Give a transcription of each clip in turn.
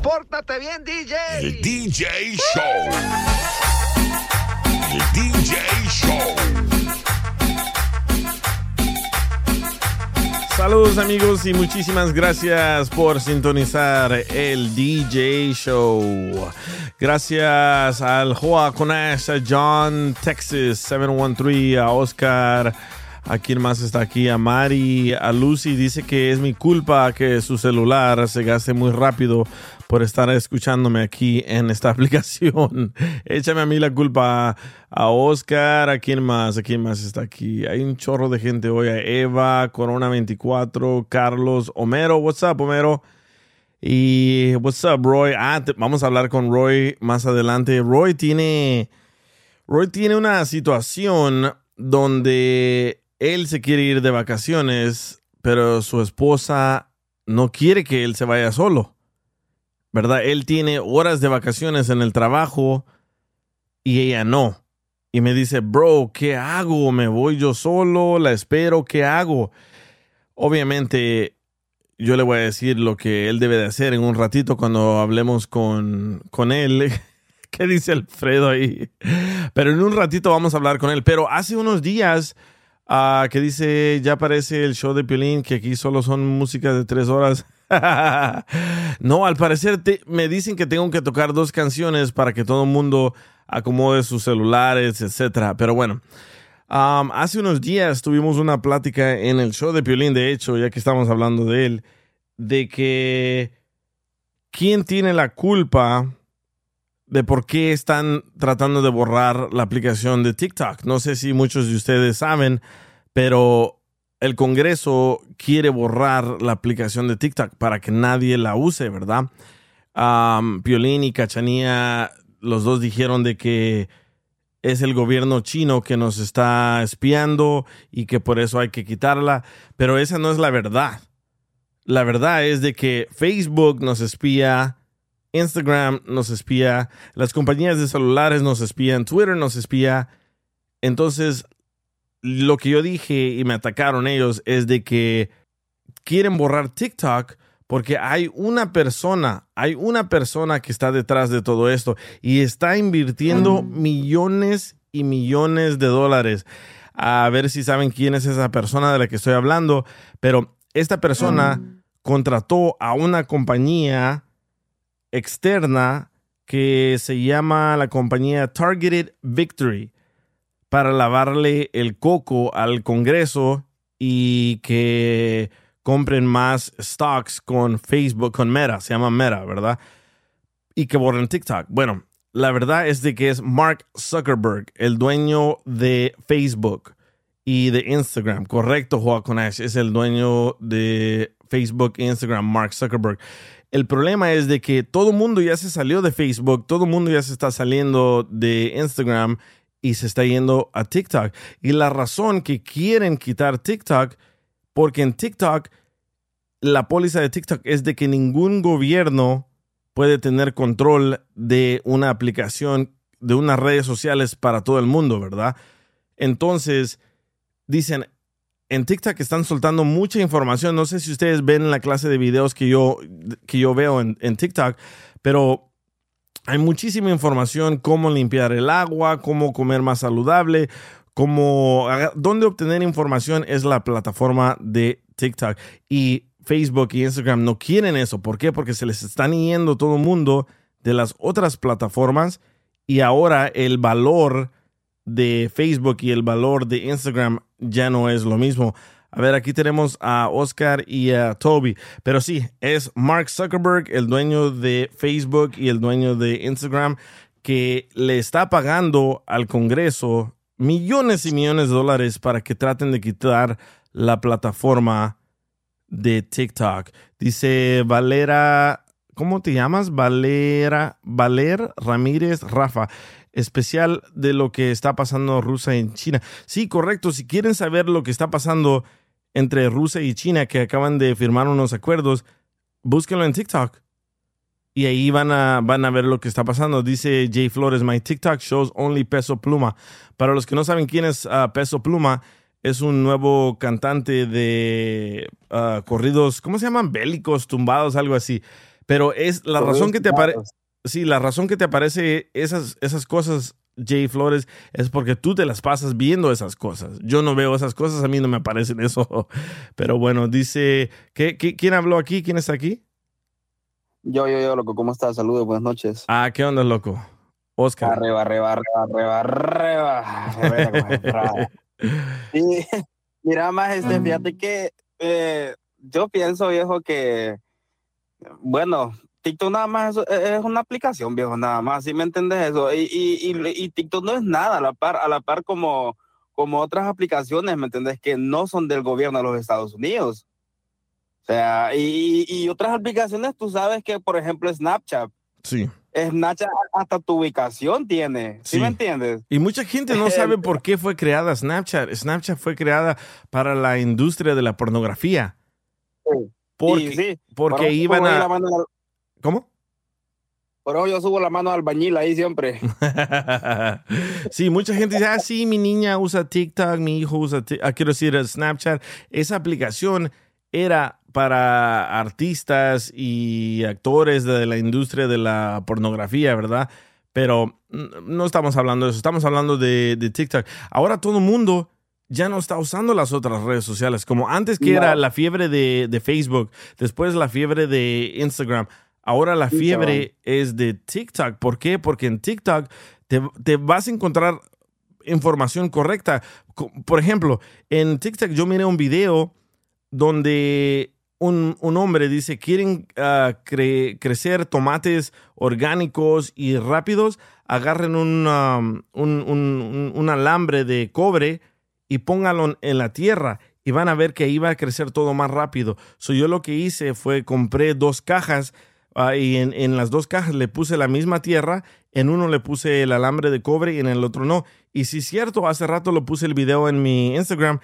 Pórtate bien, DJ. El DJ Show. El DJ Show. Saludos amigos y muchísimas gracias por sintonizar el DJ Show. Gracias al Joa Conash, a John Texas 713, a Oscar, a quien más está aquí, a Mari, a Lucy. Dice que es mi culpa que su celular se gaste muy rápido por estar escuchándome aquí en esta aplicación. Échame a mí la culpa a Oscar, a quién más, a quién más está aquí. Hay un chorro de gente hoy, Eva, Corona 24, Carlos, Homero, what's up, Homero? Y what's up, Roy? Ah, vamos a hablar con Roy más adelante. Roy tiene, Roy tiene una situación donde él se quiere ir de vacaciones, pero su esposa no quiere que él se vaya solo. ¿Verdad? Él tiene horas de vacaciones en el trabajo y ella no. Y me dice, bro, ¿qué hago? ¿Me voy yo solo? ¿La espero? ¿Qué hago? Obviamente, yo le voy a decir lo que él debe de hacer en un ratito cuando hablemos con, con él. ¿Qué dice Alfredo ahí? Pero en un ratito vamos a hablar con él. Pero hace unos días uh, que dice, ya aparece el show de Piolín, que aquí solo son música de tres horas. no, al parecer me dicen que tengo que tocar dos canciones para que todo el mundo acomode sus celulares, etc. Pero bueno, hace unos días tuvimos una plática en el show de Piolín, de hecho, ya que estamos hablando de él, de que quién tiene la culpa de por qué están tratando de borrar la aplicación de TikTok. No sé si muchos de ustedes saben, pero el Congreso quiere borrar la aplicación de TikTok para que nadie la use, ¿verdad? Piolín y Cachanía, los dos dijeron de que es el gobierno chino que nos está espiando y que por eso hay que quitarla, pero esa no es la verdad. La verdad es de que Facebook nos espía, Instagram nos espía, las compañías de celulares nos espían, Twitter nos espía. Entonces, lo que yo dije y me atacaron ellos es de que quieren borrar TikTok porque hay una persona, hay una persona que está detrás de todo esto y está invirtiendo mm. millones y millones de dólares. A ver si saben quién es esa persona de la que estoy hablando, pero esta persona mm. contrató a una compañía externa que se llama la compañía Targeted Victory para lavarle el coco al Congreso y que compren más stocks con Facebook, con Meta, se llama Meta, ¿verdad? Y que borren TikTok. Bueno, la verdad es de que es Mark Zuckerberg, el dueño de Facebook y de Instagram. Correcto, Joaquín es el dueño de Facebook e Instagram, Mark Zuckerberg. El problema es de que todo el mundo ya se salió de Facebook, todo el mundo ya se está saliendo de Instagram y se está yendo a TikTok. Y la razón que quieren quitar TikTok, porque en TikTok, la póliza de TikTok es de que ningún gobierno puede tener control de una aplicación, de unas redes sociales para todo el mundo, ¿verdad? Entonces, dicen, en TikTok están soltando mucha información. No sé si ustedes ven la clase de videos que yo, que yo veo en, en TikTok, pero hay muchísima información, cómo limpiar el agua, cómo comer más saludable, cómo, dónde obtener información es la plataforma de TikTok. Y Facebook y Instagram no quieren eso. ¿Por qué? Porque se les están yendo todo el mundo de las otras plataformas y ahora el valor de Facebook y el valor de Instagram ya no es lo mismo. A ver, aquí tenemos a Oscar y a Toby. Pero sí, es Mark Zuckerberg, el dueño de Facebook y el dueño de Instagram, que le está pagando al Congreso millones y millones de dólares para que traten de quitar la plataforma de TikTok. Dice Valera, ¿cómo te llamas? Valera, Valer Ramírez Rafa. Especial de lo que está pasando Rusia en China. Sí, correcto. Si quieren saber lo que está pasando entre Rusia y China, que acaban de firmar unos acuerdos, búsquenlo en TikTok. Y ahí van a, van a ver lo que está pasando. Dice Jay Flores, my TikTok shows only Peso Pluma. Para los que no saben quién es ah, Peso Pluma, es un nuevo cantante de ah, corridos, ¿cómo se llaman? Bélicos, tumbados, algo así. Pero es la razón que te aparece, sí, la razón que te aparece esas, esas cosas, Jay Flores, es porque tú te las pasas viendo esas cosas. Yo no veo esas cosas, a mí no me aparecen eso. Pero bueno, dice, ¿qué, quién habló aquí? ¿Quién está aquí? Yo, yo, yo, loco, ¿cómo estás? Saludos, buenas noches. Ah, ¿qué onda, loco? Oscar. Arriba, arriba, arriba, arriba, arriba. Sí, mira, más, este, fíjate que eh, yo pienso, viejo, que, bueno, TikTok nada más es, una aplicación, viejo, nada más, ¿sí me entiendes eso? Y, y, y, TikTok no es nada, a la par, a la par como, como otras aplicaciones, ¿me entiendes? Que no son del gobierno de los Estados Unidos. O sea, y, y otras aplicaciones, tú sabes que, por ejemplo, Snapchat. Sí. Snapchat hasta tu ubicación tiene, ¿sí, me entiendes? Y mucha gente no sabe por qué fue creada Snapchat. Snapchat fue creada para la industria de la pornografía. Sí. Porque, sí, porque iban a... ¿Cómo? Por eso yo subo la mano al albañil ahí siempre. sí, mucha gente dice, ah, sí, mi niña usa TikTok, mi hijo usa, ah, quiero decir, Snapchat. Esa aplicación era para artistas y actores de la industria de la pornografía, ¿verdad? Pero no estamos hablando de eso, estamos hablando de, TikTok. Ahora todo el mundo ya no está usando las otras redes sociales, como antes que era la fiebre de, Facebook, después la fiebre de Instagram. Ahora la fiebre es de TikTok. ¿Por qué? Porque en TikTok te, te, vas a encontrar información correcta. Por ejemplo, en TikTok yo miré un video donde un, hombre dice, quieren ah, crecer tomates orgánicos y rápidos, agarren un, un, alambre de cobre y pónganlo en la tierra y van a ver que ahí va a crecer todo más rápido. So, yo lo que hice fue compré dos cajas ah, y en, en, las dos cajas le puse la misma tierra, en uno le puse el alambre de cobre y en el otro no. Y si es cierto, hace rato lo puse el video en mi Instagram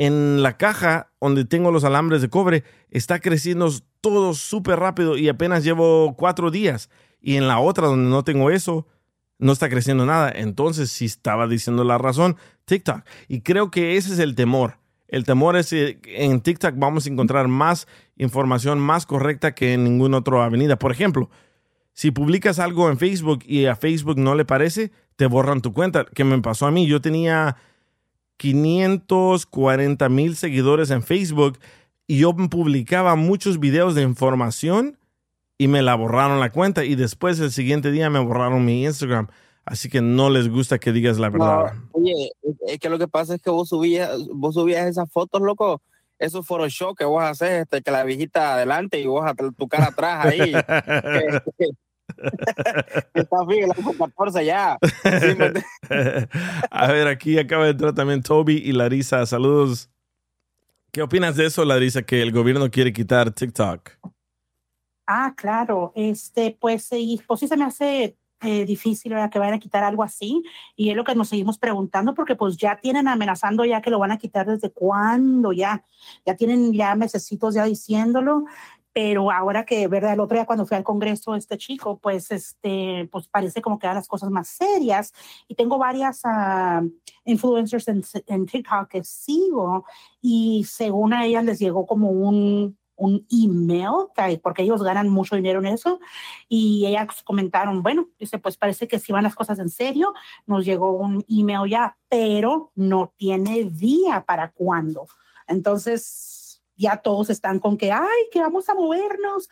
en la caja donde tengo los alambres de cobre está creciendo todo súper rápido y apenas llevo cuatro días. Y en la otra donde no tengo eso, no está creciendo nada. Entonces, si estaba diciendo la razón, TikTok. Y creo que ese es el temor. El temor es que en TikTok vamos a encontrar más información más correcta que en ninguna otra avenida. Por ejemplo, si publicas algo en Facebook y a Facebook no le parece, te borran tu cuenta. ¿Qué me pasó a mí? Yo tenía 540 mil seguidores en Facebook y yo publicaba muchos videos de información y me la borraron la cuenta y después el siguiente día me borraron mi Instagram. Así que no les gusta que digas la verdad. oye, es que lo que pasa es que vos subías, vos subías esas fotos, loco. Eso es Photoshop que vos haces, este, que la viejita adelante y vos tu cara atrás ahí. Está bien, la 14 ya. a ver, aquí acaba de entrar también Toby y Larisa. Saludos. ¿Qué opinas de eso, Larisa, que el gobierno quiere quitar TikTok? Ah, claro. Este, pues, pues sí se me hace eh, difícil que vayan a quitar algo así y es lo que nos seguimos preguntando porque pues ya tienen amenazando ya que lo van a quitar desde cuándo ya ya tienen ya mesecitos ya diciéndolo pero ahora que, ¿verdad? El otro día cuando fui al Congreso, este chico, pues, este, pues parece como que eran las cosas más serias. Y tengo varias uh, influencers en, en, TikTok que sigo y según a ellas les llegó como un, un email, porque ellos ganan mucho dinero en eso, y ellas comentaron, bueno, dice, pues parece que si van las cosas en serio, nos llegó un email ya, pero no tiene día para cuándo. Entonces, ya todos están con que, ay, que vamos a movernos.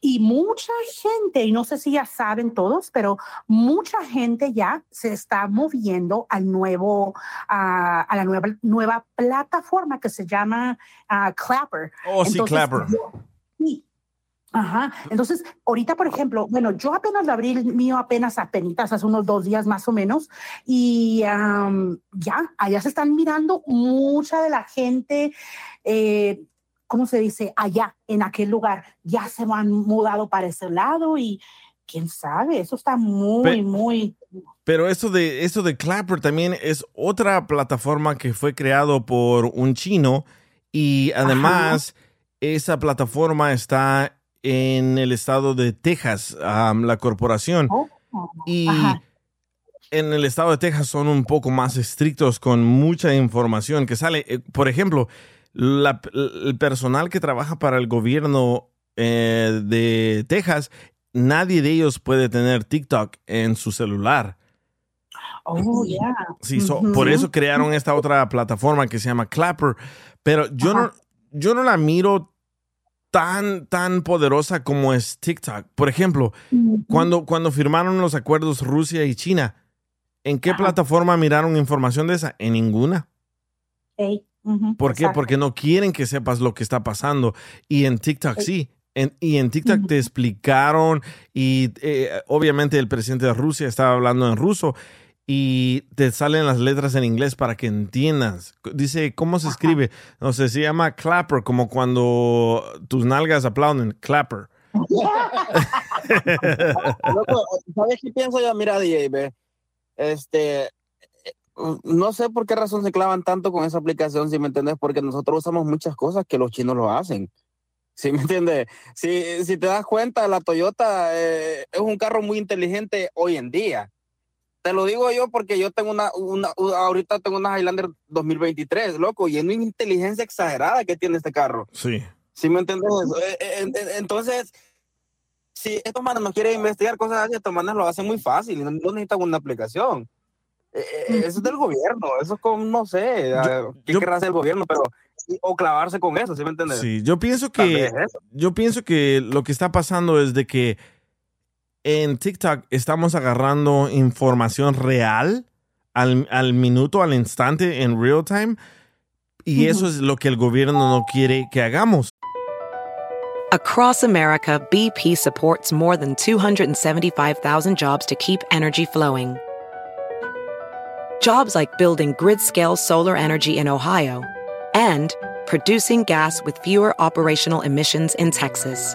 Y mucha gente, y no sé si ya saben todos, pero mucha gente ya se está moviendo al nuevo, a, a la nueva, nueva plataforma que se llama ah, Clapper. Oh, sí, Clapper. Ajá. Entonces, ahorita, por ejemplo, bueno, yo apenas lo abrí el mío apenas apenas, hace unos dos días más o menos, y am, ya, allá se están mirando mucha de la gente, eh, ¿cómo se dice? Allá, en aquel lugar, ya se han mudado para ese lado y quién sabe, eso está muy, muy... Pero esto de, esto de Clapper también es otra plataforma que fue creado por un chino y además esa plataforma está en el estado de Texas, am, la corporación. Oh, Y Ajá. en el estado de Texas son un poco más estrictos con mucha información que sale. Eh, Por ejemplo, la- el personal que trabaja para el gobierno eh, de Texas, nadie de ellos puede tener TikTok en su celular. Oh, yeah. Sí, so- por eso crearon esta otra plataforma que se llama Clapper. Pero yo no, yo no la miro tan, tan poderosa como es TikTok. Por ejemplo, cuando, cuando firmaron los acuerdos Rusia y China, ¿en qué Ajá. plataforma miraron información de esa? En ninguna. ¿Por qué? exacto. Porque no quieren que sepas lo que está pasando. Y en TikTok sí. En- y en TikTok te explicaron y eh, obviamente el presidente de Rusia estaba hablando en ruso y te salen las letras en inglés para que entiendas. Dice, ¿cómo se escribe? No sé, se llama clapper, como cuando tus nalgas aplauden, clapper. Loco, ¿Sabes qué pienso yo? Mira, DJ, ve, este, no sé por qué razón se clavan tanto con esa aplicación, si me entiendes, porque nosotros usamos muchas cosas que los chinos lo hacen. ¿Sí me entiendes? Si, si te das cuenta, la Toyota eh, es un carro muy inteligente hoy en día. Te lo digo yo porque yo tengo una, una ahorita tengo una Highlander 2023, loco, y es una inteligencia exagerada que tiene este carro. Sí. ¿Sí me entiendes? Eh, eh, en- en- Entonces, si estos manes no quieren investigar cosas así, estos manes lo hacen muy fácil, no, no necesitan una aplicación. Eh, Eso es del gobierno, eso es como, no sé, Yo- qué yo- querrá hacer el gobierno, pero, o clavarse con eso, ¿sí me entiendes? Sí, yo pienso que eso. yo pienso que lo que está pasando es de que en TikTok estamos agarrando información real al, al minuto, al instante, en real time. Y eso es lo que el gobierno no quiere que hagamos. Across America, BP supports more than 275,000 jobs to keep energy flowing. Jobs like building grid scale solar energy in Ohio and producing gas with fewer operational emissions in Texas.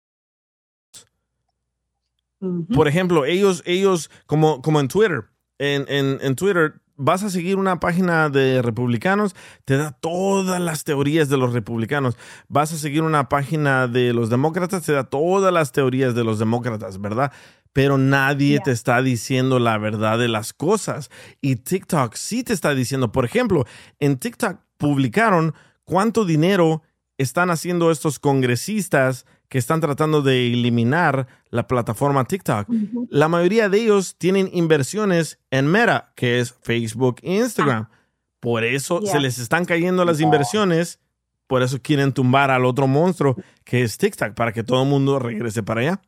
Por ejemplo, ellos, ellos, como, como en Twitter, en, en, en Twitter, vas a seguir una página de republicanos, te da todas las teorías de los republicanos. Vas a seguir una página de los demócratas, te da todas las teorías de los demócratas, ¿verdad? Pero nadie te está diciendo la verdad de las cosas. Y TikTok sí te está diciendo, por ejemplo, en TikTok publicaron cuánto dinero están haciendo estos congresistas que están tratando de eliminar la plataforma TikTok. La mayoría de ellos tienen inversiones en Meta, que es Facebook e Instagram. Por eso se les están cayendo las inversiones, por eso quieren tumbar al otro monstruo que es TikTok, para que todo el mundo regrese para allá.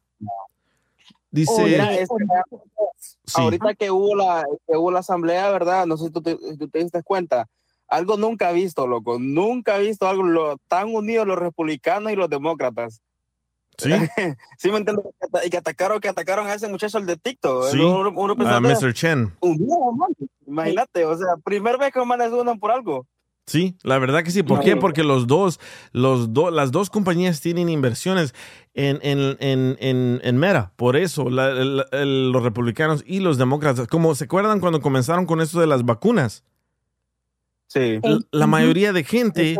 Dice, Mira, este, sí, ahorita que hubo, la, que hubo la asamblea, ¿verdad? No sé si tú te, si tú te diste cuenta. Algo nunca visto, loco. Nunca he visto algo lo, tan unidos los republicanos y los demócratas. Sí, Sí, me entiendes. Y que atacaron, que atacaron a ese muchacho el de TikTok. Sí. Uno, uno Mr. Chen. man. Imagínate, o sea, primer vez que se unen por algo. Sí, la verdad que sí. ¿Por qué? Porque los dos, los dos, las dos compañías tienen inversiones en, en, en, en, en Meta. Por eso, la- la- el- los republicanos y los demócratas, como se acuerdan cuando comenzaron con esto de las vacunas, Sí. La mayoría de gente,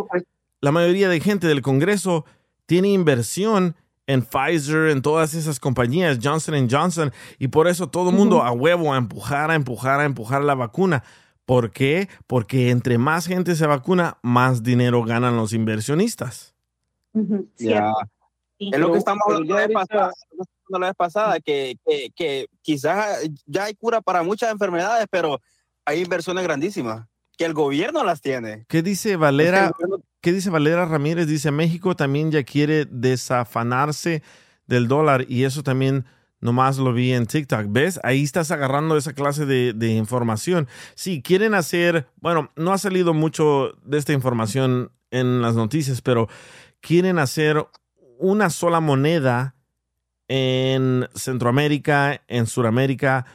la mayoría de gente del Congreso tiene inversión en Pfizer, en todas esas compañías, Johnson Johnson, y por eso todo el mundo a huevo a empujar, a empujar, a empujar la vacuna. ¿Por qué? Porque entre más gente se vacuna, más dinero ganan los inversionistas. Sí. Es lo que estamos hablando la vez pasada, lo que estamos hablando la vez pasada, que, que, que quizás ya hay cura para muchas enfermedades, pero hay inversiones grandísimas que el gobierno las tiene. ¿Qué dice Es que Valera? gobierno- ¿Qué dice Valera Ramírez? Dice México también ya quiere desafanarse del dólar y eso también nomás lo vi en TikTok. ¿Ves? Ahí estás agarrando esa clase de, de información. Sí, quieren hacer, bueno, no ha salido mucho de esta información en las noticias, pero quieren hacer una sola moneda en Centroamérica, en Sudamérica,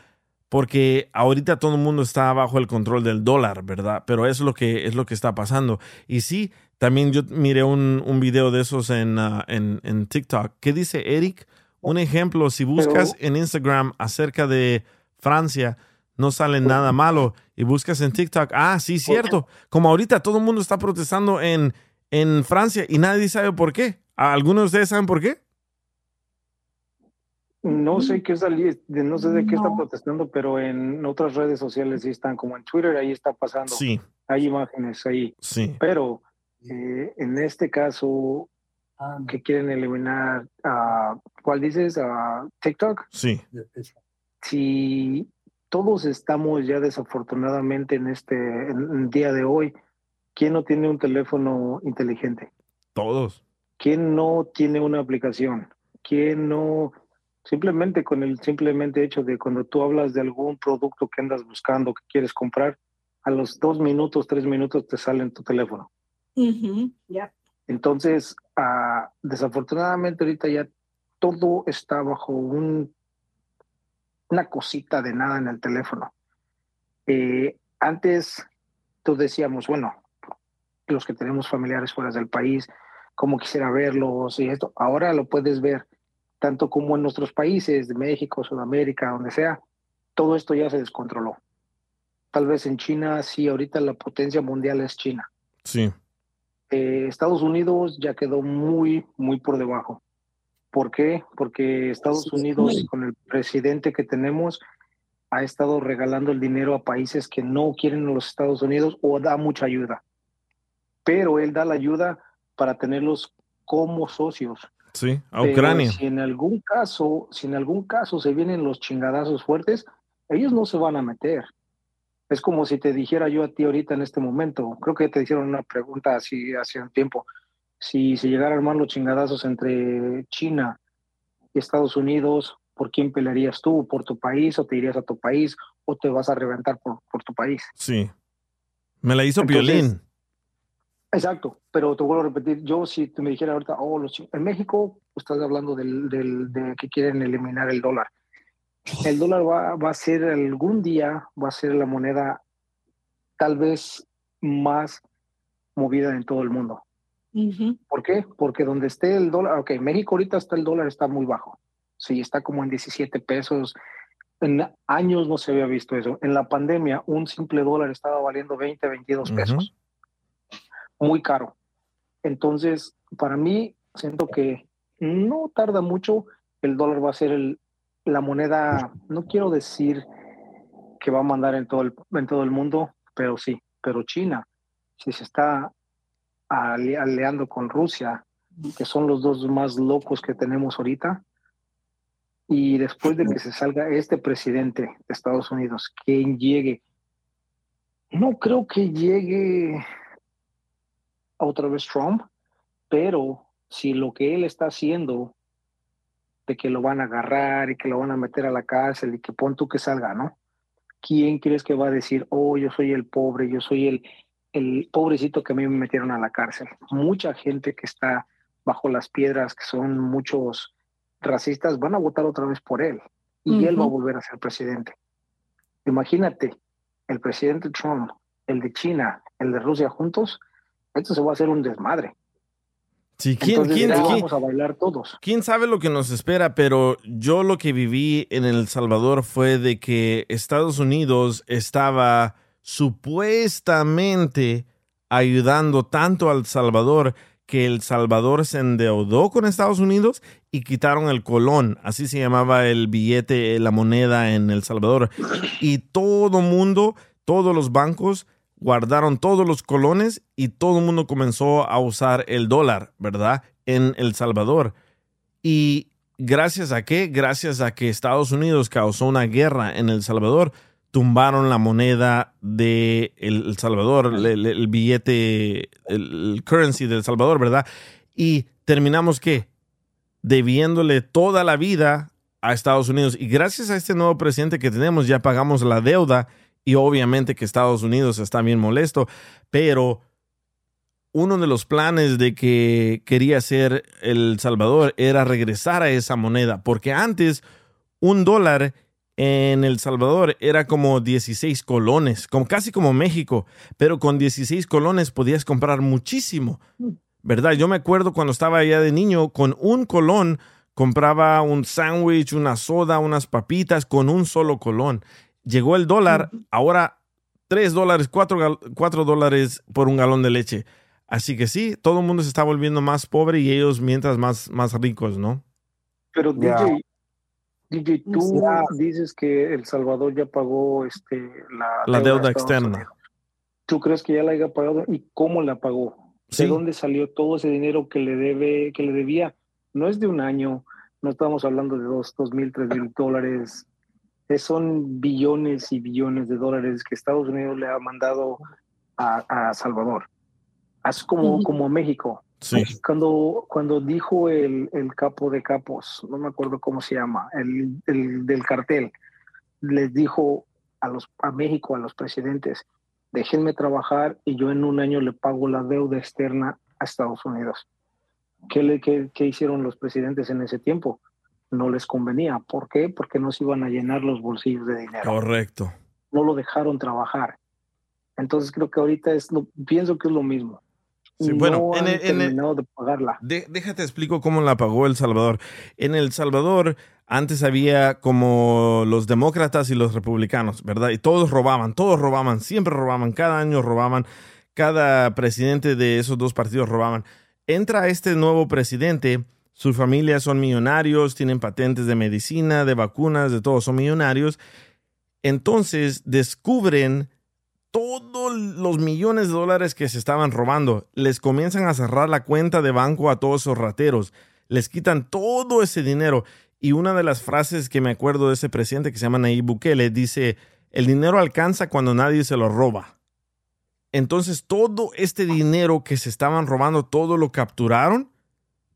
porque ahorita todo el mundo está bajo el control del dólar, ¿verdad? Pero es lo que es lo que está pasando. Y sí, también yo miré un, un video de esos en, ah, en, en TikTok. ¿Qué dice Eric? Un ejemplo, si buscas en Instagram acerca de Francia, no sale nada malo. Y buscas en TikTok, ah, sí, cierto. Como ahorita todo el mundo está protestando en, en Francia y nadie sabe por qué. ¿Algunos de ustedes saben por qué? No sé qué salí, de- no sé de qué están No. protestando, pero en otras redes sociales sí están, como en Twitter, ahí está pasando. Sí, Hay imágenes ahí. sí. Pero eh, en este caso, que quieren eliminar, a ¿cuál dices? A TikTok. Sí, Si todos estamos ya desafortunadamente en este en el día de hoy, ¿quién no tiene un teléfono inteligente? todos. ¿Quién no tiene una aplicación? ¿Quién no simplemente con el simplemente hecho de cuando tú hablas de algún producto que andas buscando, que quieres comprar, a los dos minutos, tres minutos te sale en tu teléfono? Entonces, ah, desafortunadamente ahorita ya todo está bajo un, una cosita de nada en el teléfono. Eh, antes, tú decíamos, bueno, los que tenemos familiares fuera del país, como quisiera verlos y esto, ahora lo puedes ver tanto como en nuestros países de México, Sudamérica, donde sea, todo esto ya se descontroló. Tal vez en China, sí, ahorita la potencia mundial es China. Sí, Eh, Estados Unidos ya quedó muy, muy por debajo. ¿Por qué? Porque Estados Unidos, con el presidente que tenemos, ha estado regalando el dinero a países que no quieren a los Estados Unidos o da mucha ayuda. Pero él da la ayuda para tenerlos como socios. Sí. A Pero Ucrania. Si en algún caso, si en algún caso se vienen los chingadazos fuertes, ellos no se van a meter. Es como si te dijera yo a ti ahorita en este momento, creo que te hicieron una pregunta así hace un tiempo, si se llegara a armar los chingadazos entre China y Estados Unidos, ¿por quién pelearías tú? ¿Por tu país o te irías a tu país o te vas a reventar por, por tu país? Sí. Me la hizo Entonces, Violín. Exacto, pero te vuelvo a repetir, yo si tú me dijera ahorita, oh, los en México estás hablando del, del- de que quieren eliminar el dólar. El dólar va, va a ser algún día, va a ser la moneda tal vez más movida en todo el mundo. ¿Por qué? Porque donde esté el dólar, ok, México ahorita está el dólar está muy bajo. Sí, está como en 17 pesos. En años no se había visto eso. En la pandemia, un simple dólar estaba valiendo 20, 22 Ujú. pesos. Muy caro. Entonces, para mí, siento que no tarda mucho. El dólar va a ser el- la moneda, no quiero decir que va a mandar en todo el, en todo el mundo, pero sí. Pero China, si se está aliando con Rusia, que son los dos más locos que tenemos ahorita. Y después de que se salga este presidente de Estados Unidos, quien llegue, no creo que llegue otra vez Trump, pero si lo que él está haciendo, de que lo van a agarrar y que lo van a meter a la cárcel y que pon tú que salga, ¿no? ¿Quién crees que va a decir, oh, yo soy el pobre, yo soy el, el pobrecito que a mí me metieron a la cárcel? Mucha gente que está bajo las piedras, que son muchos racistas, van a votar otra vez por él y él va a volver a ser presidente. Imagínate, el presidente Trump, el de China, el de Rusia juntos, esto se va a hacer un desmadre. Sí, ¿quién, Entonces, quién, vamos a bailar todos. quién sabe lo que nos espera? Pero yo lo que viví en El Salvador fue de que Estados Unidos estaba supuestamente ayudando tanto al Salvador que El Salvador se endeudó con Estados Unidos y quitaron el colón, así se llamaba el billete, la moneda en El Salvador. Y todo mundo, todos los bancos guardaron todos los colones y todo el mundo comenzó a usar el dólar, ¿verdad? En El Salvador. Y gracias a qué? Gracias a que Estados Unidos causó una guerra en El Salvador, tumbaron la moneda de El Salvador, el, el- el billete, el, el currency de El Salvador, ¿verdad? Y terminamos qué? Debiéndole toda la vida a Estados Unidos. Y gracias a este nuevo presidente que tenemos, ya pagamos la deuda y obviamente que Estados Unidos está bien molesto, pero uno de los planes de que quería hacer El Salvador era regresar a esa moneda, porque antes un dólar en El Salvador era como 16 colones, como, casi como México, pero con 16 colones podías comprar muchísimo, ¿verdad? Yo me acuerdo cuando estaba allá de niño, con un colón compraba un sándwich, una soda, unas papitas con un solo colón. Llegó el dólar, ahora 3 dólares, 4, dólares por un galón de leche. Así que sí, todo el mundo se está volviendo más pobre y ellos mientras más, más ricos, ¿no? Pero. DJ, DJ, tú dices que El Salvador ya pagó este, la, La de deuda externa. Unidos. ¿Tú crees que ya la haya pagado y cómo la pagó? Sí. ¿De dónde salió todo ese dinero que le debe, que le debía? No es de un año, no estamos hablando de dos, dos mil, tres mil dólares. Es- son billones y billones de dólares que Estados Unidos le ha mandado a, a Salvador. Así como, como a México. Sí. Cuando, cuando dijo el, el capo de capos, no me acuerdo cómo se llama, el, el del cartel, les dijo a, los, a México, a los presidentes, déjenme trabajar y yo en un año le pago la deuda externa a Estados Unidos. ¿Qué, le, qué, qué hicieron los presidentes en ese tiempo? No les convenía. ¿Por qué? Porque no se iban a llenar los bolsillos de dinero. Correcto. No lo dejaron trabajar. Entonces creo que ahorita es lo, pienso que es lo mismo. Sí, bueno, no en han el- en el- terminado de pagarla. De- déjate explico cómo la pagó El Salvador. En El Salvador antes había como los demócratas y los republicanos, ¿verdad? Y todos robaban, todos robaban, siempre robaban, cada año robaban, cada presidente de esos dos partidos robaban. Entra este nuevo presidente, sus familias son millonarios, tienen patentes de medicina, de vacunas, de todo, son millonarios. Entonces descubren todos los millones de dólares que se estaban robando. Les comienzan a cerrar la cuenta de banco a todos esos rateros. Les quitan todo ese dinero. Y una de las frases que me acuerdo de ese presidente que se llama Nayib Bukele dice, el dinero alcanza cuando nadie se lo roba. Entonces todo este dinero que se estaban robando, todo lo capturaron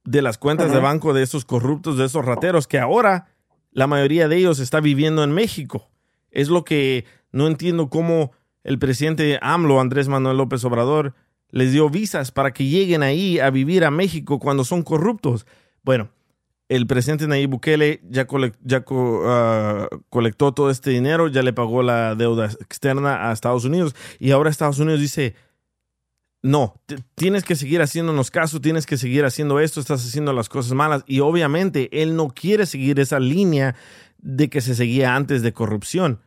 de las cuentas de banco de esos corruptos, de esos rateros, que ahora la mayoría de ellos está viviendo en México. Es lo que no entiendo cómo el presidente AMLO, Andrés Manuel López Obrador, les dio visas para que lleguen ahí a vivir a México cuando son corruptos. Bueno, el presidente Nayib Bukele ya, colec- ya co- ah, colectó todo este dinero, ya le pagó la deuda externa a Estados Unidos y ahora Estados Unidos dice, no, tienes que seguir haciéndonos caso, tienes que seguir haciendo esto, estás haciendo las cosas malas y obviamente él no quiere seguir esa línea de que se seguía antes de corrupción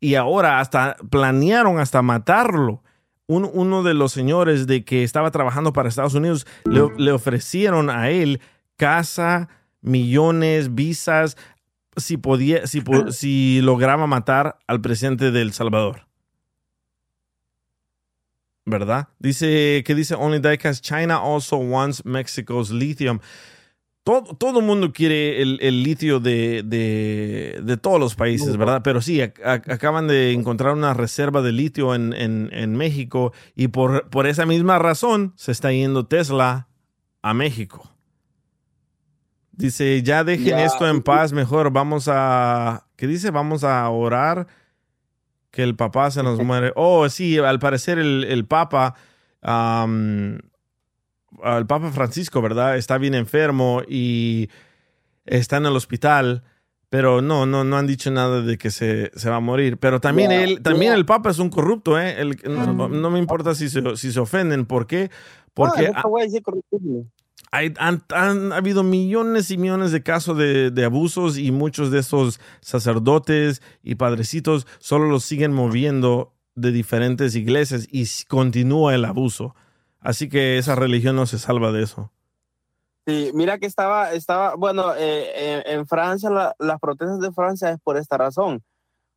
y ahora hasta planearon hasta matarlo. Un- uno de los señores de que estaba trabajando para Estados Unidos le, le ofrecieron a él casa, millones, visas, si podía, si, si lograba matar al presidente de El Salvador. ¿Verdad? Dice que dice Only Diecast, China also wants Mexico's lithium. Todo, todo el mundo quiere el, el litio de, de, de todos los países, ¿verdad? Pero sí, ac- ac- acaban de encontrar una reserva de litio en, en- en México y por, por esa misma razón se está yendo Tesla a México. Dice, ya dejen esto en paz, mejor vamos a... ¿Qué dice? Vamos a orar que el papá se nos muere. Oh, sí, al parecer el, el papa... el Papa Francisco, ¿verdad? Está bien enfermo y está en el hospital, Pero no, no, no han dicho nada de que se, se va a morir. Pero también él, también el Papa es un corrupto, ¿eh? El- no, no me importa si se, si se ofenden. ¿Por qué? Porque güey sí, corruptible. Hay, han, han habido millones y millones de casos de, de abusos y muchos de esos sacerdotes y padrecitos solo los siguen moviendo de diferentes iglesias y continúa el abuso. Así que esa religión no se salva de eso. Sí, mira que estaba, estaba, bueno, eh, en, en Francia, la- las protestas de Francia es por esta razón,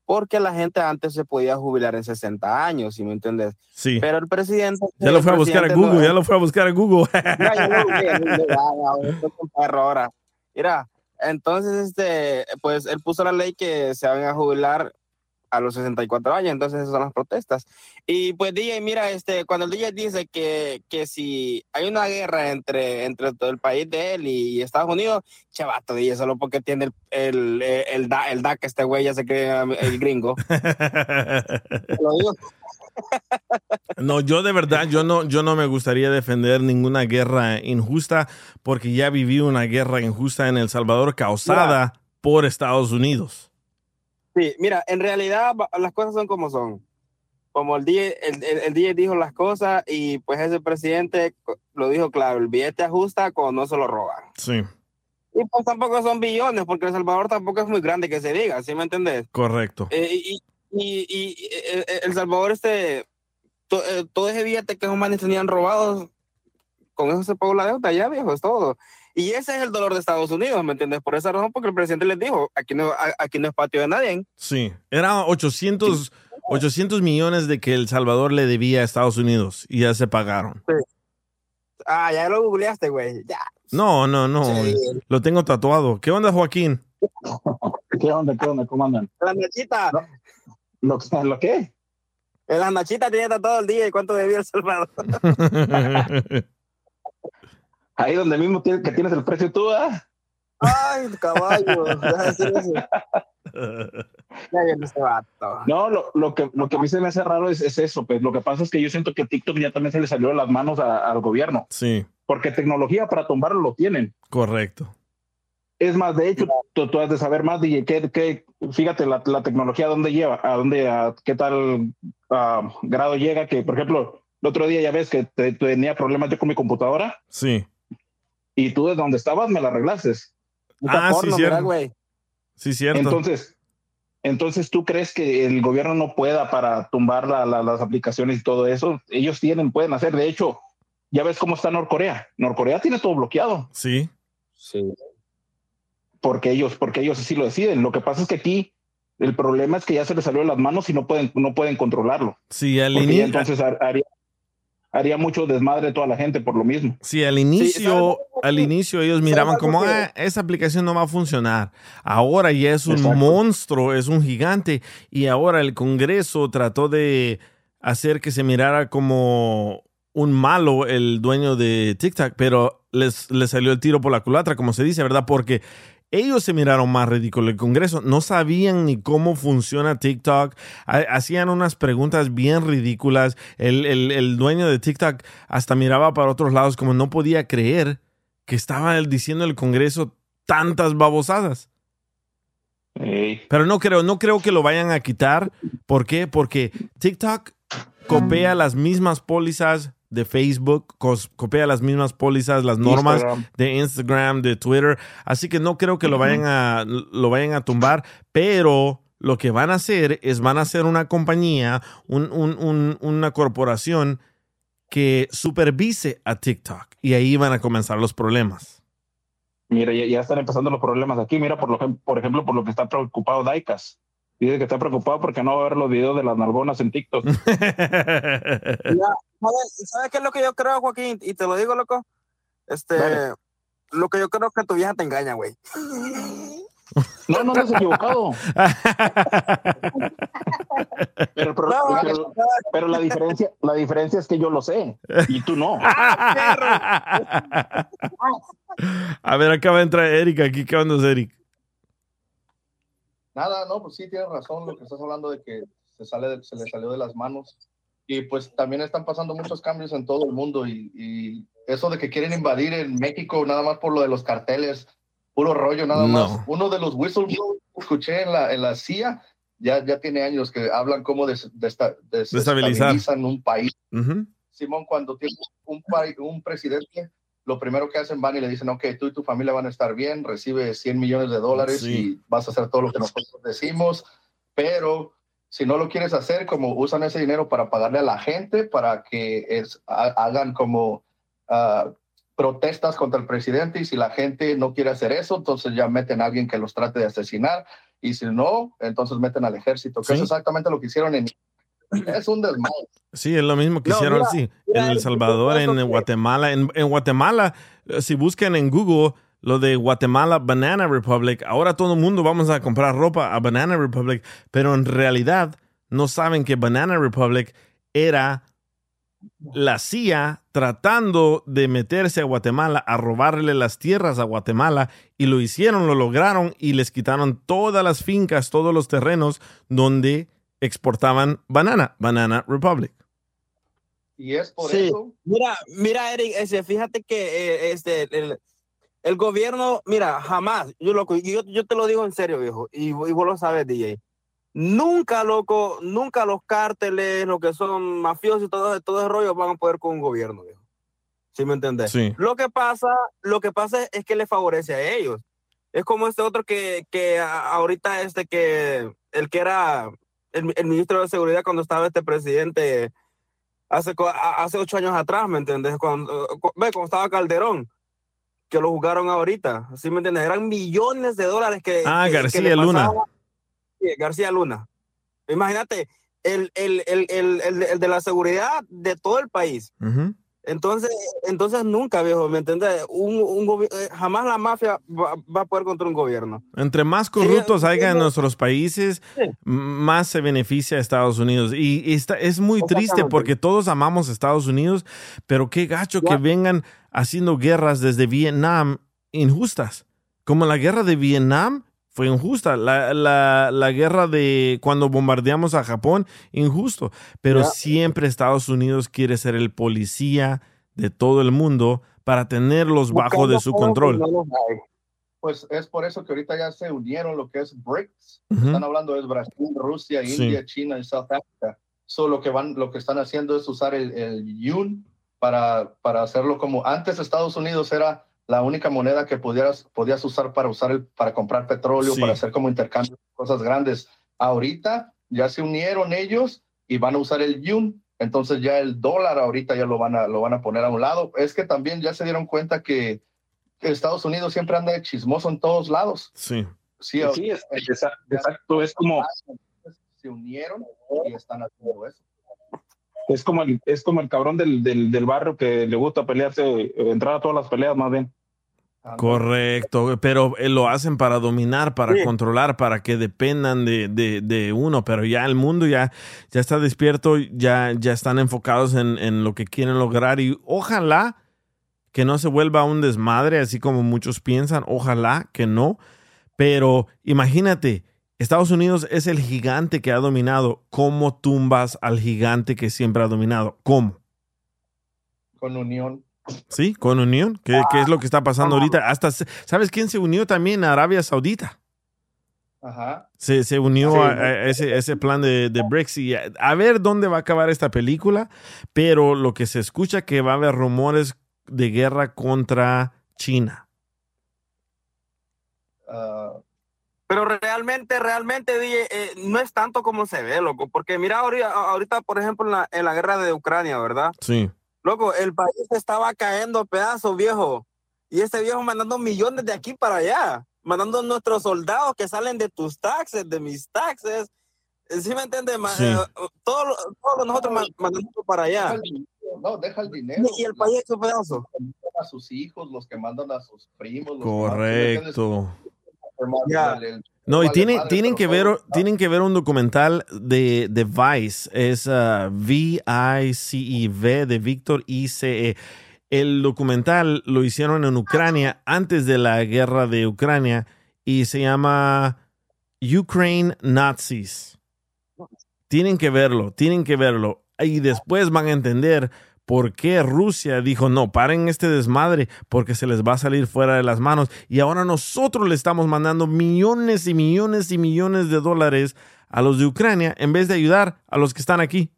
porque la gente antes se podía jubilar en 60 años, ¿sí me entiendes? Sí. Pero el presidente... Ya lo fue a buscar a no- Google, ya lo fue a buscar a Google. Lo busqué, ahora. Mira, entonces, este, pues él puso la ley que se van a jubilar a los 64 años, entonces esas son las protestas. Y pues DJ, mira, este, cuando el DJ dice que, que si hay una guerra entre, entre todo el país de él y Estados Unidos, chavato, DJ, solo porque tiene el, el, el, DA- el DAC, este güey ya se cree el gringo. Te lo digo. No, yo de verdad, yo no, yo no me gustaría defender ninguna guerra injusta porque ya viví una guerra injusta en El Salvador causada por Estados Unidos. Sí, mira, en realidad las cosas son como son. Como el DJ, el, el, el DJ dijo las cosas y pues ese presidente lo dijo claro, el billete ajusta cuando no se lo roban. Sí, Y pues tampoco son billones, porque El Salvador tampoco es muy grande que se diga, ¿sí me entendés? correcto. Eh, y, y, y- y, eh, eh, El Salvador, este, to- eh, todo ese billete que esos manes tenían robados, con eso se pagó la deuda ya, viejo, es todo. Y ese es el dolor de Estados Unidos, ¿me entiendes? Por esa razón, porque el presidente les dijo, aquí no, aquí no es patio de nadie. Sí, era 800, 800 millones de que El Salvador le debía a Estados Unidos y ya se pagaron. Ah, ya lo googleaste, güey. Ya. No, no, no, Sí. lo tengo tatuado. ¿Qué onda, Joaquín? ¿Qué onda? ¿Qué onda? ¿Cómo andan? La Nachita. ¿Lo, ¿Lo qué? La Nachita tiene tatuado el día y cuánto debía El Salvador. Ahí donde mismo tienes, que tienes el precio tú, ¿ah? Ay, caballo. Deja de decir eso. Ya viene ese vato. No, lo, lo, que, lo que a mí se me hace raro es, es eso. Pues lo que pasa es que yo siento que TikTok ya también se le salió de las manos a- al gobierno. Sí, Porque tecnología para tumbarlo lo tienen. correcto. Es más, de hecho, tú, tú has de saber más, DJ, que, que fíjate la, la tecnología a dónde lleva, a dónde, a qué tal ah, grado llega, que por ejemplo, el otro día ya ves que te- tenía problemas yo con mi computadora Sí. Y tú desde donde estabas me la arreglaste. Ah, sí, cierto. mira. Sí, cierto. Entonces, entonces tú crees que el gobierno no pueda para tumbar la- la- las aplicaciones y todo eso. Ellos tienen, pueden hacer. De hecho, ya ves cómo está Norcorea. Norcorea tiene todo bloqueado sí, Sí. porque ellos, porque ellos así lo deciden. Lo que pasa es que aquí el problema es que ya se les salió de las manos y no pueden, no pueden controlarlo. sí, al, Porque ya ini- entonces har- haría, haría mucho desmadre toda la gente por lo mismo. sí, al inicio, al inicio ellos miraban como, ah, esa aplicación no va a funcionar. Ahora ya es un Exacto. monstruo, es un gigante. Y ahora el Congreso trató de hacer que se mirara como un malo el dueño de TikTok, pero les, les salió el tiro por la culatra, como se dice, ¿verdad? Porque ellos se miraron más ridículos. El Congreso no sabían ni cómo funciona TikTok. Ha- Hacían unas preguntas bien ridículas. El, el- el dueño de TikTok hasta miraba para otros lados como no podía creer que estaba él diciendo el Congreso tantas babosadas. Pero no creo, no creo que lo vayan a quitar. ¿Por qué? Porque TikTok copia las mismas pólizas de Facebook, copia las mismas pólizas, las normas Instagram. de Instagram, de Twitter. Así que no creo que lo vayan a lo vayan a tumbar, pero lo que van a hacer es van a hacer una compañía, un- un- un- una corporación que supervise a TikTok y ahí van a comenzar los problemas. Mira, ya, ya están empezando los problemas aquí. Mira, por, lo, por ejemplo, por lo que está preocupado Daikas. Dice que está preocupado porque no va a ver los videos de las nalgonas en TikTok. ¿Sabes, ¿Sabes qué es lo que yo creo, Joaquín? Y te lo digo, loco. Este, Dale. lo que yo creo que tu vieja te engaña, güey. No, no, no es equivocado. Pero, el pro- No, pero- pero la diferencia, la diferencia es que yo lo sé y tú no. a ver, acá va a entrar Eric aquí. ¿Qué onda, Eric? Nada, no, pues sí, tienes razón lo que estás hablando de que se, sale de- se le salió de las manos. Y pues también están pasando muchos cambios en todo el mundo y, y eso de que quieren invadir en México nada más por lo de los carteles, puro rollo nada No. más. Uno de los whistleblowers escuché en la, en la CIA, ya, ya tiene años que hablan cómo des- desta- des- Destabilizar. desestabilizan un país. Ujú. Simón, cuando tiene un presidente, lo primero que hacen van y le dicen, ok, tú y tu familia van a estar bien, recibe 100 millones de dólares Sí. y vas a hacer todo lo que nosotros decimos, pero si no lo quieres hacer, como usan ese dinero para pagarle a la gente, para que es, ha- hagan como ah, protestas contra el presidente y si la gente no quiere hacer eso, entonces ya meten a alguien que los trate de asesinar y si no, entonces meten al ejército, que Sí. es exactamente lo que hicieron en... Es un desmadre. Sí, es lo mismo que No, hicieron mira, sí, mira, en El Salvador, en Guatemala. En, en Guatemala, eh, si buscan en Google lo de Guatemala Banana Republic, ahora todo el mundo vamos a comprar ropa a Banana Republic, pero en realidad no saben que Banana Republic era la CIA tratando de meterse a Guatemala, a robarle las tierras a Guatemala, y lo hicieron, lo lograron, y les quitaron todas las fincas, todos los terrenos donde exportaban banana, Banana Republic. Y es por Sí. eso Mira, mira, Eric, ese, fíjate que eh, este, el, el gobierno, mira, jamás, yo, loco, yo, yo te lo digo en serio, viejo, y, y vos lo sabes, DJ. Nunca, loco, nunca los cárteles, lo que son mafiosos y todo, todo ese rollo van a poder con un gobierno, viejo. ¿Sí me entendés? Sí. Lo que pasa, lo que pasa es que le favorece a ellos. Es como este otro que, que ahorita este que, el que era el, el ministro de Seguridad cuando estaba este presidente hace, hace ocho años atrás, ¿me entiendes? Cuando, cuando estaba Calderón, que lo jugaron ahorita, ¿sí me entiendes? Eran millones de dólares que... Ah, que- García Luna. Sí, García Luna. Imagínate, el, el, el, el, de la seguridad de todo el país. Ujú. Entonces, entonces nunca, viejo, ¿me entiendes? Un, un eh, jamás la mafia va, va a poder contra un gobierno. Entre más corruptos haya en nuestros países, Sí. más se beneficia a Estados Unidos. Y, y está, es muy triste porque todos amamos a Estados Unidos, pero qué gacho que vengan haciendo guerras desde Vietnam injustas. Como la guerra de Vietnam fue injusta. La, la- la guerra de cuando bombardeamos a Japón, injusto. Pero siempre Estados Unidos quiere ser el policía de todo el mundo para tenerlos bajo de su control. Pues es por eso que ahorita ya se unieron lo que es BRICS. Están hablando es Brasil, Rusia, Sí. India, China y South Africa. So, lo que van, lo que están haciendo es usar el, el yuan para, para hacerlo como antes Estados Unidos era la única moneda que pudieras, podías usar para usar el, para comprar petróleo, Sí. para hacer como intercambio cosas grandes. Ahorita ya se unieron ellos y van a usar el yuan. Entonces ya el dólar ahorita ya lo van a, lo van a poner a un lado. Es que también ya se dieron cuenta que Estados Unidos siempre anda de chismoso en todos lados. Sí. Sí, Sí, es- exa- exacto, es como, se unieron y están haciendo eso. es como el, es como el cabrón del, del, del barrio que le gusta pelearse, eh, entrar a todas las peleas más bien. Correcto, pero eh, lo hacen para dominar, para Sí. controlar, para que dependan de, de- de uno, pero ya el mundo ya, ya está despierto, ya, ya están enfocados en, en lo que quieren lograr y ojalá que no se vuelva un desmadre, así como muchos piensan, ojalá que no, pero imagínate, Estados Unidos es el gigante que ha dominado, ¿cómo tumbas al gigante que siempre ha dominado? ¿Cómo? Con unión. ¿Sí? Con unión. ¿Qué, qué es lo que está pasando ahorita? Hasta, ¿sabes quién se unió también? Arabia Saudita. Ajá. Se, se unió Sí. a, a ese, ese plan de, de y a, a ver dónde va a acabar esta película, pero lo que se escucha que va a haber rumores de guerra contra China. Ah, Pero realmente, realmente, DJ, eh, no es tanto como se ve, loco. Porque mira, ahorita, ahorita por ejemplo, en la, en la guerra de Ucrania, ¿verdad? Sí. Loco, el país estaba cayendo a pedazos, viejo. Y este viejo mandando millones de aquí para allá. Mandando nuestros soldados que salen de tus taxes, de mis taxes. ¿Sí me entiendes? Sí. eh, todos, nosotros ma- mandando para allá. no, deja el dinero. Y el país hecho pedazo. Los que mandan A sus hijos, los que mandan a sus primos. los que mandan- Correcto. Ya. El- el- No, y vale tienen, madre, tienen, pero que ver, tienen que ver un documental de, de Vice. Es uh, V-I-C-E-V de Víctor I-C-E. El documental lo hicieron en Ucrania antes de la guerra de Ucrania y se llama Ukraine Nazis. Tienen que verlo, tienen que verlo. Y después van a entender por qué Rusia dijo, no, paren este desmadre porque se les va a salir fuera de las manos. Y ahora nosotros le estamos mandando millones y millones y millones de dólares a los de Ucrania en vez de ayudar a los que están aquí.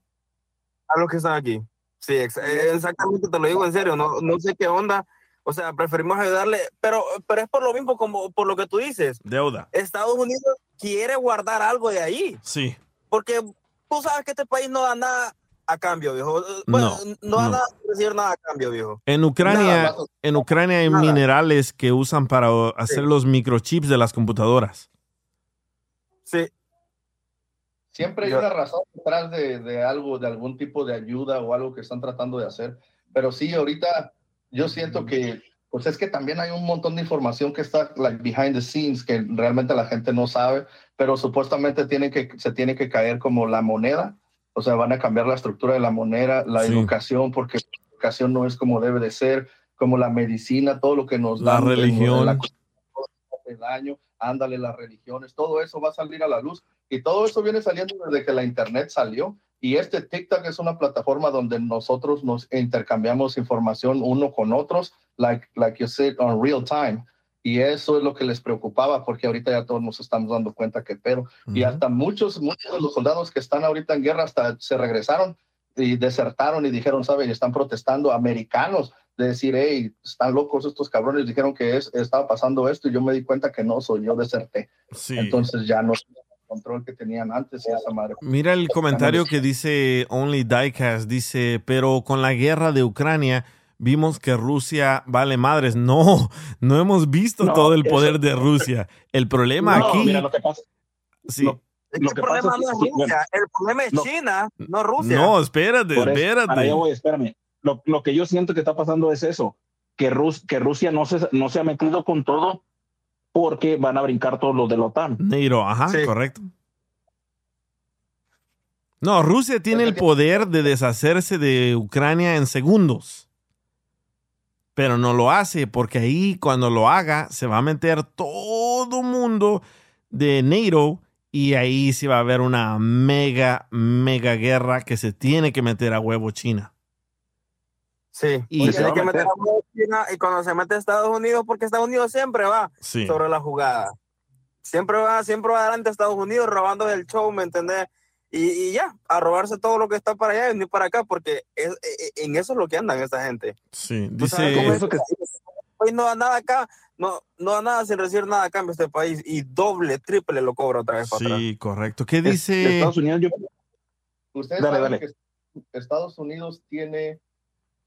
A los que están aquí. Sí, eh, exactamente, te lo digo en serio, no, no sé qué onda. O sea, preferimos ayudarle, pero, pero es por lo mismo como por lo que tú dices. Deuda. Estados Unidos quiere guardar algo de ahí, Sí. porque tú sabes que este país no da nada a cambio, viejo. Eh, Bueno, No, no, nada a decir nada a cambio, viejo. En Ucrania, Nada, en Ucrania hay Nada. minerales que usan para hacer los microchips de las computadoras. Sí. Siempre hay Yo- una razón detrás de, de algo, de algún tipo de ayuda o algo que están tratando de hacer. Pero sí, ahorita yo siento que, pues es que también hay un montón de información que está like, behind the scenes que realmente la gente no sabe, pero supuestamente tiene que, se tiene que caer como la moneda. O sea, van a cambiar la estructura de la moneda, la Sí. educación, porque la educación no es como debe de ser, como la medicina, todo lo que nos La dan religión. la hace daño, ándale las religiones, todo eso va a salir a la luz y todo eso viene saliendo desde que la internet salió y este TikTok es una plataforma donde nosotros nos intercambiamos información uno con otros, like, like you said, on real time. Y eso es lo que les preocupaba, porque ahorita ya todos nos estamos dando cuenta que, pero, y hasta muchos, muchos de los soldados que están ahorita en guerra hasta se regresaron y desertaron y dijeron, ¿saben? Están protestando americanos de decir, hey, están locos estos cabrones, dijeron que es, estaba pasando esto y yo me di cuenta que no soy yo, deserté. Sí. Entonces ya no control que tenían antes y esa madre. Mira el comentario que dice Only Diecast, dice, pero con la guerra de Ucrania vimos que Rusia vale madres. No, no hemos visto No, todo el eso- poder de Rusia. El problema No, aquí... mira, lo que pasa, sí. lo- Es lo que que el pasa problema no es Rusia, bueno, el problema es China, no Rusia. No, espérate, eso, espérate. para allá voy, espérame. Lo, lo que yo siento que está pasando es eso, que, Rus, que Rusia no se, no se ha metido con todo porque van a brincar todos los de la OTAN. Neiro, ajá, Sí. correcto. No, Rusia tiene el poder de deshacerse de Ucrania en segundos. Pero no lo hace porque ahí cuando lo haga se va a meter todo mundo de NATO y ahí sí va a haber una mega, mega guerra que se tiene que meter a huevo China. Sí, Y se tiene que meter meter. a huevo China y cuando se mete a Estados Unidos, porque Estados Unidos siempre va Sí. sobre la jugada. Siempre va, siempre va adelante a Estados Unidos robando el show, ¿me entendés? Y, y ya, a robarse todo lo que está para allá y venir para acá, porque es- e- e- en eso es lo que andan esta gente. Sí, cómo dice... es que país no da nada acá, no, no da nada sin recibir nada a cambio este país y doble, triple lo cobra otra vez para atrás. Sí, correcto. ¿Qué Es- dice? Estados Unidos, yo, Ustedes Dale, saben dale. que Estados Unidos tiene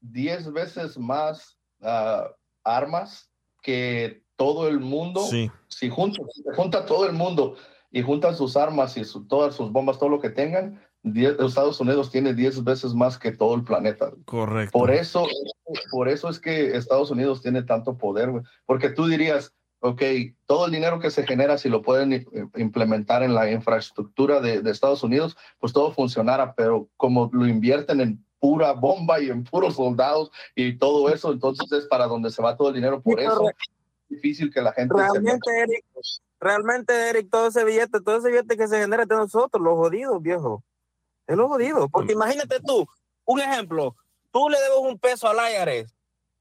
10 veces más ah, armas que todo el mundo. Sí. Si junta, junta todo el mundo y juntan sus armas y su- todas sus bombas, todo lo que tengan, 10 Estados Unidos tiene 10 veces más que todo el planeta. Correcto. Por eso, por eso es que Estados Unidos tiene tanto poder, güey. Porque tú dirías, ok, todo el dinero que se genera, si lo pueden i- implementar en la infraestructura de, de Estados Unidos, pues todo funcionara, pero como lo invierten en pura bomba y en puros soldados y todo eso, entonces es para donde se va todo el dinero. Por Sí, eso correcto. es difícil que la gente se. Realmente, Eric, realmente, Eric, todo ese billete, todo ese billete que se genera de nosotros, los jodidos, viejo. Es lo jodido. Porque imagínate tú, un ejemplo, tú le debes un peso al IRS,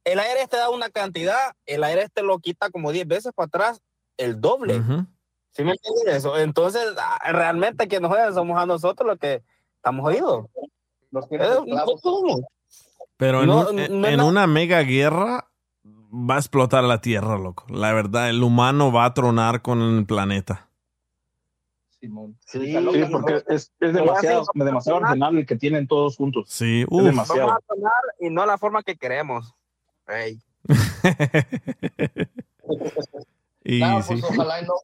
el IRS te da una cantidad, el IRS te lo quita como 10 veces para atrás, el doble. Ujú. ¿Sí me entiendes eso? Entonces, ah, realmente que nos joden somos a nosotros los que estamos jodidos. Los. ¿cómo? Pero en, No, un- en- no una mega guerra va a explotar la Tierra, loco. La verdad, el humano va a tronar con el planeta. Simón. Sí, sí, porque es, es demasiado, demasiado el que tienen todos juntos. Sí, Es uf. demasiado. Vamos a sonar y no la forma que queremos. Ey. y sí. pues ojalá y no,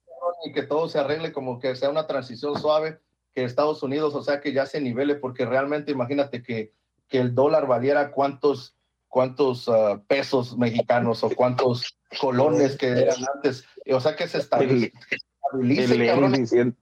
y que todo se arregle, como que sea una transición suave, que Estados Unidos, o sea, que ya se nivele, porque realmente imagínate que, que el dólar valiera cuántos, cuántos ah, pesos mexicanos o cuántos colones que eran antes, o sea, que se estabilice, El Eric, diciendo,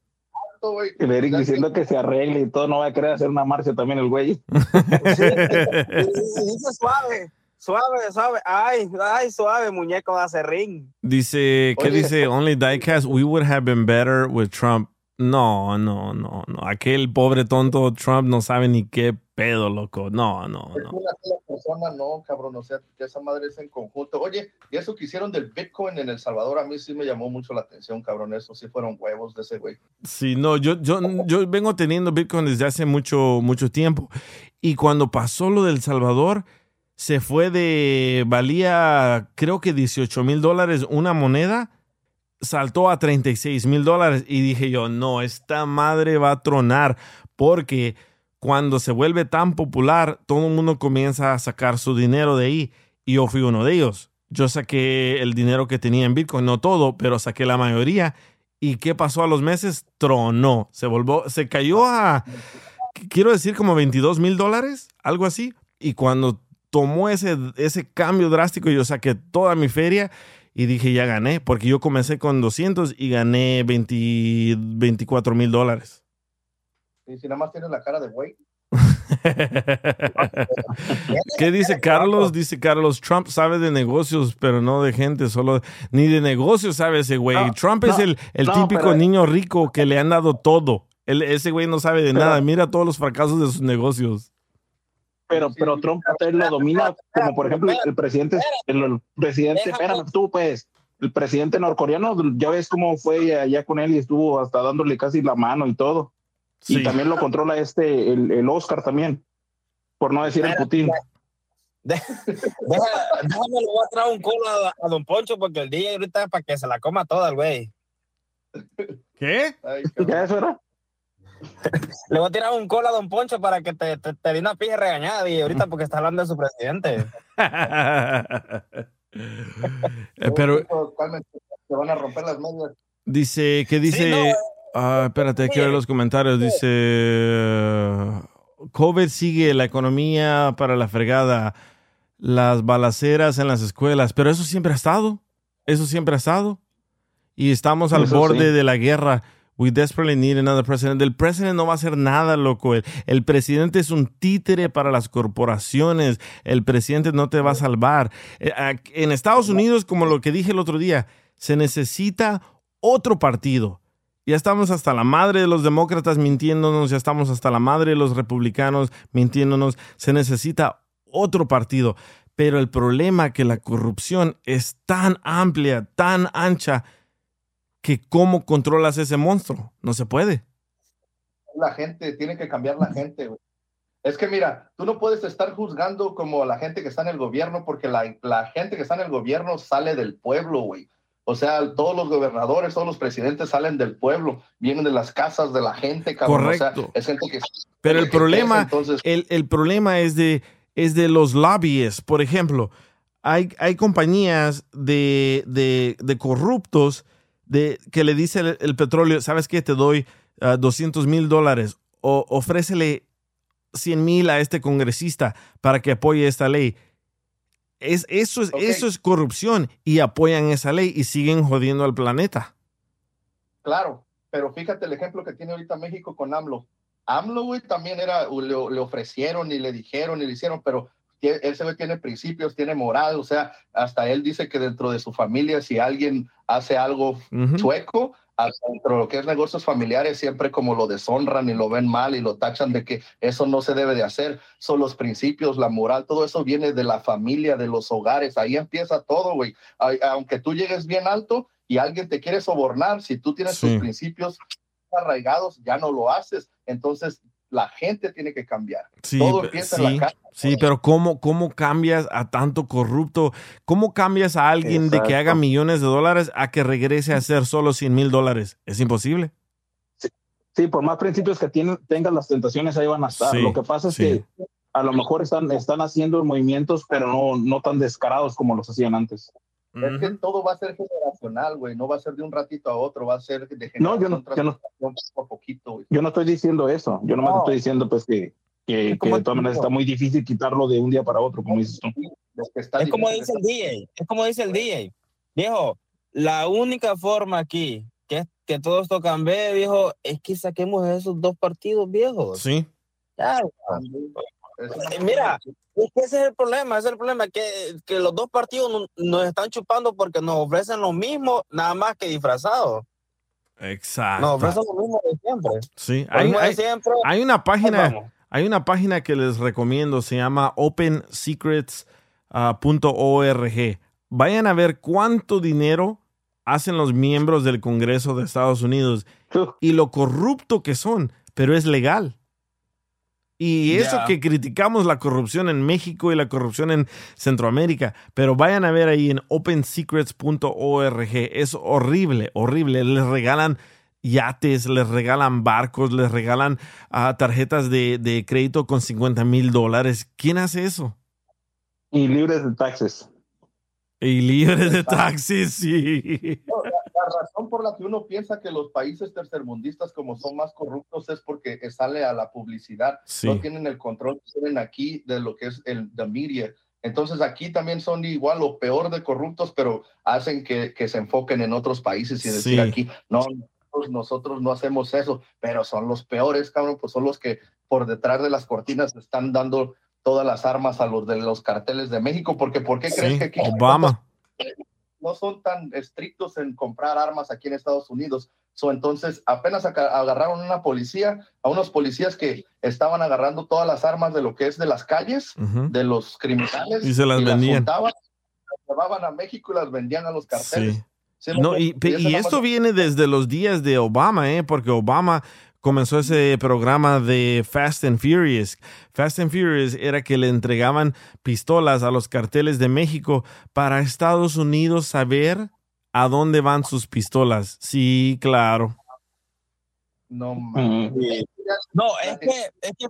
el Eric que se arregle y todo, no va a querer hacer una marcha también el güey. Sí, dice suave, suave, suave. Ay, ay, suave, muñeco de acerrín. Dice, ¿qué Oye. dice Only Diecast? We would have been better with Trump No, no, no, no. Aquel pobre tonto Trump no sabe ni qué pedo, loco. No, no, Es no. una sola persona, no, cabrón, o sea, que esa madre es en conjunto. Oye, y eso que hicieron del Bitcoin en El Salvador, a mí sí me llamó mucho la atención, cabrón, eso sí fueron huevos de ese güey. Sí, no, yo, yo, yo vengo teniendo Bitcoin desde hace mucho, mucho tiempo. Y cuando pasó lo del Salvador, se fue de, valía creo que 18 mil dólares una moneda, saltó a 36 mil dólares. Y dije yo, no, esta madre va a tronar porque cuando se vuelve tan popular, todo el mundo comienza a sacar su dinero de ahí. Y yo fui uno de ellos. Yo saqué el dinero que tenía en Bitcoin, no todo, pero saqué la mayoría. ¿Y qué pasó a los meses? Tronó. Se volvió, se cayó a, quiero decir, como 22 mil dólares, algo así. Y cuando tomó ese, ese cambio drástico, yo saqué toda mi feria y dije, ya gané, porque yo comencé con 200 y gané 20 24 mil dólares. Y si nada más tienes la cara de güey. ¿Qué dice Carlos? Dice Carlos, Trump sabe de negocios, pero no de gente, solo ni de negocios sabe ese güey. No, Trump es el, el no, típico pero- niño rico que le han dado todo. Él- ese güey no sabe de nada. Mira todos los fracasos de sus negocios. Pero, pero Trump él lo domina, como por ejemplo el presidente, el, el presidente, espérame tú pues, el presidente norcoreano, ya ves cómo fue allá con él y estuvo hasta dándole casi la mano y todo. Sí. Y también lo controla este, el, el Oscar también, por no decir el Putin. Deja- déjame, le voy a traer un culo a, a Don Poncho porque el día ahorita es para que se la coma toda el güey. ¿Qué? Ay, ¿Ya eso era? Le voy a tirar un colo a Don Poncho para que te, te, te dé una pija regañada y ahorita porque está hablando de su presidente. Eh, Pero te van a romper las medias. dice, ¿qué dice? no, eh, Ah, espérate, hay que ver los comentarios. Dice, COVID sigue la economía para la fregada, las balaceras en las escuelas, pero eso siempre ha estado, eso siempre ha estado. Y estamos al Eso borde sí. de la guerra. We desperately need another president. El presidente no va a hacer nada, loco. El, el presidente es un títere para las corporaciones. El presidente no te va a salvar. Eh, En Estados Unidos, como lo que dije el otro día, se necesita otro partido. Ya estamos hasta la madre de los demócratas mintiéndonos, ya estamos hasta la madre de los republicanos mintiéndonos. Se necesita otro partido. Pero el problema es que la corrupción es tan amplia, tan ancha, que cómo controlas ese monstruo. No se puede. La gente, tiene que cambiar la gente, güey. Es que mira, tú no puedes estar juzgando como la gente que está en el gobierno porque la, la gente que está en el gobierno sale del pueblo, güey. O sea, todos los gobernadores, todos los presidentes salen del pueblo, vienen de las casas de la gente, cabrón. O sea, Correcto. es gente que... Pero el que problema, entonces, el, el problema es de, es de los lobbies. Por ejemplo, hay, hay compañías de, de, de corruptos de, que le dice el, el petróleo, ¿sabes qué? Te doy ah, 200 mil dólares o ofrécele 100 mil a este congresista para que apoye esta ley. Es, eso, es, eso es corrupción y apoyan esa ley y siguen jodiendo al planeta. Claro, pero fíjate el ejemplo que tiene ahorita México con AMLO. AMLO, güey, también era, le, le ofrecieron y le dijeron y le hicieron, pero ese güey tiene principios, tiene moral, o sea, hasta él dice que dentro de su familia, si alguien hace algo Ujú. chueco, hasta dentro de lo que es negocios familiares, siempre como lo deshonran y lo ven mal y lo tachan de que eso no se debe de hacer. Son los principios, la moral, todo eso viene de la familia, de los hogares, ahí empieza todo, güey. Aunque tú llegues bien alto y alguien te quiere sobornar, si tú tienes Sí. tus principios arraigados, ya no lo haces. Entonces, la gente tiene que cambiar. Sí, Todo empieza en sí, la casa. sí, pero ¿cómo, ¿cómo cambias a tanto corrupto? ¿Cómo cambias a alguien de que haga millones de dólares a que regrese a hacer solo 100 mil dólares? Es imposible. Sí, por más principios que tienen, tengan las tentaciones, ahí van a estar. Sí, Lo que pasa es que a lo mejor están, están haciendo movimientos, pero no, no tan descarados como los hacían antes. Es que todo va a ser generacional, güey. No va a ser de un ratito a otro, va a ser de No, yo generación no- tras yo no- generación, poco a poquito, güey. Yo no estoy diciendo eso. Yo nomás No. estoy diciendo pues que, que, que como de todas maneras está muy difícil quitarlo de un día para otro, como dices tú. Que Es como dice el DJ, es como dice el DJ. Viejo, la única forma aquí que, que todo esto cambie, viejo, es que saquemos esos dos partidos viejos. Sí. Es Eh, Mira, es que ese es el problema, ese es el problema, que, que los dos partidos no- nos están chupando porque nos ofrecen lo mismo, nada más que disfrazados. Exacto. No, pero eso es lo mismo de siempre. Sí, hay, hay- siempre. hay una página, hay una página que les recomiendo, se llama opensecrets.org. Vayan a ver cuánto dinero hacen los miembros del Congreso de Estados Unidos y lo corrupto que son, pero es legal. Y eso que criticamos la corrupción en México y la corrupción en Centroamérica, pero vayan a ver ahí en opensecrets.org. Es horrible, horrible. Les regalan yates, les regalan barcos, les regalan ah, tarjetas de, de crédito con 50 mil dólares. ¿Quién hace eso? Y libres de taxes. Y libres de taxis, sí. No, razón por la que uno piensa que los países tercermundistas como son más corruptos es porque sale a la publicidad. Sí. No tienen el control que tienen aquí de lo que es el the media. Entonces aquí también son igual o peor de corruptos, pero hacen que, que se enfoquen en otros países y decir Sí. aquí, no, nosotros, no hacemos eso, pero son los peores, cabrón, pues son los que por detrás de las cortinas están dando todas las armas a los de los carteles de México, porque ¿por qué crees Sí, que aquí Obama. No son tan estrictos en comprar armas aquí en Estados Unidos. So, entonces, apenas agarraron una policía, a unos policías que estaban agarrando todas las armas de lo que es de las calles, de los criminales, Y se las vendían. juntaban, las llevaban a México y las vendían a los carteles. Sí. Sí, No, y, y esto viene desde los días de Obama, ¿eh? porque Obama comenzó ese programa de Fast and Furious. Fast and Furious era que le entregaban pistolas a los carteles de México para Estados Unidos saber a dónde van sus pistolas. Sí, claro. No, No, es que, es que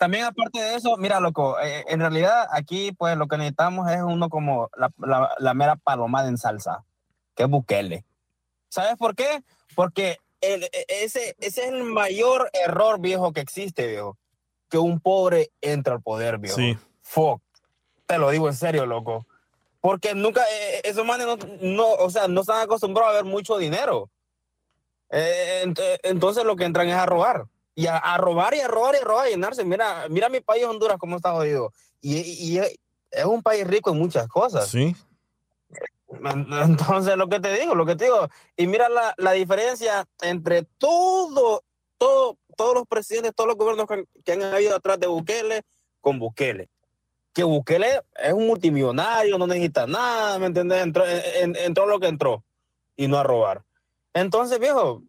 también aparte de eso, mira, loco, eh, en realidad aquí pues lo que necesitamos es uno como la, la, la mera palomada en salsa, que es Bukele. ¿Sabes por qué? Porque el- e- ese, ese es el mayor error, viejo, que existe, viejo. Que un pobre entra al poder, viejo. Sí. Fuck. Te lo digo en serio, loco. Porque nunca, eh, esos manes no, no, o sea, no están acostumbrados a ver mucho dinero. Eh, ent- eh, entonces lo que entran es a robar. Y a, a robar y a robar y a robar y llenarse. Mira, mira mi país Honduras cómo está jodido. Y, y- y es un país rico en muchas cosas. Sí. En- Entonces, lo que te digo, lo que te digo, y mira la, la diferencia entre todo, todo, todos los presidentes, todos los gobiernos que, han- que han habido atrás de Bukele con Bukele. Que Bukele es un multimillonario, no necesita nada, ¿me entiendes? Entró, en- en- entró lo que entró y no a robar. Entonces, viejo,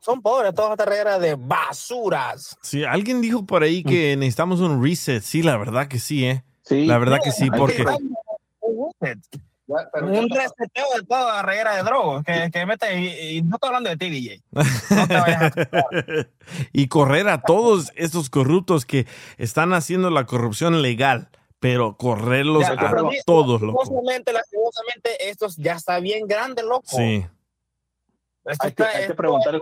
son pobres, todas estas reglas de basuras. Sí, alguien dijo por ahí que necesitamos un reset. Sí, la verdad que sí, ¿eh? Sí. La verdad que sí, porque... Ya, pero un ya- reseteo de toda la reguera de drogas que, que mete, y, y no estoy hablando de ti, DJ. y correr a todos estos corruptos que están haciendo la corrupción legal, pero correrlos Ya, a pero todos, loco. lastimosamente, lastimosamente, esto ya está bien grande, loco. Sí. Esto Hay que- está, hay que preguntar- es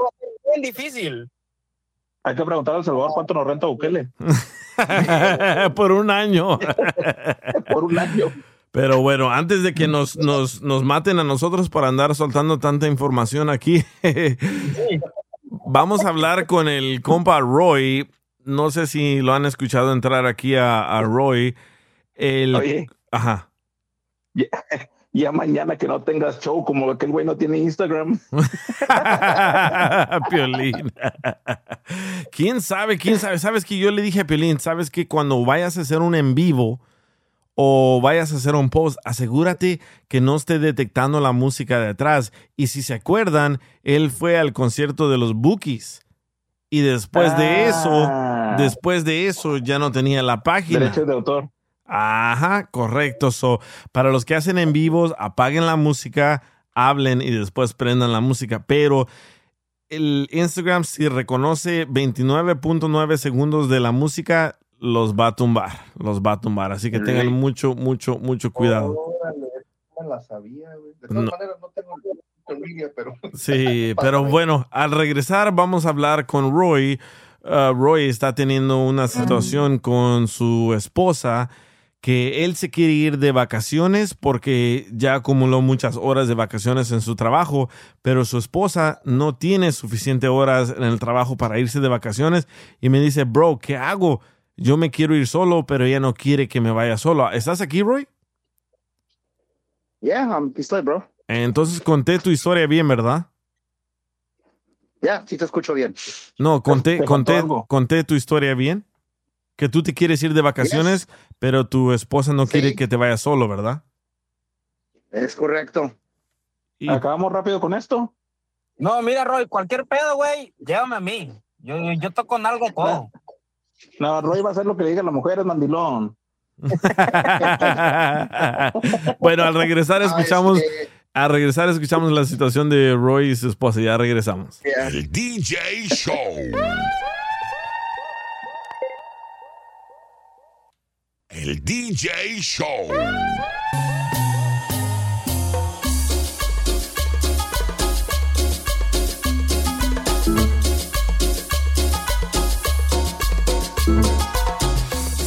bien difícil. Hay que preguntar al Salvador cuánto nos renta Bukele. Por un año. Por un año. Pero bueno, antes de que nos, nos, nos maten a nosotros por andar soltando tanta información aquí, vamos a hablar con el compa Roy. No sé si lo han escuchado entrar aquí a, a Roy. El, Oye. Ajá. Ya, ya mañana que no tengas show, como aquel güey no tiene Instagram. Piolín. ¿Quién sabe? ¿Quién sabe? ¿Sabes que yo le dije a Piolín? ¿Sabes que cuando vayas a hacer un en vivo o vayas a hacer un post, asegúrate que no esté detectando la música de atrás? Y si se acuerdan, él fue al concierto de los Bookies. Y después de eso, Ah. después de eso ya no tenía la página. Derechos de autor. Ajá, correcto. So, para los que hacen en vivos, apaguen la música, hablen y después prendan la música. Pero el Instagram, si reconoce 29.9 segundos de la música, los va a tumbar. Los va a tumbar. Así que tengan mucho, mucho, mucho cuidado. Órale, no me la sabía, güey. De todas No. maneras, no tengo pero. Sí, pero bueno, al regresar vamos a hablar con Roy. Uh, Roy está teniendo una situación con su esposa que él se quiere ir de vacaciones porque ya acumuló muchas horas de vacaciones en su trabajo, pero su esposa no tiene suficiente horas en el trabajo para irse de vacaciones y me dice, bro, ¿qué hago? Yo me quiero ir solo, pero ella no quiere que me vaya solo. ¿Estás aquí, Roy? Yeah, I'm estoy, bro. Entonces conté tu historia bien, ¿verdad? Ya, sí te escucho bien. No, conté, ¿Te contó conté, conté tu historia bien. Que tú te quieres ir de vacaciones, pero tu esposa no quiere que te vayas solo, ¿verdad? Es correcto. Y- Acabamos rápido con esto. No, mira, Roy, cualquier pedo, güey, llévame a mí. Yo, yo, yo toco en algo todo. No, Roy va a hacer lo que le diga la mujer, es mandilón. bueno, al regresar Ah, escuchamos, al regresar escuchamos la situación de Roy y su esposa. Ya regresamos. El DJ Show. El DJ Show.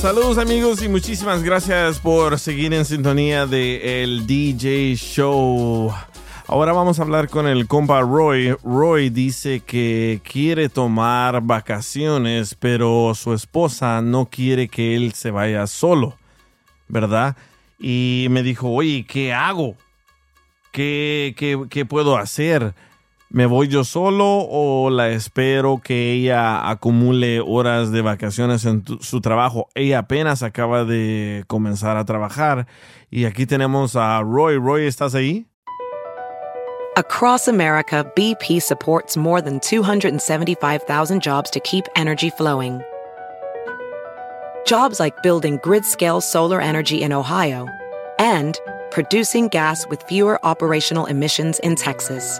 Saludos amigos y muchísimas gracias por seguir en sintonía de el DJ Show. Ahora vamos a hablar con el compa Roy. Roy dice que quiere tomar vacaciones, pero su esposa no quiere que él se vaya solo, ¿verdad? Y me dijo, oye, ¿qué hago? ¿Qué, qué, qué puedo hacer? ¿Me voy yo solo o la espero que ella acumule horas de vacaciones en su trabajo? Ella apenas acaba de comenzar a trabajar. Y aquí tenemos a Roy. Roy, ¿estás ahí? Across America, BP supports more than 275,000 jobs to keep energy flowing. Jobs like building grid scale solar energy in Ohio and producing gas with fewer operational emissions in Texas.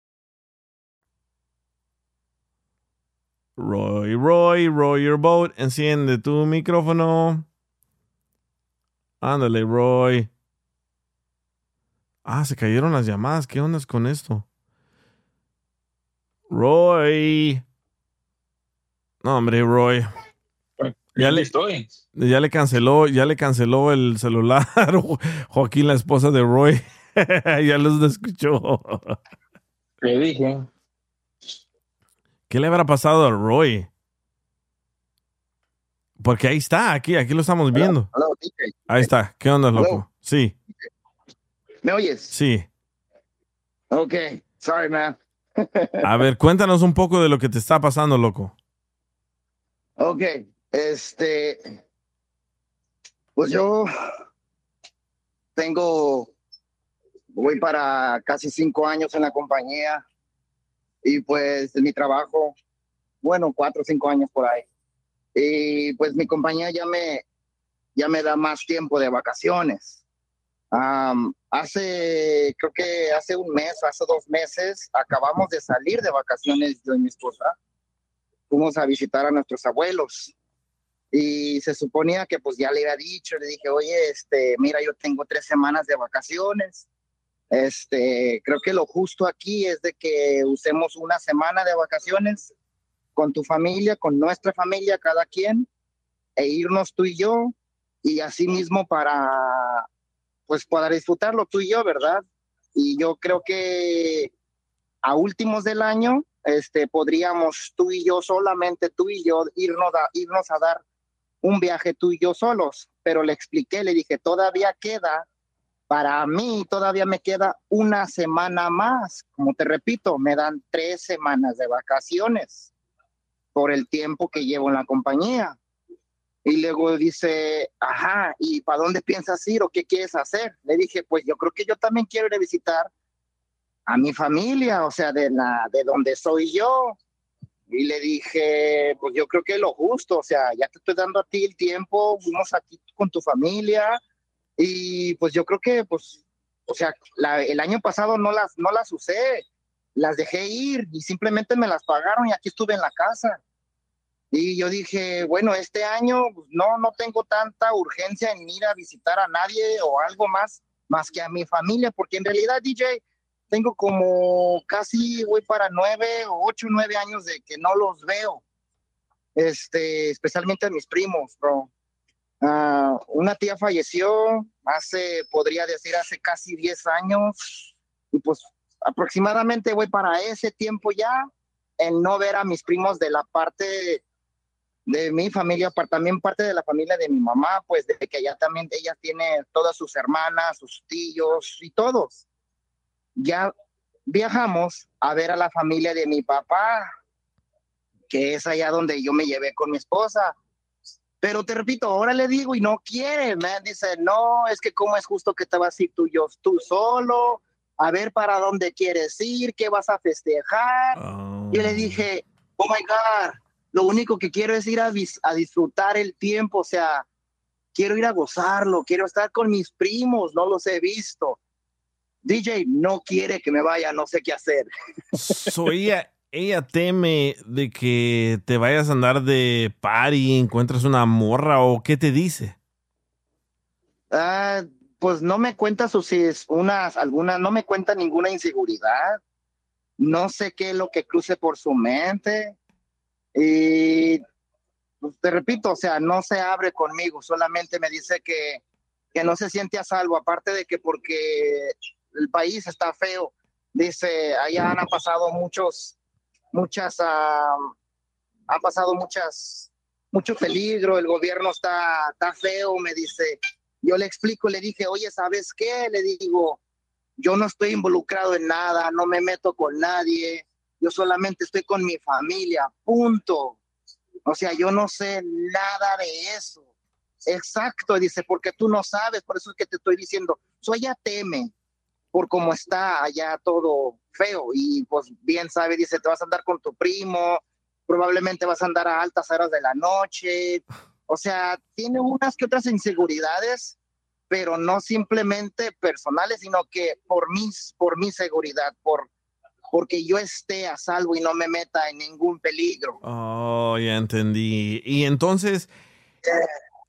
Roy, Roy, Roy your boat. Enciende tu micrófono. Ándale, Roy. Ah, se cayeron las llamadas. ¿Qué ondas con esto? Roy. No, hombre, Roy. Ya le, estoy. ya le canceló, ya le canceló el celular. Joaquín, la esposa de Roy. ya los escuchó. Le dije. ¿Qué le habrá pasado a Roy? Porque ahí está, aquí, aquí lo estamos viendo. Hello, DJ. Ahí está. ¿Qué onda, loco? Sí, ¿Me oyes? sí. Ok, sorry, man. A ver, cuéntanos un poco de lo que te está pasando, loco. Ok, este, pues yo tengo, voy para casi cinco años en la compañía y pues mi trabajo, bueno, cuatro o cinco años por ahí. Y pues mi compañía ya me, ya me da más tiempo de vacaciones. Hace, creo que hace un mes, hace dos meses, acabamos de salir de vacaciones yo y mi esposa fuimos a visitar a nuestros abuelos y se suponía que pues ya le había dicho, le dije, oye, este, mira, yo tengo tres semanas de vacaciones, este, creo que lo justo aquí es de que usemos una semana de vacaciones con tu familia, con nuestra familia, cada quien, e irnos tú y yo, y así mismo para, pues para disfrutarlo tú y yo, ¿verdad? Y yo creo que a últimos del año, este, podríamos tú y yo solamente, tú y yo, irnos irnos a dar un viaje tú y yo solos. Pero le expliqué, le dije, todavía queda, para mí todavía me queda una semana más. Como te repito, me dan tres semanas de vacaciones por el tiempo que llevo en la compañía. Y luego dice, ajá, ¿y para dónde piensas ir o qué quieres hacer? Le dije, pues yo creo que yo también quiero ir a visitar a mi familia, o sea, de, la, de donde soy yo. Y le dije, pues yo creo que es lo justo, o sea, ya te estoy dando a ti el tiempo, fuimos aquí con tu familia y pues yo creo que, pues, o sea, el año pasado no las, no las usé las dejé ir y simplemente me las pagaron y aquí estuve en la casa. Y yo dije, bueno, este año pues, no, no tengo tanta urgencia en ir a visitar a nadie o algo más, más que a mi familia, porque en realidad, DJ, tengo como casi, voy para nueve o ocho, nueve años de que no los veo, este, especialmente a mis primos, bro. Ah, una tía falleció hace, podría decir, hace casi diez años, y pues aproximadamente voy para ese tiempo ya, en no ver a mis primos de la parte de mi familia, también parte de la familia de mi mamá, pues de que ella también, ella tiene todas sus hermanas, sus tíos y todos. Ya viajamos a ver a la familia de mi papá, que es allá donde yo me llevé con mi esposa. Pero te repito, ahora le digo y no quiere, me dice, no, es que cómo es justo que te vas a ir tú, yo, tú solo, a ver para dónde quieres ir, qué vas a festejar. Yo le dije, oh my God, lo único que quiero es ir a, a disfrutar el tiempo, o sea, quiero ir a gozarlo, quiero estar con mis primos, no los he visto. DJ no quiere que me vaya, no sé qué hacer. So ella, teme de que te vayas a andar de party, encuentras una morra o qué te dice. Ah, pues no me cuenta sus unas, algunas, no me cuenta ninguna inseguridad. No sé qué es lo que cruce por su mente. Y pues, te repito, o sea, no se abre conmigo, solamente me dice que, que no se siente a salvo, aparte de que porque el país está feo, dice, allá han pasado muchos, muchas, han pasado muchas, mucho peligro, el gobierno está, está feo, me dice. Yo le explico, le dije, oye, ¿sabes qué? Le digo, yo no estoy involucrado en nada, no me meto con nadie, yo solamente estoy con mi familia, punto. O sea, yo no sé nada de eso. Exacto, dice, porque tú no sabes, por eso es que te estoy diciendo, so ella teme por cómo está allá todo feo y pues bien sabe, dice, te vas a andar con tu primo, probablemente vas a andar a altas horas de la noche, o sea, tiene unas que otras inseguridades, pero no simplemente personales, sino que por mis, por mi seguridad, por porque yo esté a salvo y no me meta en ningún peligro. Oh, ya entendí. Y entonces,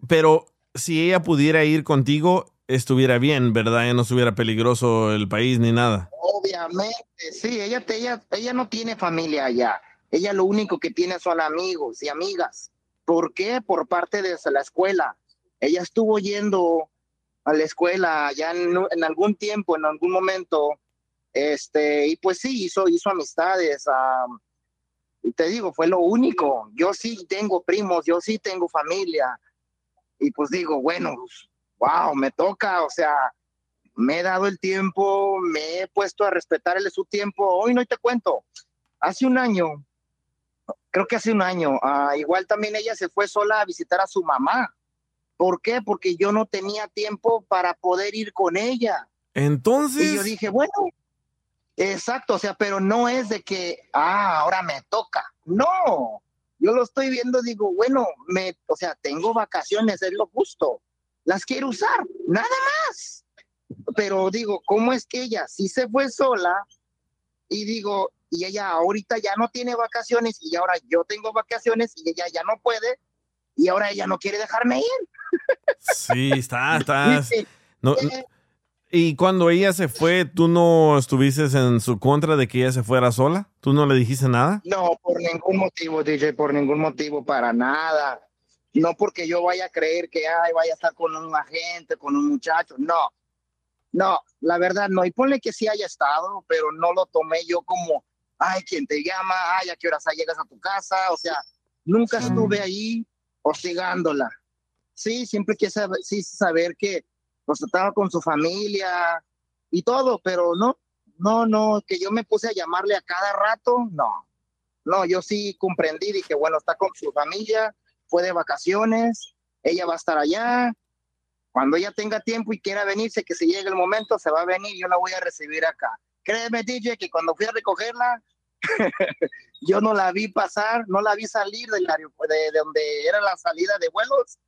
pero si ella pudiera ir contigo, estuviera bien, ¿verdad? Ya no estuviera peligroso el país ni nada. Obviamente, sí, ella, ella, ella no tiene familia allá. Ella lo único que tiene son amigos y amigas. ¿Por qué? Por parte de la escuela. Ella estuvo yendo a la escuela ya en, algún tiempo, en algún momento, este, y pues sí, hizo, hizo amistades. y te digo, fue lo único. Yo sí tengo primos, yo sí tengo familia. Y pues digo, bueno, wow, me toca, o sea, me he dado el tiempo, me he puesto a respetarle su tiempo. Hoy no te cuento, hace un año, creo que hace un año, ah, igual también ella se fue sola a visitar a su mamá. ¿Por qué? Porque yo no tenía tiempo para poder ir con ella. Entonces. Y yo dije, bueno, Exacto, o sea, pero no es de que, ah, ahora me toca. No, yo lo estoy viendo, digo, bueno, me, o sea, tengo vacaciones, es lo justo. Las quiero usar, nada más. Pero digo, ¿cómo es que ella sí se fue sola? Y digo, y ella ahorita ya no tiene vacaciones y ahora yo tengo vacaciones y ella ya no puede y ahora ella no quiere dejarme ir. Sí, está, está. No, y cuando ella se fue, ¿tú no estuviste en su contra de que ella se fuera sola? ¿Tú no le dijiste nada? No, por ningún motivo, DJ, por ningún motivo, para nada. No porque yo vaya a creer que ay, vaya a estar con un agente, con un muchacho, no. No, la verdad no. Y ponle que sí haya estado, pero no lo tomé yo como, ay, ¿quién te llama? Ay, ¿a qué horas llegas a tu casa? O sea, nunca estuve ahí hostigándola. Sí, siempre quise saber, sí, saber que pues estaba con su familia y todo, pero no, no, no, que yo me puse a llamarle a cada rato, no, no, yo sí comprendí, dije, bueno, está con su familia, fue de vacaciones, ella va a estar allá, cuando ella tenga tiempo y quiera venirse, que si llegue el momento, se va a venir, yo la voy a recibir acá. Créeme, DJ, que cuando fui a recogerla, yo no la vi pasar, no la vi salir del de, de donde era la salida de vuelos,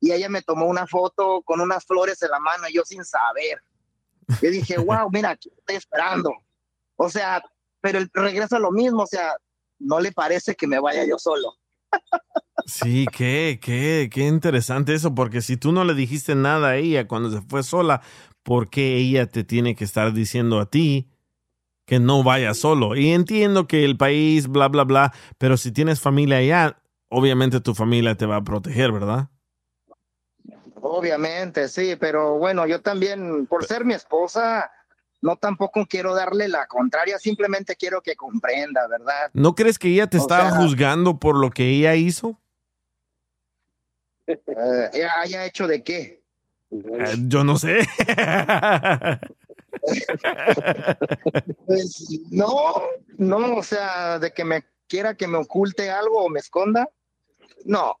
y ella me tomó una foto con unas flores en la mano, yo sin saber. Yo dije, wow, mira, aquí estoy esperando. O sea, pero el regreso a lo mismo, o sea, no le parece que me vaya yo solo. Sí, qué, qué, qué interesante eso, porque si tú no le dijiste nada a ella cuando se fue sola, ¿por qué ella te tiene que estar diciendo a ti que no vaya solo? Y entiendo que el país, bla, bla, bla, pero si tienes familia allá, obviamente tu familia te va a proteger, ¿verdad? Obviamente, sí, pero bueno, yo también, por ser mi esposa, no tampoco quiero darle la contraria, simplemente quiero que comprenda, ¿verdad? ¿No crees que ella te O está sea- juzgando por lo que ella hizo? Eh, ¿ella ¿Haya hecho de qué? Eh, yo no sé. Pues no, no, o sea, de que me quiera que me oculte algo o me esconda, no,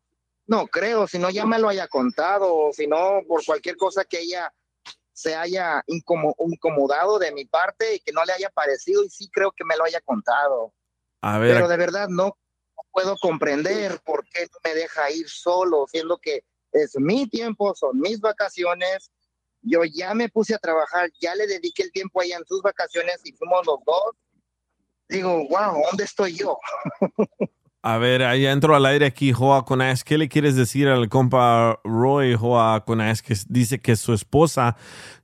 no creo, si no ya me lo haya contado, o si no, por cualquier cosa que ella se haya incomo- incomodado de mi parte y que no le haya parecido, y sí creo que me lo haya contado. A ver, Pero de verdad no puedo comprender por qué no me deja ir solo, siendo que es mi tiempo, son mis vacaciones. Yo ya me puse a trabajar, ya le dediqué el tiempo a ella en sus vacaciones y fuimos los dos. Digo, wow, ¿dónde estoy yo? a ver, allá entro al aire aquí, Joa Conas. ¿Qué le quieres decir al compa Roy Joa Conas que dice que su esposa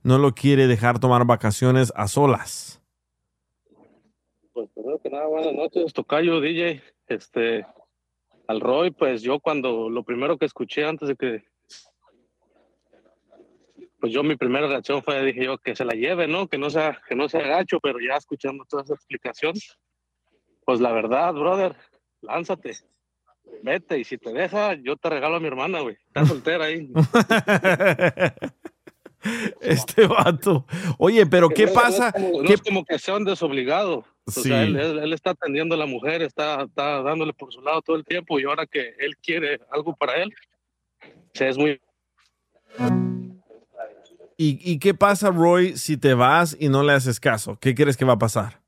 no lo quiere dejar tomar vacaciones a solas? Pues primero que nada, buenas noches, Tocayo, DJ. Este, al Roy, pues yo cuando lo primero que escuché antes de que, pues yo mi primera reacción fue, dije yo, que se la lleve, ¿no? Que no sea, que no sea gacho, pero ya escuchando toda esa explicación, pues la verdad, brother, lánzate, vete, y si te deja, yo te regalo a mi hermana, güey. Está soltera ahí. Este vato. Oye, pero ¿qué pasa? No es como, no ¿Qué- es como que sea un desobligado. O Sí. sea, él, él- él está atendiendo a la mujer, está, está dándole por su lado todo el tiempo y ahora que él quiere algo para él, se es muy... ¿Y, y qué pasa, Roy, si te vas y no le haces caso? ¿Qué crees que va a pasar?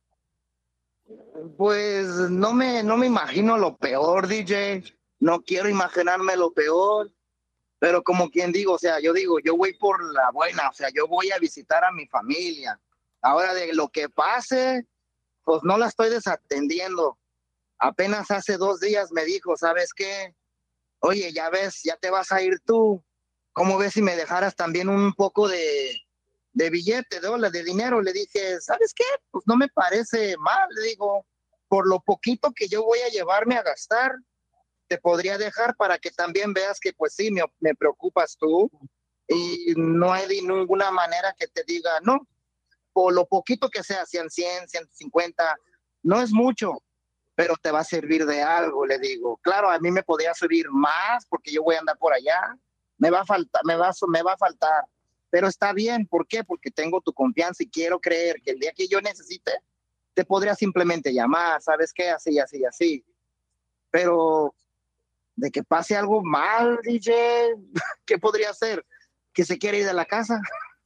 Pues no me, no me imagino lo peor, DJ. No quiero imaginarme lo peor. Pero como quien digo, o sea, yo digo, yo voy por la buena, o sea, yo voy a visitar a mi familia. Ahora de lo que pase, pues no la estoy desatendiendo. Apenas hace dos días me dijo, ¿sabes qué? Oye, ya ves, ya te vas a ir tú. ¿Cómo ves si me dejaras también un poco de, de billete, de dólares, de dinero? Le dije, ¿sabes qué? Pues no me parece mal, le digo, por lo poquito que yo voy a llevarme a gastar, te podría dejar para que también veas que pues sí, me, me preocupas tú y no hay de ninguna manera que te diga, no, por lo poquito que sea, 100, 100, 150, no es mucho, pero te va a servir de algo, le digo. Claro, a mí me podría subir más porque yo voy a andar por allá, me va a faltar, me va, me va a faltar, pero está bien, ¿por qué? Porque tengo tu confianza y quiero creer que el día que yo necesite, te podría simplemente llamar, ¿sabes qué? Así, así, así. Pero de que pase algo mal, DJ, ¿qué podría hacer? Que se quiere ir de la casa.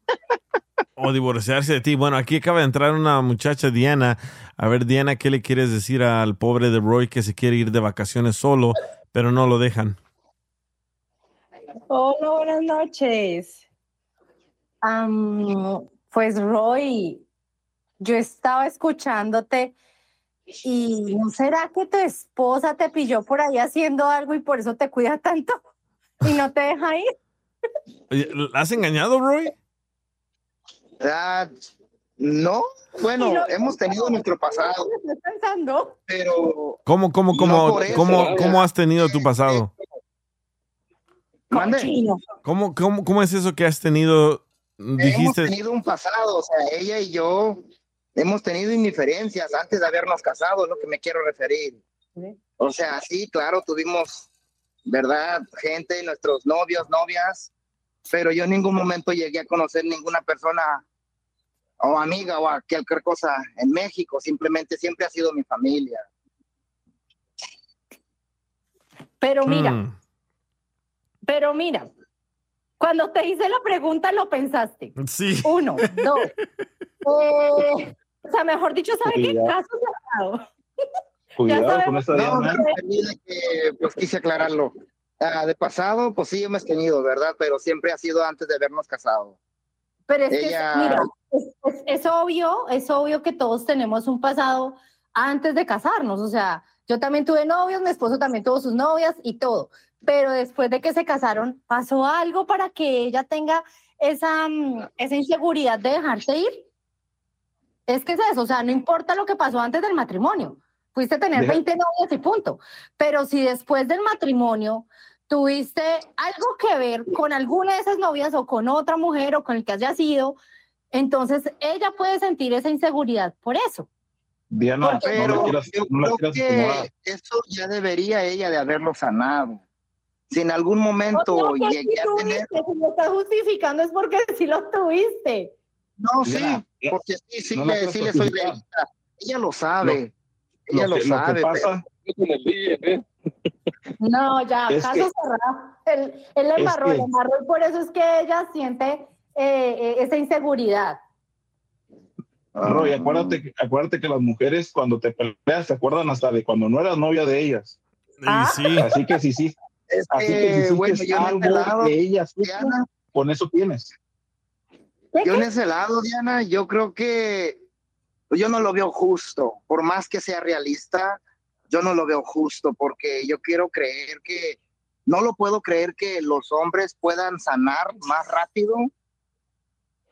O divorciarse de ti. Bueno, aquí acaba de entrar una muchacha, Diana. A ver, Diana, ¿qué le quieres decir al pobre de Roy que se quiere ir de vacaciones solo, pero no lo dejan? Hola, buenas noches. Am, pues Roy, yo estaba escuchándote y ¿no será que tu esposa te pilló por ahí haciendo algo y por eso te cuida tanto y no te deja ir? ¿la ¿Has engañado, Roy? Ah, no, bueno, hemos tenido nuestro pasado, Estoy pensando. pero ¿Cómo, cómo, cómo, eso, cómo, cómo has tenido tu pasado? ¿Cómo, cómo, cómo es eso que has tenido? Hemos Dijiste, tenido un pasado, o sea, ella y yo hemos tenido indiferencias antes de habernos casado, es lo que me quiero referir. O sea, sí, claro, tuvimos, ¿verdad? Gente, nuestros novios, novias, pero yo en ningún momento llegué a conocer ninguna persona o amiga o cualquier cosa en México, simplemente siempre ha sido mi familia. Pero mira, Mm, pero mira, cuando te hice la pregunta lo pensaste. Sí. Uno, dos. Eh, o sea, mejor dicho, ¿sabe qué Cuidado. caso dado? Cuidado con eso, que- Diana. que, pues quise aclararlo. Ah, de pasado, pues sí hemos tenido, ¿verdad? Pero siempre ha sido antes de habernos casado. Pero es que, Ella- mira, es, es- es obvio, es obvio que todos tenemos un pasado antes de casarnos. O sea, yo también tuve novios, mi esposo también tuvo sus novias y todo. Pero después de que se casaron, ¿pasó algo para que ella tenga esa, mm, esa inseguridad de dejarse ir? Es que es eso, o sea, no importa lo que pasó antes del matrimonio. Fuiste a tener Deja- 20 novios y punto. Pero si después del matrimonio tuviste algo que ver con alguna de esas novias o con otra mujer o con el que haya sido, entonces ella puede sentir esa inseguridad por eso. Diana, no Pero la quieras, no la creo que eso ya debería ella de haberlo sanado. Si en algún momento No, llegué a tener... si lo estás justificando es porque sí lo tuviste. No, sí, porque sí, sí, no le, sí le soy realista. Ella lo sabe. Lo ella lo, que, lo que sabe. pero- pasa, No, ya, Es caso que- cerrado. Él, él le es embarró, le embarró y por eso es que ella siente eh, eh, esa inseguridad. Roy, acuérdate, que- acuérdate que las mujeres cuando te peleas se acuerdan hasta de cuando no eras novia de ellas. Ah. Sí. Así que si sí, Es así que si hiciste bueno, yo algo que ellas Diana, con eso tienes. Yo en ese lado, Diana, yo creo que yo no lo veo justo. Por más que sea realista, yo no lo veo justo porque yo quiero creer que, no lo puedo creer que los hombres puedan sanar más rápido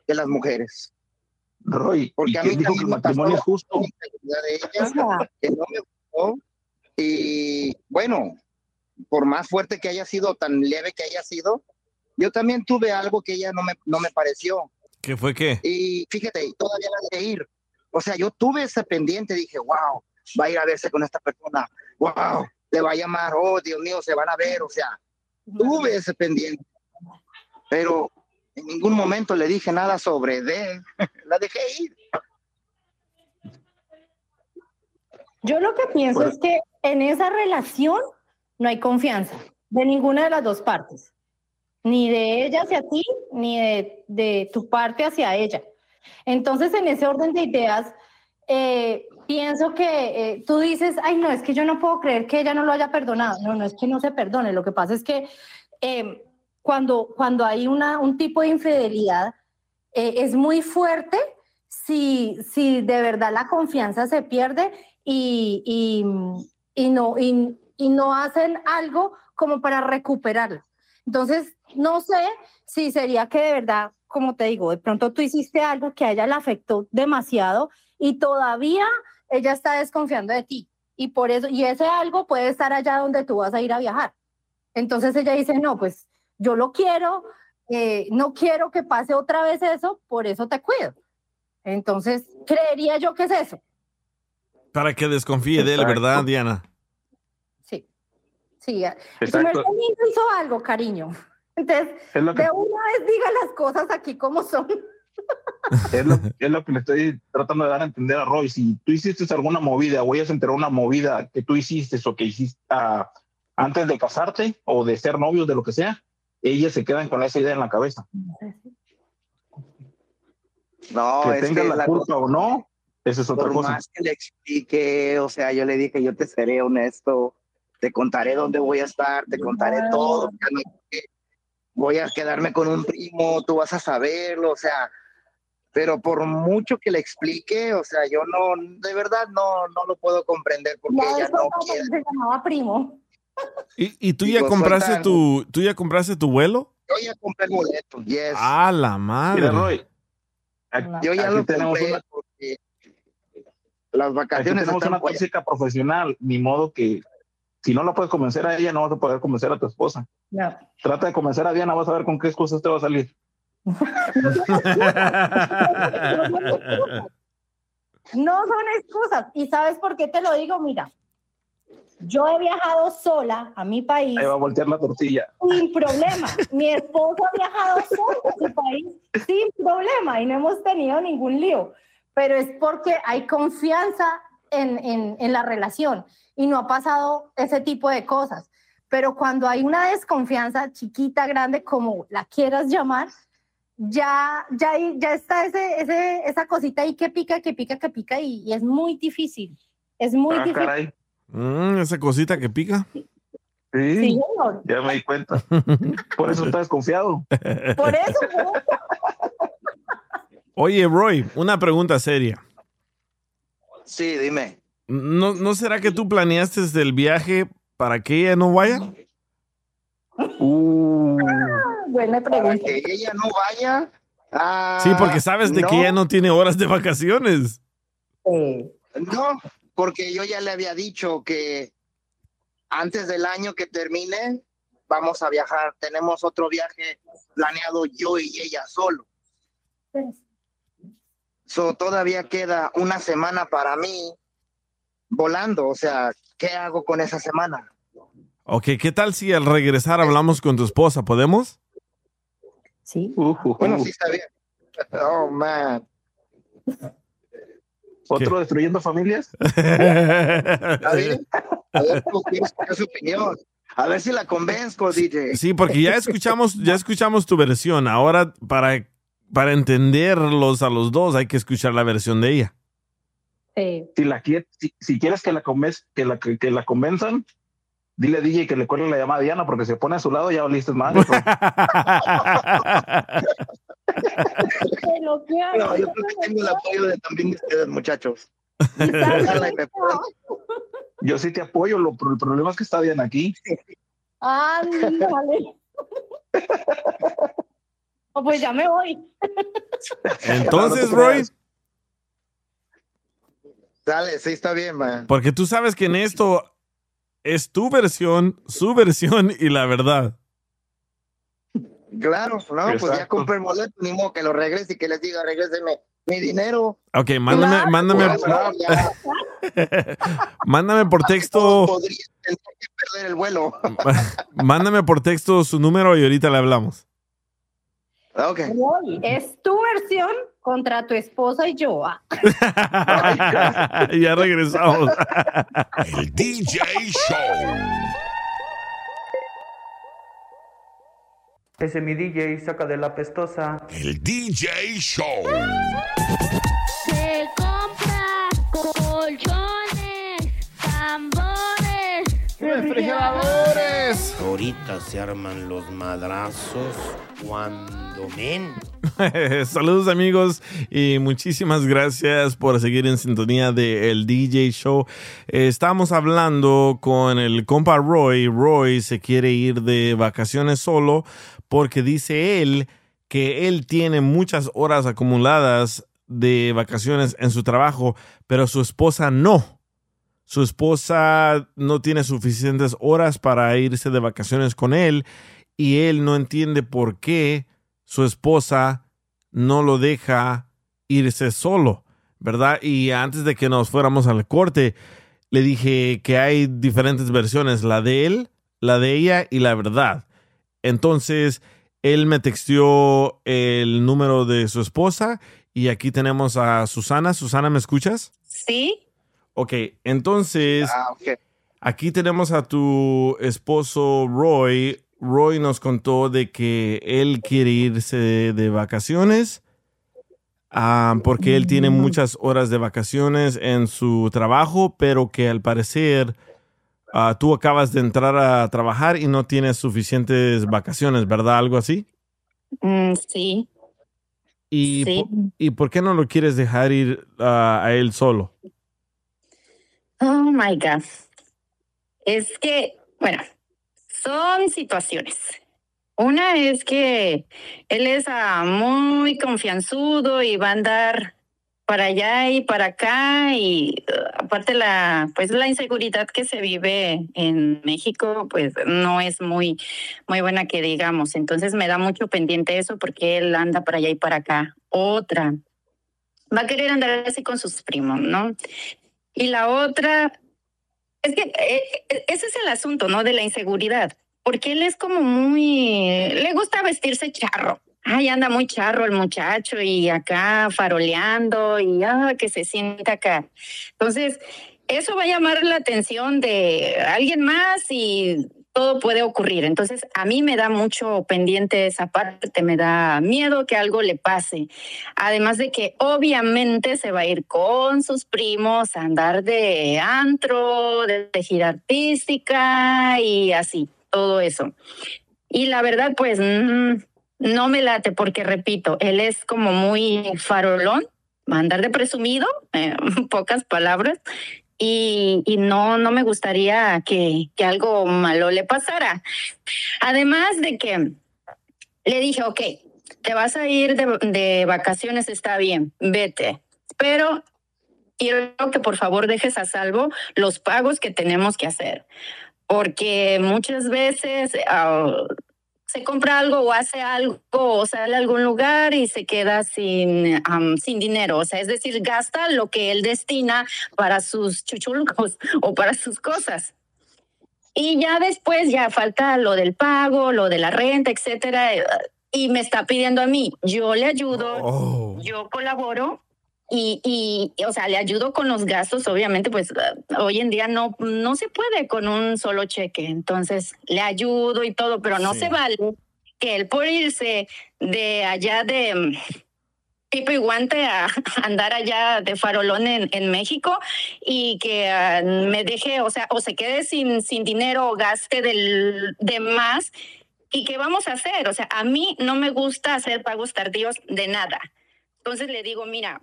que las mujeres. Roy, Porque ¿y a mí dijo que el también me matrimonio es justo? la inseguridad de O ella, sea, que no me gustó. Y bueno, por más fuerte que haya sido, tan leve que haya sido, yo también tuve algo que ella no me, no me pareció. ¿Qué fue qué? Y fíjate, todavía la dejé ir. O sea, yo tuve ese pendiente, dije, wow, va a ir a verse con esta persona, wow, le va a llamar, oh, Dios mío, se van a ver, o sea, tuve ese pendiente. Pero en ningún momento le dije nada sobre de, la dejé ir. Yo lo que pienso es que en esa relación no hay confianza de ninguna de las dos partes, ni de ella hacia ti, ni de, de tu parte hacia ella. Entonces, en ese orden de ideas, eh, pienso que eh, tú dices, ay, no, es que yo no puedo creer que ella no lo haya perdonado. No, no es que no se perdone, lo que pasa es que eh, cuando, cuando hay una, un tipo de infidelidad, eh, es muy fuerte si, si de verdad la confianza se pierde y, y, y no, y, y no hacen algo como para recuperarla. Entonces, no sé si sería que de verdad, como te digo, de pronto tú hiciste algo que a ella le afectó demasiado y todavía ella está desconfiando de ti. Y por eso, y ese algo puede estar allá donde tú vas a ir a viajar. Entonces ella dice, no, pues yo lo quiero, eh, no quiero que pase otra vez eso, por eso te cuido. Entonces, creería yo que es eso. Para que desconfíe de él. ¿verdad, Diana? Sí. Sí. Exacto. Hizo algo, cariño. Entonces, Es lo que, de una vez diga las cosas aquí como son. es lo, es lo que le estoy tratando de dar a entender a Roy. Si tú hiciste alguna movida o ella se enteró una movida que tú hiciste o que hiciste ah, antes de casarte o de ser novios, de lo que sea, ellas se quedan con esa idea en la cabeza. No, que es tenga que la la culpa o no, esa es otra por cosa. más que le explique, o sea, yo le dije, yo te seré honesto, te contaré dónde voy a estar, te contaré todo, que- voy a quedarme con un primo, tú vas a saberlo, o sea, pero por mucho que le explique, o sea, yo no, de verdad no, no lo puedo comprender porque Ya ella no quiere. se llamaba primo. ¿Y, y tú Y ya compraste suelta tu, tú ya compraste tu vuelo? Yo ya compré el boleto, yes. A la madre. Mira, Roy, aquí, yo ya aquí lo tenemos compré una, porque las aquí vacaciones tenemos están una tóxica profesional, ni modo que si no la puedes convencer a ella, no vas a poder convencer a tu esposa. No. Trata de convencer a Diana, vas a ver con qué excusas te va a salir. No son excusas. ¿Y sabes por qué te lo digo? Mira, yo he viajado sola a mi país Ahí va a voltear la tortilla. sin problema. Mi esposo ha viajado solo a su país sin problema y no hemos tenido ningún lío. Pero es porque hay confianza en, en, en la relación y no ha pasado ese tipo de cosas. Pero cuando hay una desconfianza chiquita, grande, como la quieras llamar, ya, ya, ya está ese, ese, esa cosita ahí que pica, que pica, que pica y, y es muy difícil. Es muy Ah, difícil. caray. Mm, esa cosita que pica. Sí, Sí, señor. ya me di cuenta. Por eso estás desconfiado. Por eso, ¿no? Oye, Roy, una pregunta seria. Sí, dime. ¿No, ¿No será que tú planeaste el viaje para que ella no vaya? Uh, Buena para pregunta. que ella no vaya. Ah, Sí, porque sabes de que ella no tiene horas de vacaciones. No, porque yo ya le había dicho que antes del año que termine vamos a viajar. Tenemos otro viaje planeado yo y ella solo. So, todavía queda una semana para mí volando. O sea, ¿qué hago con esa semana? Ok, ¿qué tal si al regresar hablamos con tu esposa? ¿Podemos? Sí. Bueno, sí está bien. Oh, man. ¿Otro destruyendo familias? ¿Está bien? A ver, su opinión. A ver si la convenzco, DJ. Sí, porque ya escuchamos, ya escuchamos tu versión. Ahora, para, para entenderlos a los dos, hay que escuchar la versión de ella. Si, la, si, si quieres que la, convez- que, la, que, que la convenzan, dile a DJ que le cuelgue la llamada a Diana porque se pone a su lado ya oliste mal. No, yo creo que tengo el apoyo de también de ustedes, muchachos. Yo sí te apoyo, lo, pero el problema es que está Diana aquí. Ándale. Oh, pues ya me voy. Entonces, Roy, Dale, sí está bien, man. porque tú sabes que en esto es tu versión, su versión y la verdad. Claro, no, pues ya compré el boleto, ni modo que lo regrese y que les diga, regréseme mi dinero. Ok, mándame, Claro, mándame, mándame por texto, podría tener que perder el vuelo. mándame por texto su número y ahorita le hablamos. Ok. Roy, es tu versión contra tu esposa y yo. ah. ya regresamos. El DJ Show. Ese es mi DJ, saca de la pestosa. El DJ Show. Se compra colchones, tambores, refrigeradores. Ahorita se arman los madrazos cuando men. Saludos amigos y muchísimas gracias por seguir en sintonía de el DJ Show. Estamos hablando con el compa Roy. Roy se quiere ir de vacaciones solo porque dice él que él tiene muchas horas acumuladas de vacaciones en su trabajo, pero su esposa no. Su esposa no tiene suficientes horas para irse de vacaciones con él y él no entiende por qué su esposa no lo deja irse solo, ¿verdad? Y antes de que nos fuéramos al corte, le dije que hay diferentes versiones, la de él, la de ella y la verdad. Entonces, él me texteó el número de su esposa y aquí tenemos a Susana. Susana, ¿me escuchas? Sí, Ok, entonces, Ah, ok. aquí tenemos a tu esposo Roy. Roy nos contó de que él quiere irse de, de vacaciones ah, porque él tiene muchas horas de vacaciones en su trabajo, pero que al parecer ah, tú acabas de entrar a trabajar y no tienes suficientes vacaciones, ¿verdad? Algo así. mm, sí. ¿Y, Sí. po- ¿y por qué no lo quieres dejar ir ah, a él solo? Oh my God. Es que, bueno, son situaciones. Una es que él es ah, muy confianzudo y va a andar para allá y para acá y uh, aparte la pues la inseguridad que se vive en México pues no es muy muy buena que digamos entonces me da mucho pendiente eso porque él anda para allá y para acá otra va a querer andar así con sus primos no y la otra es que eh, eh, ese es el asunto, ¿no? De la inseguridad, porque él es como muy, le gusta vestirse charro. Ay, anda muy charro el muchacho y acá faroleando y ah, que se sienta acá. Entonces, eso va a llamar la atención de alguien más y todo puede ocurrir. Entonces, a mí me da mucho pendiente esa parte, me da miedo que algo le pase. Además de que obviamente se va a ir con sus primos a andar de antro, de, de gira artística y así, todo eso. Y la verdad, pues mm, no me late porque, repito, él es como muy farolón, va a andar de presumido, eh, pocas palabras, y, no, no me gustaría que, algo malo le pasara. Además de que le dije, ok, te vas a ir de, de vacaciones, está bien, vete, pero quiero que por favor dejes a salvo los pagos que tenemos que hacer, porque muchas veces ah, se compra algo o hace algo o sale a algún lugar y se queda sin, sin dinero, o sea, es decir, gasta lo que él destina para sus chuchulcos o para sus cosas. Y ya después ya falta lo del pago, lo de la renta, etcétera, eh, y me está pidiendo a mí, yo le ayudo, yo colaboro y, y, o sea, le ayudo con los gastos, obviamente, pues uh, hoy en día no, no se puede con un solo cheque, entonces le ayudo y todo, pero no Sí. se vale que él por irse de allá de mm, pipo y guante a andar allá de farolón en, en México y que ah, me deje, o sea, o se quede sin, sin dinero o gaste del, de más. ¿Y qué vamos a hacer? O sea, a mí no me gusta hacer pagos tardíos de nada. Entonces le digo, mira,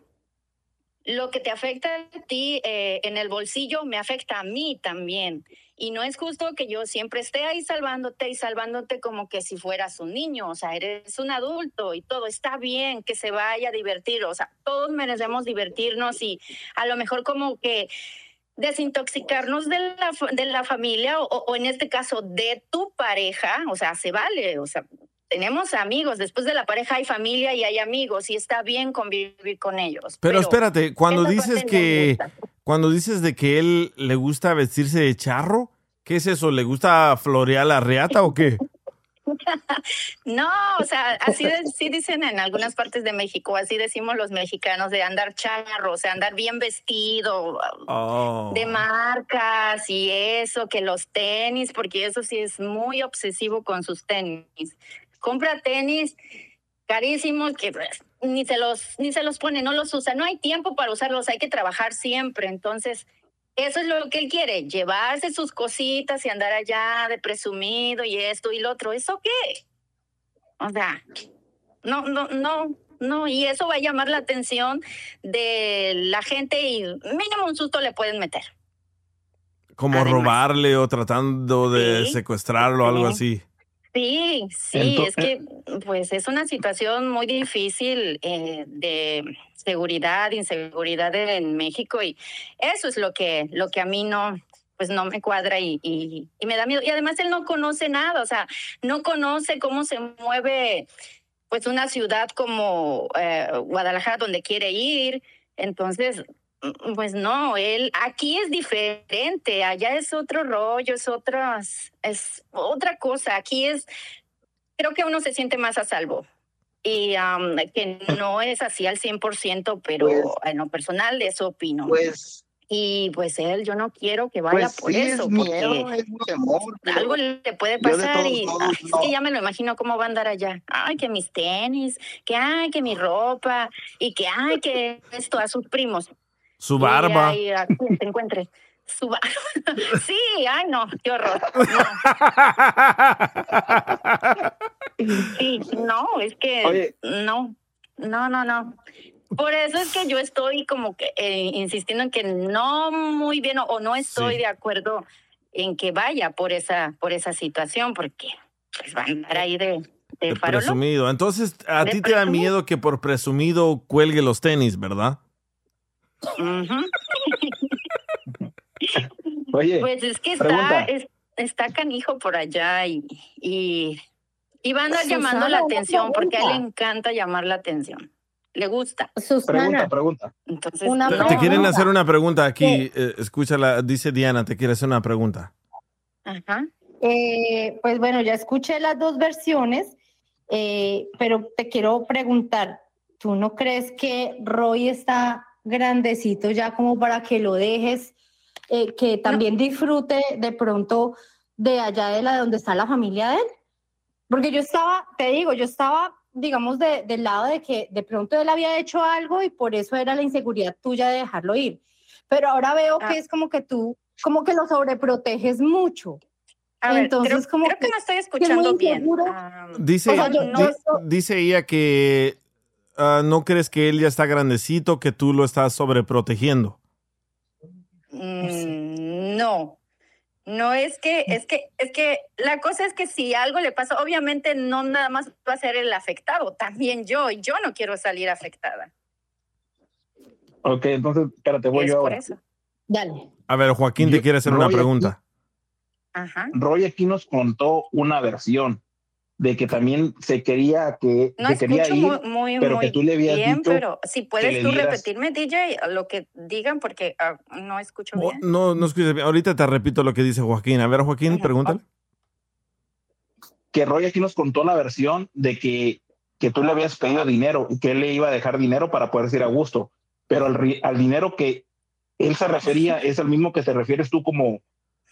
lo que te afecta a ti eh, en el bolsillo me afecta a mí también. Y no es justo que yo siempre esté ahí salvándote y salvándote como que si fueras un niño. O sea, eres un adulto y todo está bien que se vaya a divertir. O sea, todos merecemos divertirnos y a lo mejor como que desintoxicarnos de la, de la familia o, o en este caso de tu pareja. O sea, se vale. O sea, tenemos amigos. Después de la pareja hay familia y hay amigos y está bien convivir con ellos. Pero espérate, cuando dices que cuando dices de que él le gusta vestirse de charro, ¿qué es eso? ¿Le gusta florear la reata o qué? No, o sea, así de- sí dicen en algunas partes de México, así decimos los mexicanos, de andar charro, o sea, andar bien vestido, Oh. de marcas y eso, que los tenis, porque eso sí es muy obsesivo con sus tenis. Compra tenis carísimos que pues, ni se los ni se los pone, no los usa, no hay tiempo para usarlos, hay que trabajar siempre, entonces eso es lo que él quiere, llevarse sus cositas y andar allá de presumido y esto y lo otro. ¿Eso qué? O sea, no, no, no, no. Y eso va a llamar la atención de la gente y mínimo un susto le pueden meter. Como robarle o tratando de secuestrarlo o algo así. Sí, sí, es que pues es una situación muy difícil eh, de seguridad, inseguridad en México y eso es lo que, lo que a mí no, pues no me cuadra y, y, y me da miedo. Y además él no conoce nada, o sea, no conoce cómo se mueve pues una ciudad como eh, Guadalajara donde quiere ir. Entonces, pues no, él aquí es diferente, allá es otro rollo, es otras, es otra cosa. Aquí es, creo que uno se siente más a salvo. Y que no es así al 100%, pero en lo personal eso opino. Pues, y pues él, yo no quiero que vaya Pues por sí, eso, es miedo, porque es temor, algo le puede pasar y modos ay, es que ya me lo imagino cómo va a andar allá. Ay, que mis tenis, que ay, que mi ropa y que ay, que esto a sus primos. Su Y barba. ahí, a quien se encuentre. Su barba. Sí, ay, no, qué horror. No. Sí, no, es que Oye. no, no, no, no. Por eso es que yo estoy como que eh, insistiendo en que no muy bien o, o no estoy de acuerdo en que vaya por esa por esa situación porque pues va a andar ahí de, de. Presumido. Entonces, a ti te da miedo que por presumido cuelgue los tenis, ¿verdad? Ujú. Oye, Pues es que está, es- está canijo por allá y, y, y va a andar Susana, llamando la atención porque a él le encanta llamar la atención. Le gusta. Pregunta, pregunta. Entonces, Una te quieren hacer una pregunta aquí. eh, escúchala, dice Diana, te quiere hacer una pregunta. Ajá. Eh, pues bueno, ya escuché las dos versiones, eh, pero te quiero preguntar, ¿tú no crees que Roy está grandecito ya como para que lo dejes, eh, que también disfrute de pronto de allá de la donde está la familia de él? Porque yo estaba, te digo, yo estaba, digamos, de- del lado de que de pronto él había hecho algo y por eso era la inseguridad tuya de dejarlo ir. Pero ahora veo que es como que tú, como que lo sobreproteges mucho. A ver, Entonces, creo, como creo que que- no estoy que es muy escuchando bien. Ah, Dice, O sea, yo- di- dice ella que ah, no crees que él ya está grandecito, que tú lo estás sobreprotegiendo. Mm, no. No es que, es que, es que la cosa es que si algo le pasa, obviamente no nada más va a ser el afectado, también yo, y yo no quiero salir afectada. Ok, entonces, espérate, voy es yo por ahora. eso. Dale. A ver, Joaquín te quiere hacer una pregunta. Ajá. Roy aquí nos contó una versión de que también se quería que No se quería escucho ir, muy, muy, pero muy que tú le habías bien, dicho pero si puedes tú dieras- repetirme, DJ, lo que digan, porque ah, no escucho Oh, bien. No, no escuches bien. Ahorita te repito lo que dice Joaquín. A ver, Joaquín, pregúntale. que Roy aquí nos contó la versión de que, que tú le habías pedido dinero y que él le iba a dejar dinero para poder ir a gusto, pero al, al dinero que él se refería es el mismo que te refieres tú como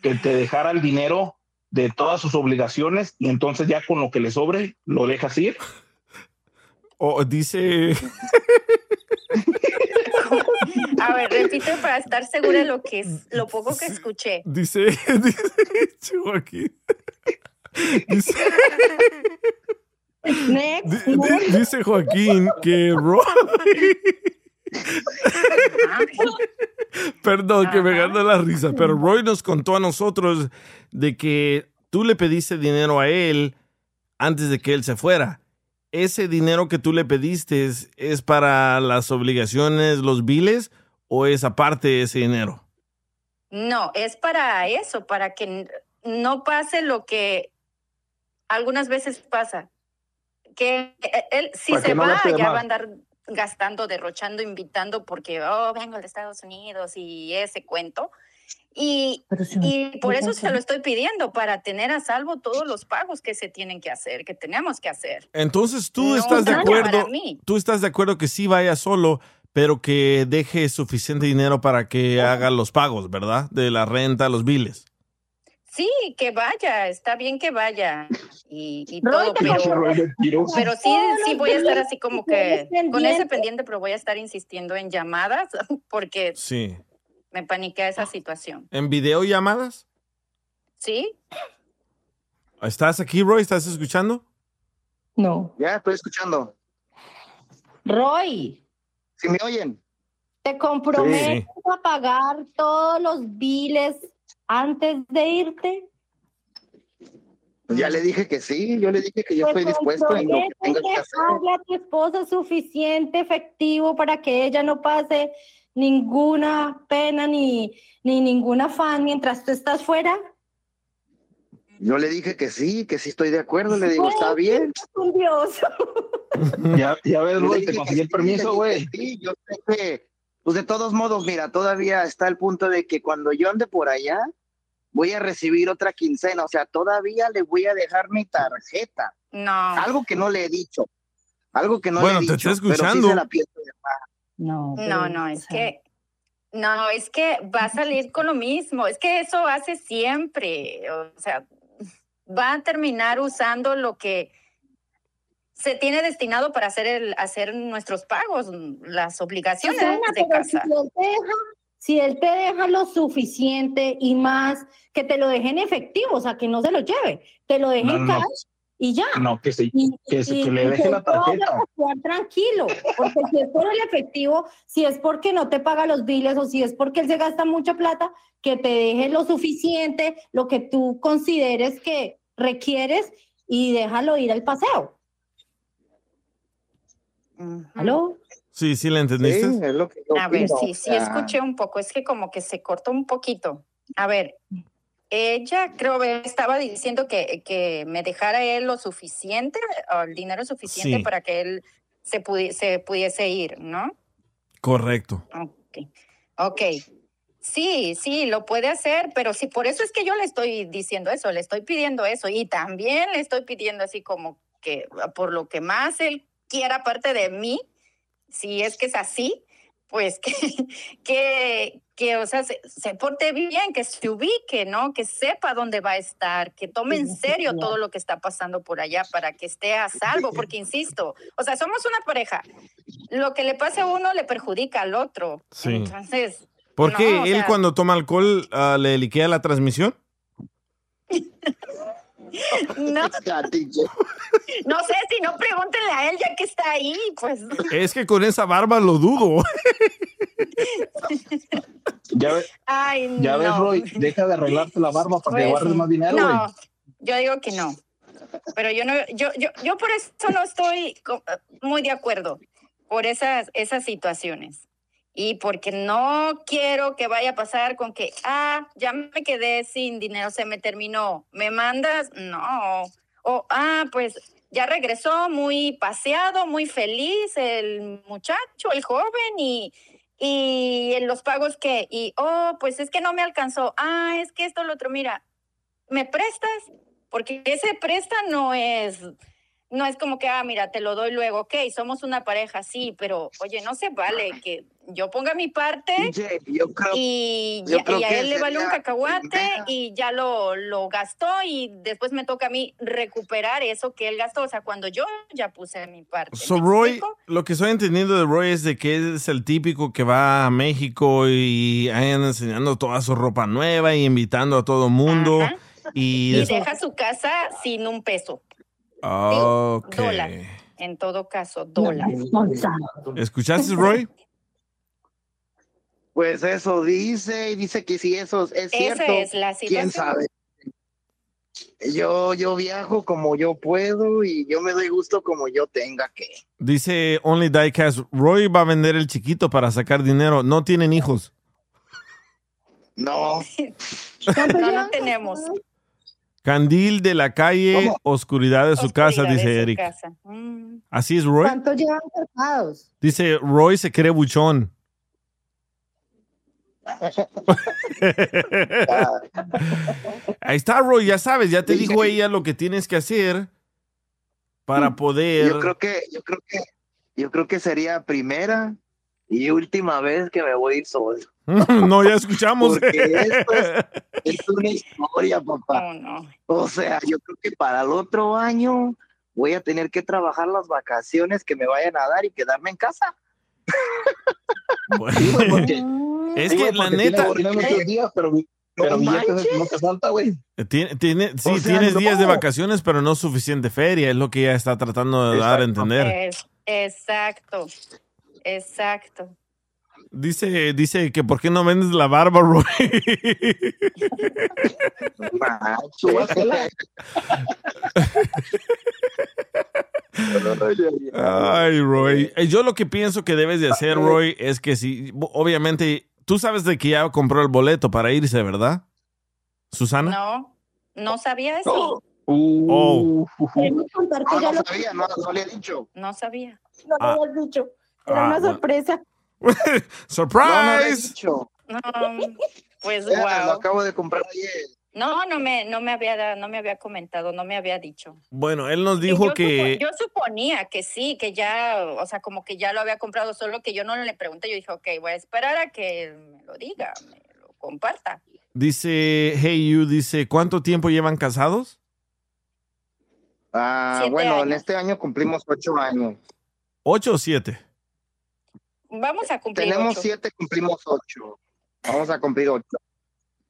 que te dejara el dinero de todas sus obligaciones y entonces ya con lo que le sobre lo dejas ir. O dice. A ver, repite para estar segura de lo que es, lo poco que escuché. Dice, dice Joaquín. Dice, Next. di- di- dice Joaquín que Roy. Perdón que me ganó la risa, pero Roy nos contó a nosotros de que tú le pediste dinero a él antes de que él se fuera. ¿Ese dinero que tú le pediste es, es para las obligaciones, los biles, o es aparte de ese dinero? No, es para eso, para que no pase lo que algunas veces pasa. Que eh, él, si Para que se no va, ya va a andar gastando, derrochando, invitando, porque, oh, vengo de Estados Unidos y ese cuento. Y, y por eso se lo estoy pidiendo, para tener a salvo todos los pagos que se tienen que hacer, que tenemos que hacer. Entonces tú No estás de acuerdo, tú estás de acuerdo que sí vaya solo, pero que deje suficiente dinero para que haga los pagos, ¿verdad? De la renta, los biles. Sí, que vaya, está bien que vaya y, y todo, pero, comprometo. pero sí, sí voy a estar así como que con ese pendiente. pero voy a estar insistiendo en llamadas porque Sí. me paniquea esa situación. ¿En videollamadas? ¿Sí? ¿Estás aquí, Roy? ¿Estás escuchando? No. Ya estoy escuchando. Roy, ¿Sí me oyen? ¿te comprometes a pagar todos los biles antes de irte? Pues ya le dije que sí, yo le dije que yo ¿Te estoy dispuesto en lo que tengas que a hacer. a tu esposa suficiente efectivo para que ella no pase ninguna pena ni, ni ningún afán mientras tú estás fuera? Yo le dije que sí, que sí estoy de acuerdo, le digo, está bien. Un Dios. Ya, ya ves, dije te conseguí el permiso, güey. Sí, yo sé que, pues de todos modos, mira, todavía está el punto de que cuando yo ande por allá, voy a recibir otra quincena, o sea, todavía le voy a dejar mi tarjeta. No. Algo que no le he dicho, algo que no Bueno, le he te dicho, está pero sí escuchando. se la pienso dejar. No, No, no, es que no, es que va a salir con lo mismo. Es que eso hace siempre. O sea, va a terminar usando lo que se tiene destinado para hacer el hacer nuestros pagos, las obligaciones Susana, de pero si él te deja, si él te deja lo suficiente y más, que te lo deje en efectivo, o sea, que no se lo lleve, te lo deje No, en no, no. cash y ya. No, que sí, Y, que, se- y- que le deje que la tarjeta. tranquilo, porque si es por el efectivo, si es porque no te paga los biles o si es porque él se gasta mucha plata, que te deje lo suficiente, lo que tú consideres que requieres y déjalo ir al paseo. ¿Aló? Sí, sí, ¿le entendiste? es lo que yo A ver, sí, sí escuché un poco, es que como que se cortó un poquito. A ver, ella creo que estaba diciendo que, que me dejara él lo suficiente, o el dinero suficiente Sí. para que él se, pudi- se pudiese ir, ¿no? Correcto. Ok. Ok. Sí, sí, lo puede hacer, pero sí, por eso es que yo le estoy diciendo eso, le estoy pidiendo eso y también le estoy pidiendo así como que por lo que más él quiera aparte de mí, si es que es así, pues que, que, que o sea, se, se porte bien, que se ubique, ¿no? Que sepa dónde va a estar, que tome en serio todo lo que está pasando por allá para que esté a salvo, porque insisto, o sea, somos una pareja. Lo que le pase a uno le perjudica al otro. Sí. Entonces, ¿Por no, qué o él sea, cuando toma alcohol ah, le liquea la transmisión? No, no sé si no pregúntenle a él ya que está ahí, pues. Es que con esa barba lo dudo. Ya, ve- Ay, ya ves. Roy, deja de arreglarte la barba para que Pues, guardes más dinero, güey. No, yo digo que no. Pero yo no, yo, yo, yo por eso no estoy muy de acuerdo por esas, esas situaciones. Y porque no quiero que vaya a pasar con que, ah, ya me quedé sin dinero, se me terminó. ¿Me mandas? No. O, ah, pues ya regresó muy paseado, muy feliz el muchacho, el joven, y, y los pagos que, y, oh, pues es que no me alcanzó. Ah, es que esto, lo otro, mira, ¿me prestas? Porque ese presta no es, no es como que, ah, mira, te lo doy luego, ok, somos una pareja, sí, pero oye, no se vale que yo ponga mi parte y, yo ya- creo y a él le vale un cacahuate y ya lo, lo gastó y después me toca a mí recuperar eso que él gastó, o sea, cuando yo ya puse mi parte. So, Roy, lo que estoy entendiendo de Roy es de que es el típico que va a México y andan enseñando toda su ropa nueva y invitando a todo mundo. Y, Y deja su casa sin un peso, Ok. dólar, en todo caso, dólar. ¿Escuchaste, Roy? Pues eso dice, y dice que si eso es Esa cierto, es la quién situación. sabe. Yo, yo viajo como yo puedo y yo me doy gusto como yo tenga que. Dice Only Diecast, Roy va a vender el chiquito para sacar dinero. No tienen hijos. No. No, no tenemos. Candil de la calle, oscuridad de su casa, de dice su Eric. casa. Mm. Así es, Roy. ¿Cuánto llevan casados? Dice, Roy se cree buchón. Ahí está, Roy, ya sabes, ya te dijo ella lo que tienes que hacer para poder... Yo creo que, yo creo que, yo creo que sería primera y última vez que me voy a ir solo. no, ya escuchamos. Porque esto es, es una historia, papá. O sea, yo creo que para el otro año voy a tener que trabajar las vacaciones que me vayan a dar y quedarme en casa. Es Sí, que güey, la porque neta... Muchos días, pero, pero billetes no te falta, güey. Tiene, tiene- sí, O sea, tienes no. días de vacaciones, pero no suficiente feria, es lo que ella está tratando de dar a entender. Es- exacto, exacto. Dice, dice que por qué no vendes la barba, Roy. Ay, Roy. Eh, Yo lo que pienso que debes de hacer, Roy, es que si, obviamente, tú sabes de que ya compró el boleto para irse, ¿verdad? Susana. No, no sabía eso. Oh. Queremos contar que Ah, no lo sabía, no, no le he dicho. No sabía. no Ah. habías dicho. Era Ah, una bueno. sorpresa. ¡Surprise! No, pues Lo wow. acabo de comprar ayer. No, no me, no me había, no me había comentado, no me había dicho. Bueno, él nos dijo yo que... supo- yo suponía que sí, que ya, o sea, como que ya lo había comprado, solo que yo no le pregunté. Yo dije, ok, voy a esperar a que me lo diga, me lo comparta. Dice, hey you, dice, ¿cuánto tiempo llevan casados? Ah, Siete bueno, en este año cumplimos ocho años. ¿Ocho o siete? Vamos a cumplir Tenemos ocho. siete, cumplimos ocho. Vamos a cumplir ocho.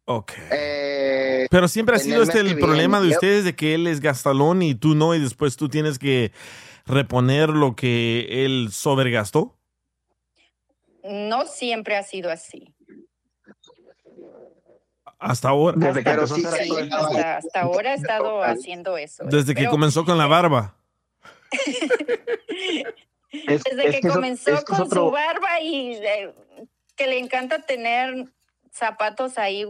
Ok. Eh, Pero siempre ha sido este el problema de ustedes de que él es gastalón y tú no, y después tú tienes que reponer lo que él sobregastó. No siempre ha sido así. Hasta ahora. Desde que sí, sí, Hasta, hasta ahora he estado haciendo eso. Desde que Pero comenzó con la barba. Es- desde es que comenzó es que es con otro- su barba y eh, que le encanta tener zapatos ahí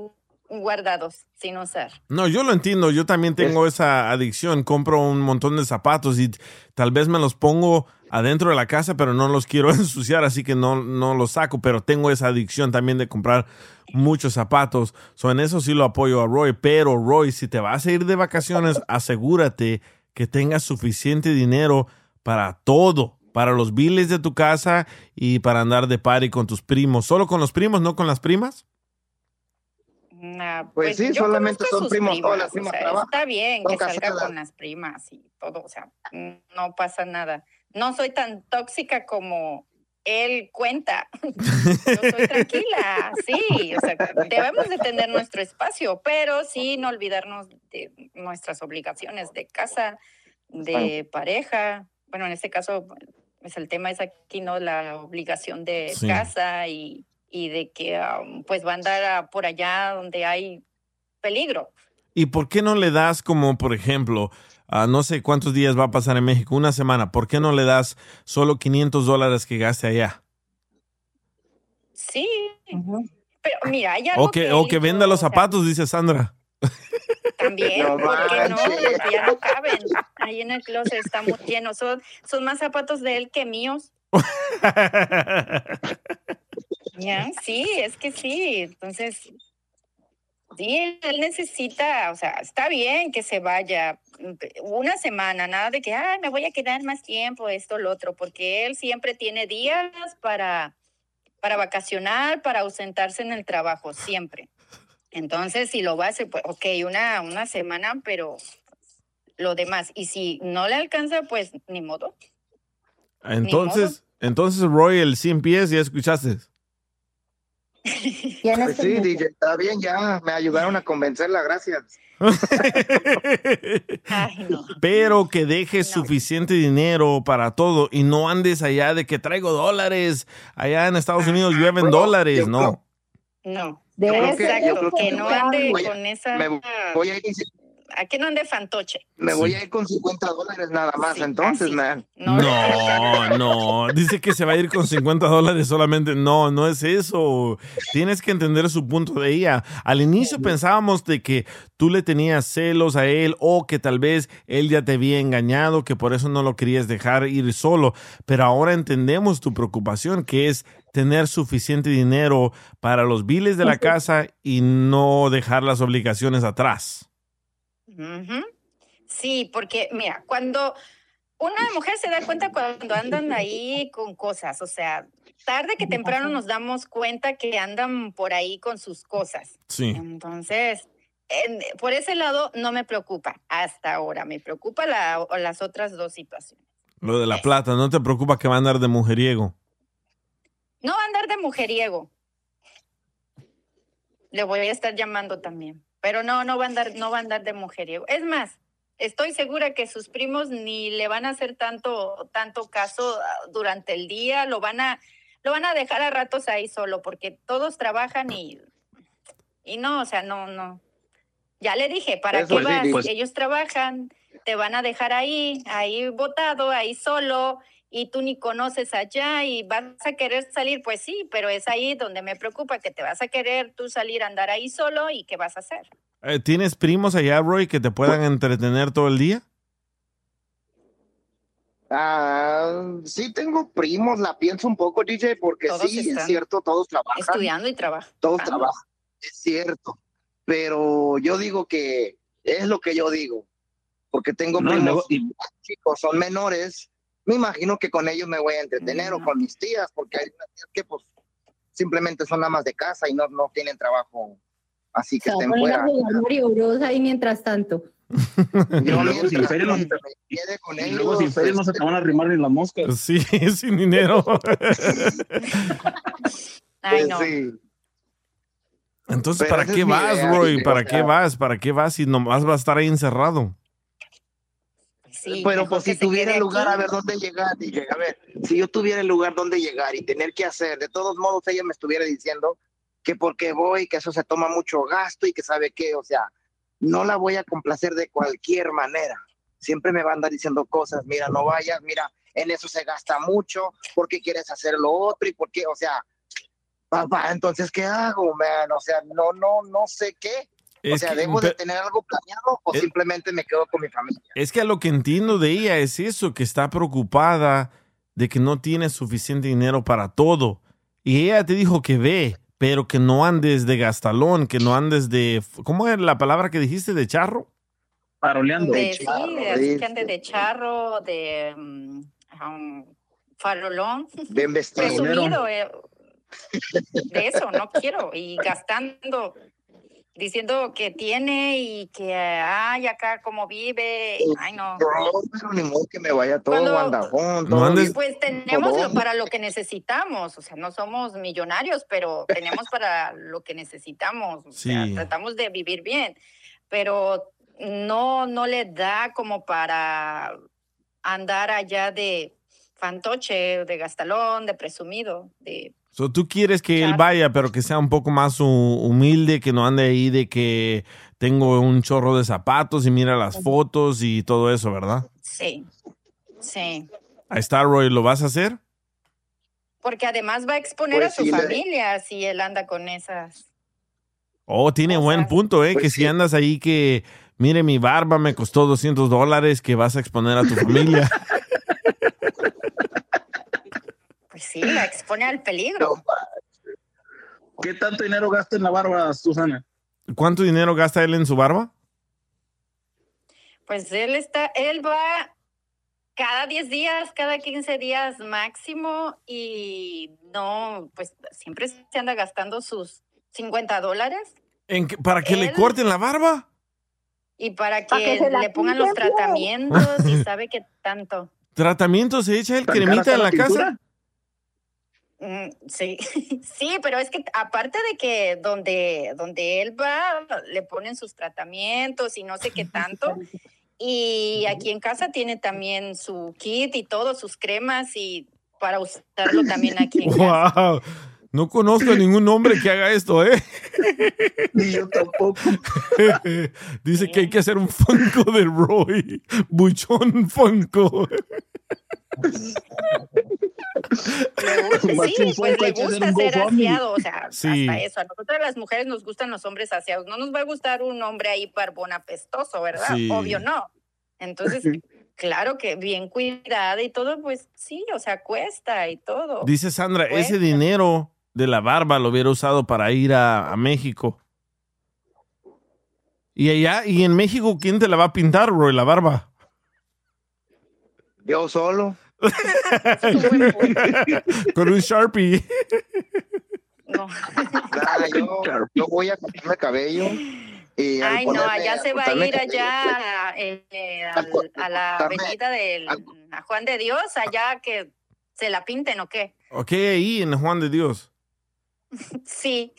guardados sin usar. No, yo lo entiendo. Yo también tengo esa adicción. Compro un montón de zapatos y tal vez me los pongo adentro de la casa, pero no los quiero ensuciar, así que no, no los saco. Pero tengo esa adicción también de comprar muchos zapatos. So, en eso sí lo apoyo a Roy. Pero, Roy, si te vas a ir de vacaciones, asegúrate que tengas suficiente dinero para todo. Para los biles de tu casa y para andar de party con tus primos. ¿Solo con los primos, no con las primas? Nah, Pues sí, yo solamente son primos, todas las o primas sea, trabajan, Está bien que salga casadas. con las primas y todo, o sea, no pasa nada. No soy tan tóxica como él cuenta. Yo soy tranquila, sí, o sea, debemos de tener nuestro espacio, pero sí no olvidarnos de nuestras obligaciones de casa, de pareja. Bueno, en este caso, pues el tema es aquí, ¿no? La obligación de Sí. casa y, y de que um, pues va a andar por allá donde hay peligro. ¿Y por qué no le das como, por ejemplo, a no sé cuántos días va a pasar en México, una semana, ¿por qué no le das solo 500 dólares que gaste allá? Sí. Pero mira, hay algo O que, o que venda los zapatos, dice Sandra. También, No ¿por qué no? Porque ya no caben. Ahí en el closet está muy lleno. Son, son más zapatos de él que míos. Ya, sí, es que sí. Entonces, sí, él necesita, o sea, está bien que se vaya una semana, nada de que, ay, me voy a quedar más tiempo, esto, lo otro, porque él siempre tiene días para, para vacacionar, para ausentarse en el trabajo, siempre. Entonces, si lo va a hacer, pues, ok, una, una semana, pero lo demás. Y si no le alcanza, pues ni modo. Entonces, entonces Roy, el 100 pies, ya escuchaste. Pues sí, DJ, está bien, ya me ayudaron a convencerla, gracias. Pero que dejes suficiente dinero para todo y no andes allá de que traigo dólares. Allá en Estados Unidos llueven dólares, no. No. Yo Exacto, creo que que no ande voy a- con esa... me voy a ir, ¿A que no ande fantoche? me voy a ir con 50 dólares nada más, entonces, man. No, no. Dice que se va a ir con 50 dólares solamente. No, no es eso. Tienes que entender su punto de ella. Al inicio pensábamos de que tú le tenías celos a él o que tal vez él ya te había engañado, que por eso no lo querías dejar ir solo. Pero ahora entendemos tu preocupación, que es tener suficiente dinero para los biles de la casa y no dejar las obligaciones atrás. Sí, porque mira, cuando una mujer se da cuenta cuando andan ahí con cosas, o sea, tarde que temprano nos damos cuenta que andan por ahí con sus cosas. Sí. Entonces, en- por ese lado no me preocupa hasta ahora, me preocupa la- o las otras dos situaciones. Lo de la plata, no te preocupa que va a andar de mujeriego. No va a andar de mujeriego. Le voy a estar llamando también. Pero no, no va a andar, no va a andar de mujeriego. Es más, estoy segura que sus primos ni le van a hacer tanto, tanto caso ah, durante el día, lo van a, lo van a dejar a ratos ahí solo, porque todos trabajan y, y no, o sea, no, no. Ya le dije, ¿para Eso qué vas? pues- Ellos trabajan, te van a dejar ahí, ahí botado, ahí solo, y tú ni conoces allá y vas a querer salir, pues sí, pero es ahí donde me preocupa que te vas a querer tú salir a andar ahí solo y qué vas a hacer. Eh, ¿Tienes primos allá, Roy, que te puedan entretener todo el día? Ah, sí tengo primos, la pienso un poco, DJ, porque Todos sí, es cierto, todos trabajan. Estudiando y trabajan. Todos trabajan, es cierto. Pero yo digo que es lo que yo digo, porque tengo No, y primos luego- chicos, son menores. Me imagino que con ellos me voy a entretener o con mis tías, porque hay unas tías que pues simplemente son amas de casa y no, no tienen trabajo así que Se va a estén fuera. Mario Bros ahí mientras tanto. Y luego sin feria no, Quede con y luego sin ellos, feria no se te van a arrimar ni las moscas. Sí, sin dinero. Ay, Pues no. Entonces, Pero ¿para qué vas, idea, Roy? ¿Para o qué sea- vas? ¿Para qué vas si nomás vas a estar ahí encerrado? Sí, Pero pues si tuviera lugar aquí. a ver dónde llegar, DJ, a ver, si yo tuviera el lugar donde llegar y tener que hacer, de todos modos ella me estuviera diciendo que porque voy, que eso se toma mucho gasto y que sabe qué, o sea, no la voy a complacer de cualquier manera. Siempre me va a andar diciendo cosas, mira, no vayas, mira, en eso se gasta mucho, porque quieres hacer lo otro y por qué, o sea, papá, entonces, ¿qué hago, man? O sea, no, no, no sé qué. O Es sea, que- ¿debo de tener algo planeado o Eh, simplemente me quedo con mi familia? Es que a lo que entiendo de ella es eso, que está preocupada de que no tiene suficiente dinero para todo. Y ella te dijo que ve, pero que no andes de gastalón, que no andes de... ¿Cómo es la palabra que dijiste? ¿De charro? Paroleando. De, sí, de así que ande de charro, de mm, um, farolón. Bien vestido. Presumido. eh, de eso, no quiero. Y gastando, diciendo que tiene y que, ay, acá como vive. Ay, no. No, pero ni modo que me vaya todo Cuando- guandajón, todo Pues tenemos lo- para lo que necesitamos, o sea, no somos millonarios, pero tenemos para lo que necesitamos, o sea, Sí. tratamos de vivir bien, pero no, no le da como para andar allá de fantoche, de gastalón, de presumido, de So, tú quieres que él vaya, pero que sea un poco más hu- humilde, que no ande ahí de que tengo un chorro de zapatos y mira las fotos y todo eso, ¿verdad? Sí, sí. Ahí está, Roy, ¿lo vas a hacer? Porque además va a exponer Pues a su sí, le- familia si él anda con esas. Oh, tiene buen punto, ¿eh? que si andas ahí que, mire, mi barba me costó 200 dólares, que vas a exponer a tu familia. Pues sí, la expone al peligro. ¿Qué tanto dinero gasta en la barba, Susana? ¿Cuánto dinero gasta él en su barba? Pues él está, él va cada 10 días, cada 15 días máximo y no, pues siempre se anda gastando sus 50 dólares ¿En qué- ¿Para que le Él- corten la barba? y para Pa' que le pongan los tratamientos y sabe que tanto. ¿Tratamiento se echa el ¿Tan cara cremita en la la casa? Mm, Sí, sí, pero es que aparte de que donde, donde él va, le ponen sus tratamientos y no sé qué tanto. Y aquí en casa tiene también su kit y todo, sus cremas y para usarlo también aquí en casa. ¡Wow! No conozco a ningún hombre que haga esto, ¿eh? Ni yo tampoco. Dice que hay que hacer un Funko de Roy. Buchón Funko. Sí, pues le gusta ser aseado, o sea, Sí. hasta eso. A nosotras las mujeres nos gustan los hombres aseados. No nos va a gustar un hombre ahí barbón apestoso, ¿verdad? Sí. Obvio no. Entonces, claro que bien cuidada y todo, pues sí, o sea, cuesta y todo. Dice Sandra, ese dinero de la barba lo hubiera usado para ir a, a México. Y allá, y en México, ¿quién te la va a pintar, Roy, la barba? Yo solo. Con un Sharpie. Nada, yo, yo voy a cortarme cabello. Y Ay, no, allá se va a ir cabello, allá eh, al- a la avenida del a Juan de Dios, allá que se la pinten o qué. Ok, ahí en Juan de Dios. Sí.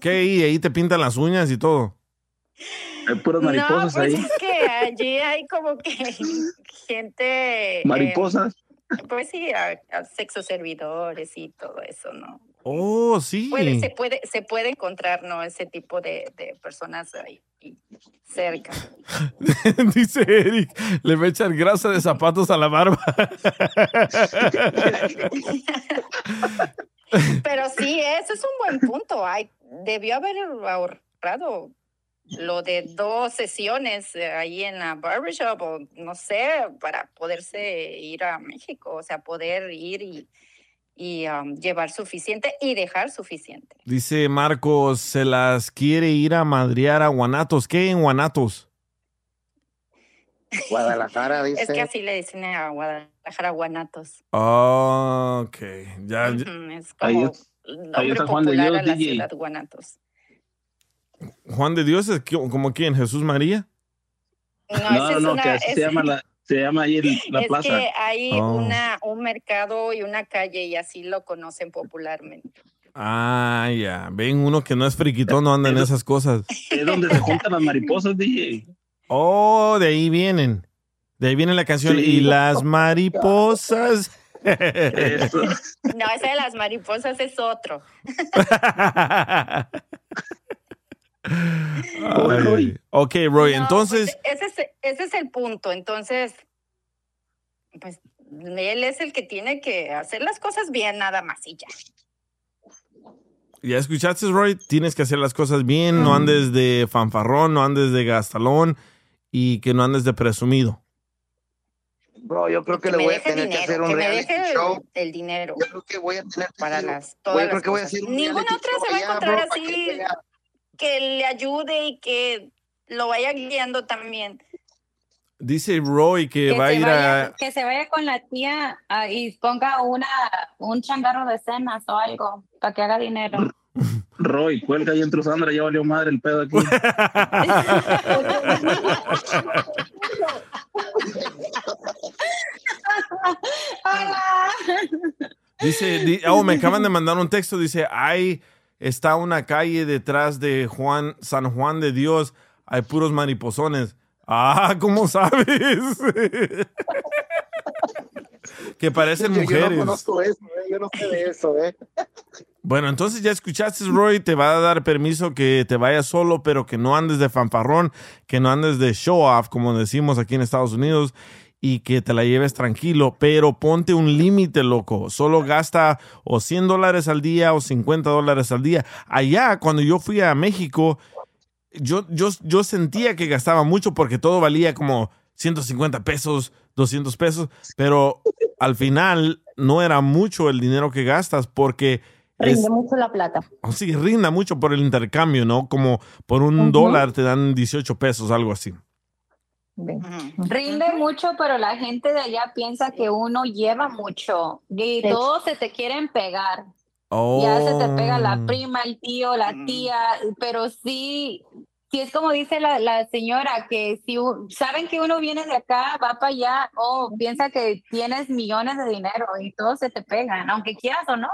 ¿Qué ahí? Ahí te pintan las uñas y todo. Hay puras mariposas no, pues ahí. es que allí hay como que gente. eh, Mariposas. Pues sí, a, a sexo servidores y todo eso, ¿no? Oh, sí. Puede, se, puede, se puede encontrar, ¿no? Ese tipo de, de personas ahí cerca. Dice Eric, le va a echar grasa de zapatos a la barba. Pero sí, eso es un buen punto. Ay, debió haber ahorrado lo de dos sesiones eh, ahí en la barbershop o no sé, para poderse ir a México, o sea, poder ir y, y um, llevar suficiente y dejar suficiente. Dice Marcos, se las quiere ir a madrear a Guanatos. ¿Qué en Guanatos? Guadalajara dice. Es que así le dicen a Guadalajara Guanatos. Ah, ok, ya. ya- Es Ahí como ahí nombre está Juan de popular Dios, a la DJ. ciudad Guanatos. Juan de Dios es como quién, Jesús María. No, esa No, es no, una- que así es- se llama la, se llama ahí el- la es plaza. que hay Oh. una, un mercado y una calle y así lo conocen popularmente. Ah, ya. Ven, uno que no es friquitón, no anda en esas cosas. Es donde se juntan las mariposas, DJ. Oh, de ahí vienen. De ahí viene la canción. Sí. Y las mariposas. No, ese de las mariposas es otro. Ay. Ok, Roy, No, entonces. pues, ese, es, ese es el punto. Entonces, pues él es el que tiene que hacer las cosas bien, nada más y ya. Ya escuchaste, Roy, tienes que hacer las cosas bien, no andes de fanfarrón, no andes de gastalón y que no andes de presumido. Bro, yo creo que, Que le voy a tener que hacer un que me deje el, show. el dinero. Yo creo que voy a tener que para hacer- las Yo todas creo las que voy a hacer un Ninguna otra show se va a allá, encontrar bro, así. Que le ayude y que lo vaya guiando también. Dice Roy que, Que va a ir vaya, a... que se vaya con la tía ah, y ponga una un changarro de cenas o algo para que haga dinero. Roy, cuelga y entró Sandra, ya valió madre el pedo aquí. Dice, di- oh, me acaban de mandar un texto, dice, ahí está una calle detrás de Juan, San Juan de Dios, hay puros mariposones. Ah, ¿cómo sabes? que parecen Yo- Yo no mujeres. conozco eso, eh, yo no sé de eso, ¿eh? Bueno, entonces ya escuchaste, Roy, te va a dar permiso que te vayas solo, pero que no andes de fanfarrón, que no andes de show off, como decimos aquí en Estados Unidos, y que te la lleves tranquilo, pero ponte un límite, loco. Solo gasta o 100 dólares al día o 50 dólares al día. Allá, cuando yo fui a México, yo, yo, yo sentía que gastaba mucho porque todo valía como 150 pesos, 200 pesos, pero al final no era mucho el dinero que gastas porque es, Rinde mucho la plata. o sí, rinda mucho por el intercambio, ¿no? Como por un dólar te dan 18 pesos, algo así. Rinde mucho, pero la gente de allá piensa que uno lleva mucho y todos se te quieren pegar. Oh. Ya se te pega la prima, el tío, la tía, pero sí, sí es como dice la, la señora, que si saben que uno viene de acá, va para allá, o piensa que tienes millones de dinero y todos se te pegan, aunque quieras o no.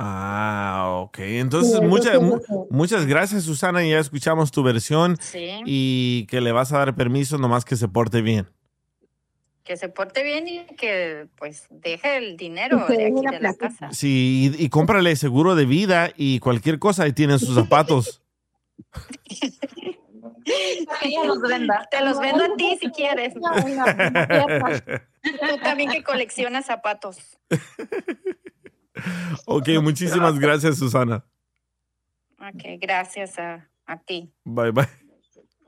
Ah, ok. Entonces, muchas sí, muchas gracias, Susana. Ya escuchamos tu versión Sí. y que le vas a dar permiso nomás que se porte bien. Que se porte bien y que pues deje el dinero de aquí de la casa. Sí, y, y cómprale seguro de vida y cualquier cosa, ahí tienen sus zapatos. Que ella los venda. Te los vendo a ti si quieres. Tú también que coleccionas zapatos. ok, muchísimas gracias, Susana. Ok, gracias a, a ti. Bye, bye.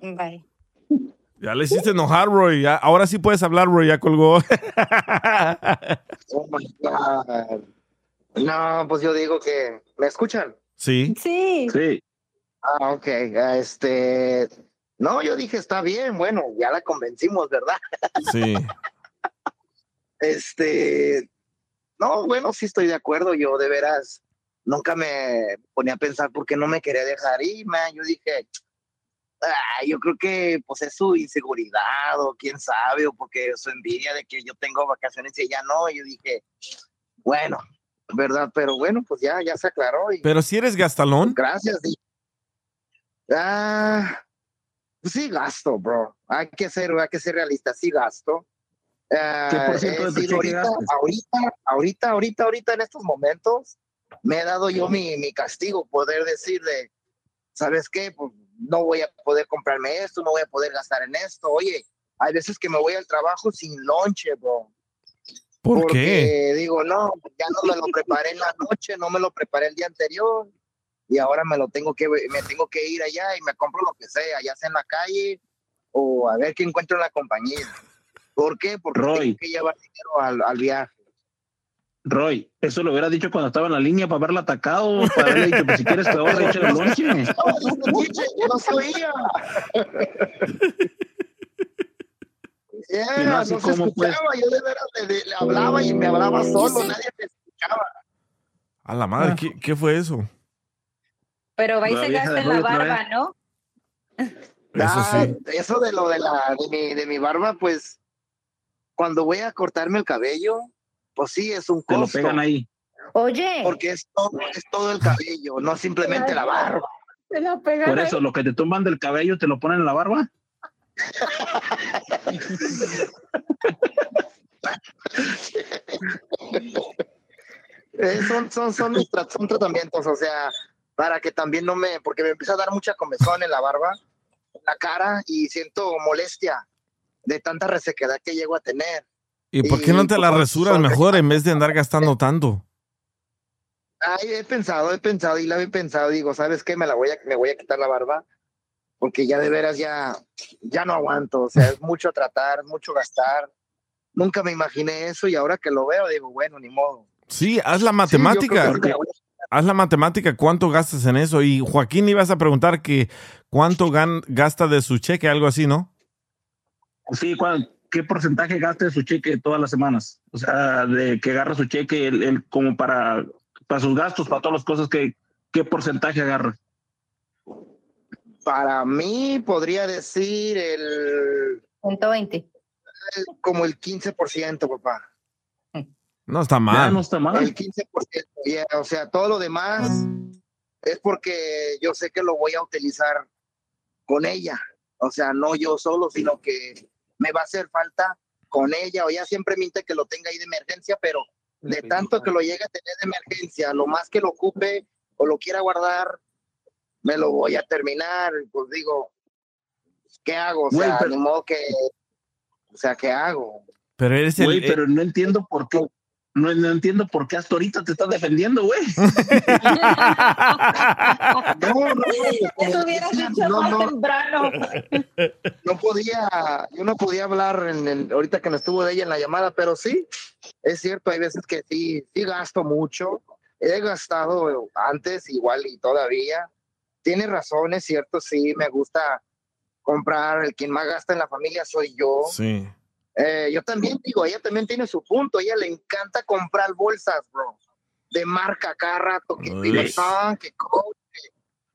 Bye. Ya le hiciste enojar, Roy. Ya- ahora sí puedes hablar, Roy. Ya colgó. Oh my God. No, pues yo digo que. ¿Me escuchan? sí. Sí. Sí. Ah, ok. ah, Este. No, yo dije, está bien, bueno, ya la convencimos, ¿verdad? Sí. Este. No, bueno, sí estoy de acuerdo. Yo de veras nunca me ponía a pensar por qué no me quería dejar ir, man. Yo dije, "Ah, yo creo que pues es su inseguridad o quién sabe, o porque su envidia de que yo tengo vacaciones y ella no. Y yo dije, bueno, ¿verdad? Pero bueno, pues ya, ya se aclaró. Y Pero si eres gastalón. gracias. di- Ah, pues sí gasto, bro. Hay que ser, hay que ser realista, sí gasto. Ah, ¿Qué por ciento he de cheque ahorita, gastas? ahorita, ahorita, ahorita, ahorita en estos momentos me he dado yo mi, mi castigo, poder decir de, ¿sabes qué? Pues no voy a poder comprarme esto, no voy a poder gastar en esto. Oye, hay veces que me voy al trabajo sin lonche, bro. ¿Por porque qué? digo, no, ya no me lo preparé en la noche, no me lo preparé el día anterior y ahora me lo tengo que me tengo que ir allá y me compro lo que sea, ya sea en la calle o a ver qué encuentro en la compañía. ¿Por qué? Porque Roy. tengo que llevar dinero al, al viaje. Roy, eso lo hubiera dicho cuando estaba en la línea para haberla atacado, para haberle dicho, pues si quieres te ahorra, échale el lonche. no se oía. Yeah, no se pues. escuchaba, yo de veras le, le- le hablaba y me hablaba solo, nadie me escuchaba. A la madre, ¿qué, qué fue eso? Pero va y La se gasta en la barba. ¿no? Eso Ah. Eso de lo de la de mi, de mi barba, pues cuando voy a cortarme el cabello, pues sí es un Te lo costo. pegan ahí. Oye, Porque es todo, es todo el cabello, no simplemente la barba. se la pegan Por ahí. eso, lo que te tumban del cabello te lo ponen en la barba. Eh, son, son, son, son tratamientos, o sea, para que también no me, porque me empieza a dar mucha comezón en la barba, en la cara, y siento molestia de tanta resequedad que llego a tener. ¿Y por qué no te la resuras mejor en vez de andar gastando tanto? Ay, he pensado, he pensado y la he pensado, digo, ¿sabes qué? Me la voy a, me voy a quitar la barba, porque ya de veras ya, ya no aguanto, o sea, es mucho tratar, mucho gastar. Nunca me imaginé eso y ahora que lo veo digo, bueno, ni modo. Sí, haz la Sí, matemática. creo haz la matemática, ¿cuánto gastas en eso? Y Joaquín ibas a preguntar que cuánto gan- gasta de su cheque, algo así, ¿no? Sí, ¿cuál- ¿qué porcentaje gasta de su cheque todas las semanas? O sea, de que agarra su cheque él, él como para, para sus gastos, para todas las cosas que, ¿qué porcentaje agarra? Para mí podría decir el, 120. el- como el 15%, papá. No está Ya mal. no está mal. El 15%, yeah, o sea, todo lo demás es porque yo sé que lo voy a utilizar con ella. O sea, no yo solo, sino que me va a hacer falta con ella. O ya siempre minte que lo tenga ahí de emergencia, pero de tanto que lo llegue a tener de emergencia, lo más que lo ocupe o lo quiera guardar, me lo voy a terminar. Pues digo, ¿qué hago? O Güey, sea, pero- ni modo que, o sea, ¿qué hago? Pero eres el. Güey, eh, pero no entiendo por qué. No, no entiendo por qué hasta ahorita te estás defendiendo, güey. No, no, Eso hubieras dicho no, más no. temprano. no podía, yo no podía hablar en el, ahorita que no estuvo de ella en la llamada, pero sí, es cierto, hay veces que sí, sí gasto mucho, he gastado antes igual y todavía, tiene razón, es cierto, sí, me gusta comprar, el quien más gasta en la familia soy yo, Sí. Eh, yo también digo, ella también tiene su punto, a ella le encanta comprar bolsas, bro, de marca cada rato, que Uy. Piloton, que Coach,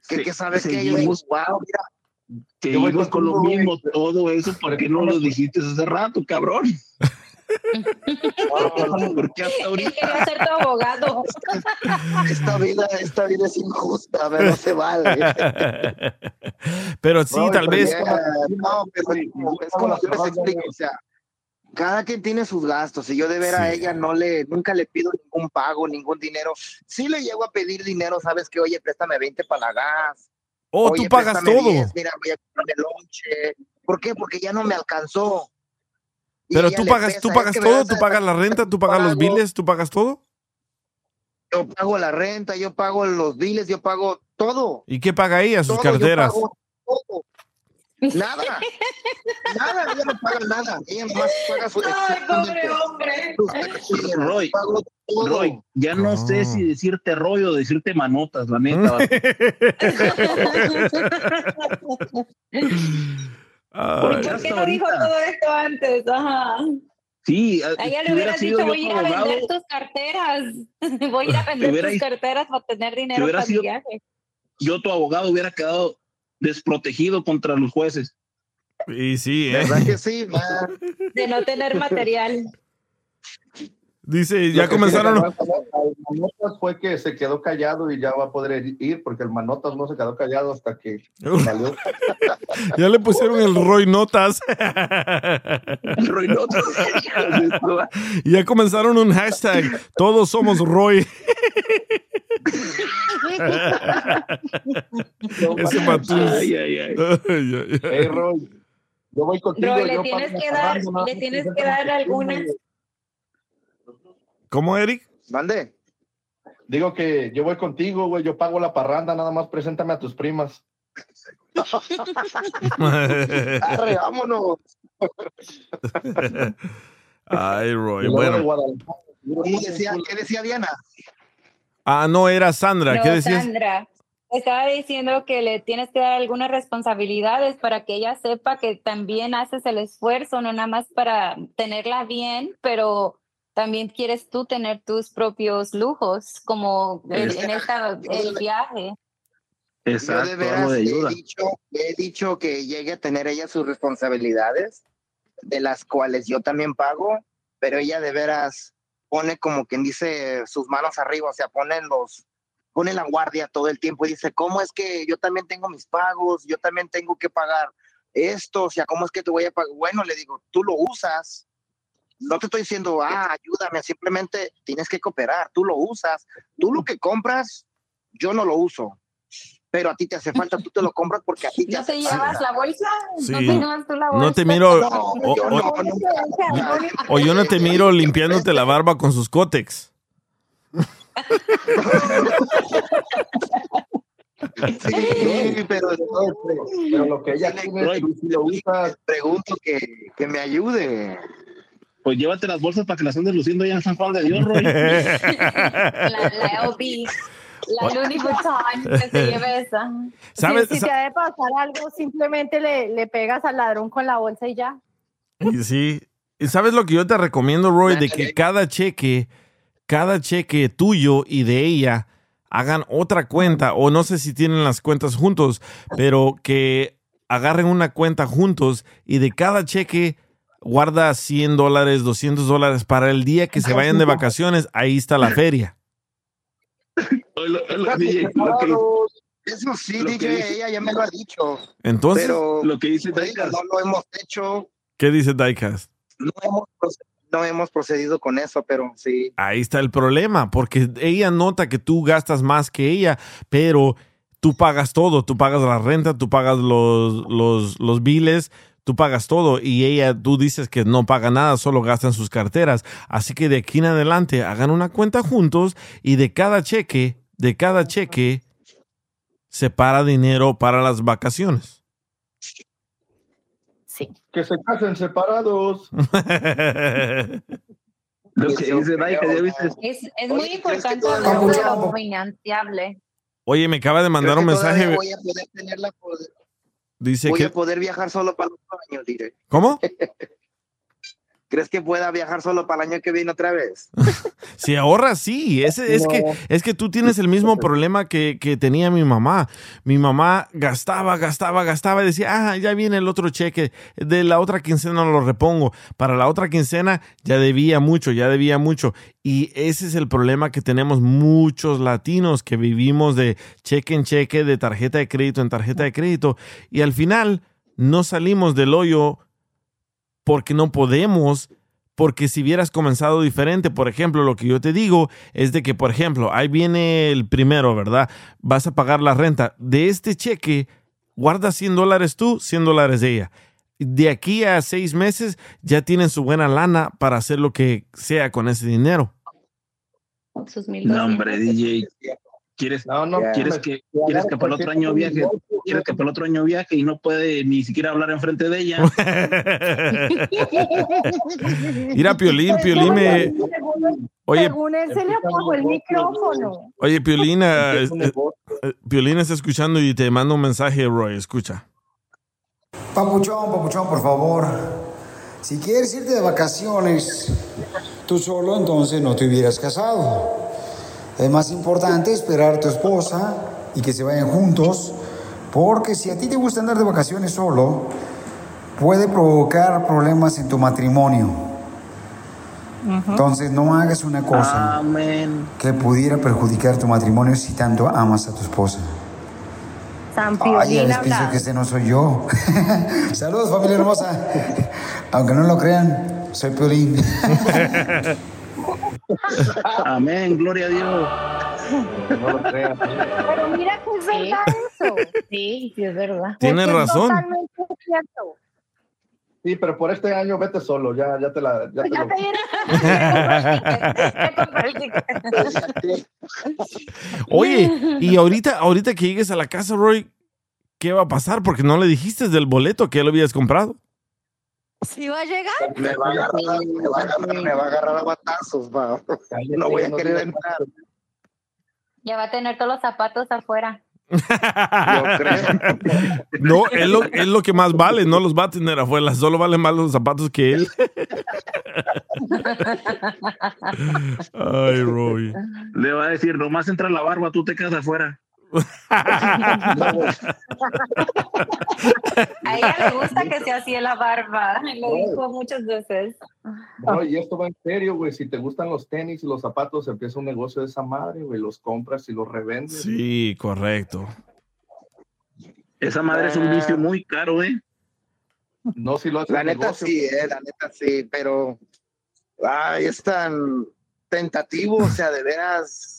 que, que, que sabes que yo digo, wow, mira, Seguimos con lo mismo, todo eso, ¿por qué no lo dijiste hace rato, cabrón? ¿Por qué hasta ahorita? quería ser tu abogado. esta vida, esta vida es injusta, pero no se vale. pero sí, No, tal pero vez. ya, no, pero es como- es como yo les explico, o sea, cada quien tiene sus gastos y yo de ver a ella no le, nunca le pido ningún pago, ningún dinero. Sí le llego a pedir dinero, sabes que, oye, préstame 20 para la gas. Oh, tú pagas todo. 10, mira, voy a comprarme lonche. ¿Por qué? Porque ya no me alcanzó. Y Pero tú pagas, pesa, tú es pagas todo, tú pagas la renta, tú pagas los biles, tú pagas todo. Yo pago la renta, yo pago los biles, yo pago todo. ¿Y qué paga ella? Sus Todo, yo carteras. pago todo. Nada. nada, ella no paga nada. Ella nomás paga su. Ay, pobre hombre. Roy. Roy, ya no sé si decirte Roy o decirte manotas, la neta. ¿Por qué no dijo todo esto antes? Ajá. Sí, A ella le hubiera hubieras sido dicho, voy a ir a abogado, vender tus carteras. Voy a ir a vender hubiera tus carteras para tener dinero hubiera para mi sido- viaje. yo tu abogado hubiera quedado desprotegido contra los jueces. Y sí, ¿eh? ¿Verdad que sí? man? De no tener material. Dice, ya que comenzaron. al Manotas fue que se quedó callado y ya va a poder ir porque el Manotas no se quedó callado hasta que salió. Ya le pusieron el Roy Notas. Roy Notas. Ya comenzaron un hashtag. Todos somos Roy. Ese matús. Ay, ay, ay. Ay, ay, ay. Hey, Roy, yo voy contigo. Roy, le yo tienes que dar, le tienes que dar algunas. ¿Cómo, Eric? Mande. Digo que yo voy contigo, güey. Yo pago la parranda, nada más preséntame a tus primas. Arre, vámonos. Ay, Roy. Bueno. ¿Qué decía, qué decía Diana? Ah, no, era Sandra. No, ¿Qué decías? Sandra, estaba diciendo que le tienes que dar algunas responsabilidades para que ella sepa que también haces el esfuerzo, no nada más para tenerla bien, pero también quieres tú tener tus propios lujos, como el- en esta, el viaje. Yo Exacto, de veras de he dicho, he dicho que llegue a tener ella sus responsabilidades, de las cuales yo también pago, pero ella de veras pone como quien dice sus manos arriba, o sea, pone los, pone la guardia todo el tiempo y dice, ¿cómo es que yo también tengo mis pagos? Yo también tengo que pagar esto, o sea, ¿cómo es que te voy a pagar? Bueno, le digo, tú lo usas. No te estoy diciendo, ah, ayúdame, simplemente tienes que cooperar, tú lo usas. Tú lo que compras, yo no lo uso pero a ti te hace falta, tú te lo compras porque a ti te ¿No hace te falta. llevas la bolsa? Sí. ¿No te llevas tú la bolsa? No te miro. No, o- yo o- no, nunca. O yo no te miro limpiándote la barba con sus cótex. Sí, pero, Pero lo que ella tiene, sí lo usas. pregunto que, que me ayude. Pues llévate las bolsas para que las andes luciendo ya en San Juan de Dios, Roy. La, la la Louis Vuitton, que se lleve esa. ¿Sabes? Si, si te ha de pasar algo, simplemente le, le pegas al ladrón con la bolsa y ya. Y Sí. ¿Y sabes lo que yo te recomiendo, Roy? De que cada cheque, cada cheque tuyo y de ella hagan otra cuenta, o no sé si tienen las cuentas juntos, pero que agarren una cuenta juntos y de cada cheque guarda 100 dólares, 200 dólares para el día que se vayan de vacaciones, ahí está la feria. Lo- lo- DJ, lo que- Eso sí, Lo que DJ, dice- ella ya me lo ha dicho. Entonces, pero lo que dice Diecast. no lo hemos hecho, ¿qué dice Diecast? no hemos, no hemos procedido con eso, pero sí. Ahí está el problema, porque ella nota que tú gastas más que ella, pero tú pagas todo, tú pagas la renta, tú pagas los, los, los biles, tú pagas todo y ella, tú dices que no paga nada, solo gasta en sus carteras. Así que de aquí en adelante hagan una cuenta juntos y de cada cheque, de cada cheque, separa dinero para las vacaciones. Que se casen separados. Lo que dice ya viste. Es, es muy importante hablar de lo financiable. Oye, me acaba de mandar un mensaje. Voy a poder tener la poder- Dice voy que... a poder viajar solo para el otro año, diré. ¿Cómo? ¿Crees que pueda viajar solo para el año que viene otra vez? Si ahorras, sí. Es, No. que, es que tú tienes el mismo problema que, que tenía mi mamá. Mi mamá gastaba, gastaba, gastaba y decía, ah, ya viene el otro cheque. De la otra quincena lo repongo. Para la otra quincena ya debía mucho, ya debía mucho. Y ese es el problema que tenemos muchos latinos que vivimos de cheque en cheque, de tarjeta de crédito en tarjeta de crédito. Y al final no salimos del hoyo porque no podemos, porque si hubieras comenzado diferente, por ejemplo, lo que yo te digo es de que, por ejemplo, ahí viene el primero, ¿verdad? Vas a pagar la renta. De este cheque, guarda 100 dólares tú, 100 dólares de ella. De aquí a seis meses ya tienen su buena lana para hacer lo que sea con ese dinero. Sus No, hombre, DJ. ¿Quieres, ¿quieres, que, ¿quieres que para el otro año viaje? ¿Quieres que para el otro año viaje y no puede ni siquiera hablar enfrente de ella? Mira, Piolín, Piolín me... Oye, Según él se le apagó el micrófono. oye, Piolín, eh, eh, eh, Piolín está escuchando y te manda un mensaje, Roy, escucha. Papuchón, papuchón, por favor. Si quieres irte de vacaciones tú solo, entonces no te hubieras casado. Es más importante esperar a tu esposa y que se vayan juntos, porque si a ti te gusta andar de vacaciones solo, puede provocar problemas en tu matrimonio. Entonces no hagas una cosa Amén. que pudiera perjudicar tu matrimonio si tanto amas a tu esposa. San Ay, ya Piolín les pienso que ese no soy yo. Saludos, familia hermosa. Aunque no lo crean, soy Piolín. Amén, gloria a Dios. No lo creas. Pero mira que es verdad eso. Sí, sí, es verdad. Tienes Es razón. Totalmente cierto. Sí, pero por este año vete solo, ya, ya te la. Ya te lo- te Oye, y ahorita, ahorita que llegues a la casa, Roy, ¿qué va a pasar? Porque no le dijiste del boleto que ya lo habías comprado. ¿Sí va a llegar? Me va a agarrar, me va a agarrar, me va a agarrar a batazos, va. No voy a querer entrar. Ya va a tener todos los zapatos afuera. No, es lo, es lo que más vale, no los va a tener afuera, solo valen más los zapatos que él. Ay, Roy. Le va a decir, nomás entra la barba, tú te quedas afuera. A ella le gusta que se hacía la barba. Lo dijo muchas veces. No, y esto va en serio, güey. Si te gustan los tenis y los zapatos, empieza un negocio de esa madre, güey. Los compras y los revendes. Sí, correcto. Esa madre es un vicio muy caro, ¿eh? No, si lo haces La neta negocio. sí, eh, la neta sí, pero ay, es tan tentativo, o sea, de veras.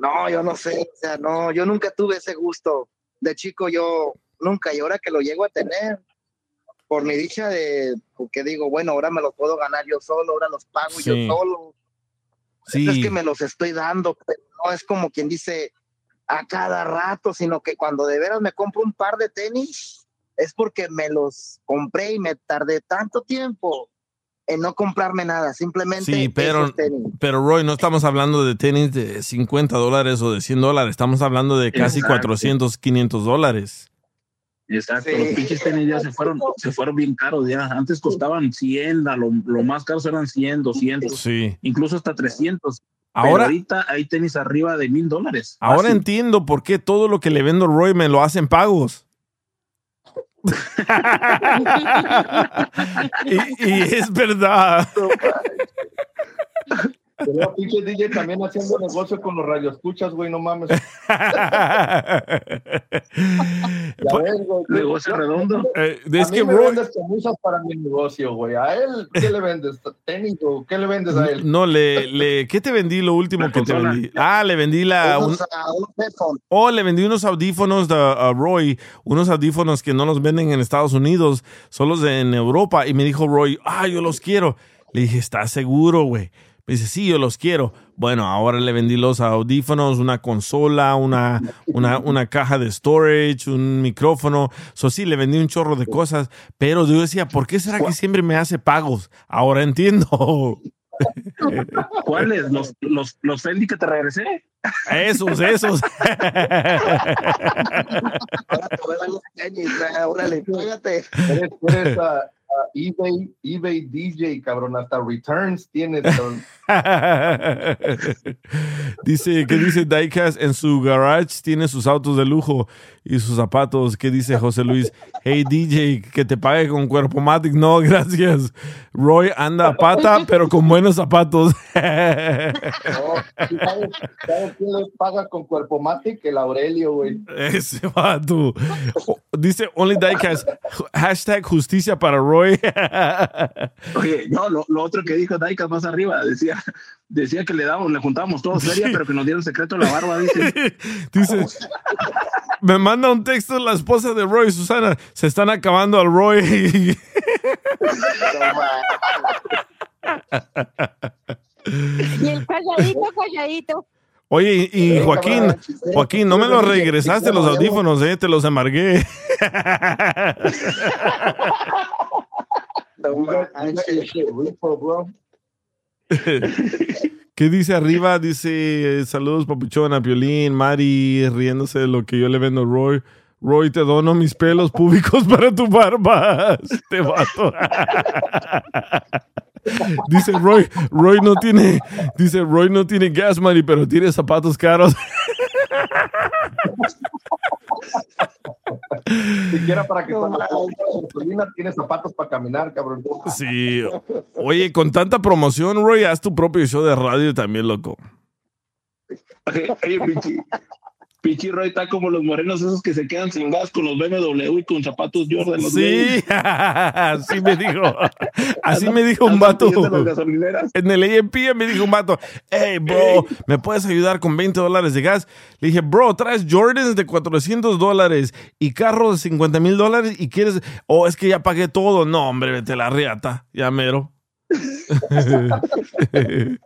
No, yo no sé, o sea, no, yo nunca tuve ese gusto. De chico yo nunca, y ahora que lo llego a tener, por mi dicha de, porque digo, bueno, ahora me los puedo ganar yo solo, ahora los pago Sí. yo solo. Sí. Es que me los estoy dando, pero no es como quien dice a cada rato, sino que cuando de veras me compro un par de tenis, es porque me los compré y me tardé tanto tiempo en no comprarme nada, simplemente Sí, pero, tenis. pero Roy, no estamos hablando de tenis de 50 dólares o de 100 dólares, estamos hablando de casi Exacto. 400, 500 dólares. Exacto, Sí. los pinches tenis ya se fueron, se fueron bien caros ya. Antes costaban 100, a lo, lo más caros eran 100, 200, Sí. incluso hasta 300. Ahora- Pero ahorita hay tenis arriba de mil dólares. Ahora Fácil. entiendo por qué todo lo que le vendo a Roy me lo hacen pagos. Y, y es verdad. Yo Yo, pinche DJ, también haciendo negocio con los radioescuchas, güey, no mames. Ya ves, güey, Negocio redondo. Eh, a es mí que me Roy- vendes camisas para mi negocio, güey. ¿A él qué le vendes? ¿Tenis o qué le vendes a él? No, le, le, ¿qué te vendí lo último que te vendí? Ah, le vendí la... un-. Oh, le vendí unos audífonos de, a Roy, unos audífonos que no los venden en Estados Unidos, solo en Europa. Y me dijo Roy, ah, yo los quiero. Le dije, ¿estás seguro, güey? Me dice, sí, yo los quiero. Bueno, ahora le vendí los audífonos, una consola, una, una, una caja de storage, un micrófono. Eso sí, le vendí un chorro de cosas. Pero yo decía, ¿por qué será que siempre me hace pagos? Ahora entiendo. ¿Cuáles? ¿Los, los, los Fendi que te regresé? Esos, esos. Ahora te voy a dar los tenis, órale, pégate. Eres, eres ah, eBay, eBay DJ, cabrón. Hasta returns tienes. dice, ¿qué dice Diecast? En su garage tiene sus autos de lujo y sus zapatos. ¿Qué dice José Luis? Hey DJ, que te pague con cuerpo matic. No, gracias. Roy anda a pata, pero con buenos zapatos. No, ¿y ¿sabes, ¿Sabes quién le paga con cuerpo matic? El Aurelio, güey. Ese vato. O- Dice Only Diecast. Hashtag justicia para Roy. Oye, no, lo, lo otro que dijo Daika más arriba, decía, decía que le dábamos, le juntábamos todos feria, pero que nos dieron secreto la barba, dice. Dice, me manda un texto la esposa de Roy, Susana. Se están acabando al Roy. Y el calladito, calladito. Oye, y y Joaquín, Joaquín, no me los regresaste los audífonos, eh, te los amargué. ¿Qué dice arriba? Dice, saludos papuchona, Piolín, Mari, riéndose de lo que yo le vendo a Roy. Roy, te dono mis pelos públicos para tu barba. Este vato. Dice Roy, Roy no tiene, dice Roy no tiene gas money, pero tiene zapatos caros. Siquiera para que cuando la gasolina tiene zapatos para caminar, cabrón. Sí. Oye, con tanta promoción, Roy, haz tu propio show de radio también, loco. Oye, Pichi, Pichi Roy está como los morenos esos que se quedan sin gas con los BMW y con zapatos Jordan. los Sí, así me dijo. Así me dijo un vato. En el AMP me dijo un vato, hey, bro, ¿me puedes ayudar con 20 dólares de gas? Le dije, bro, traes Jordans de 400 dólares y carro de 50 mil dólares y quieres, oh, es que ya pagué todo. No, hombre, vete la riata, ya mero.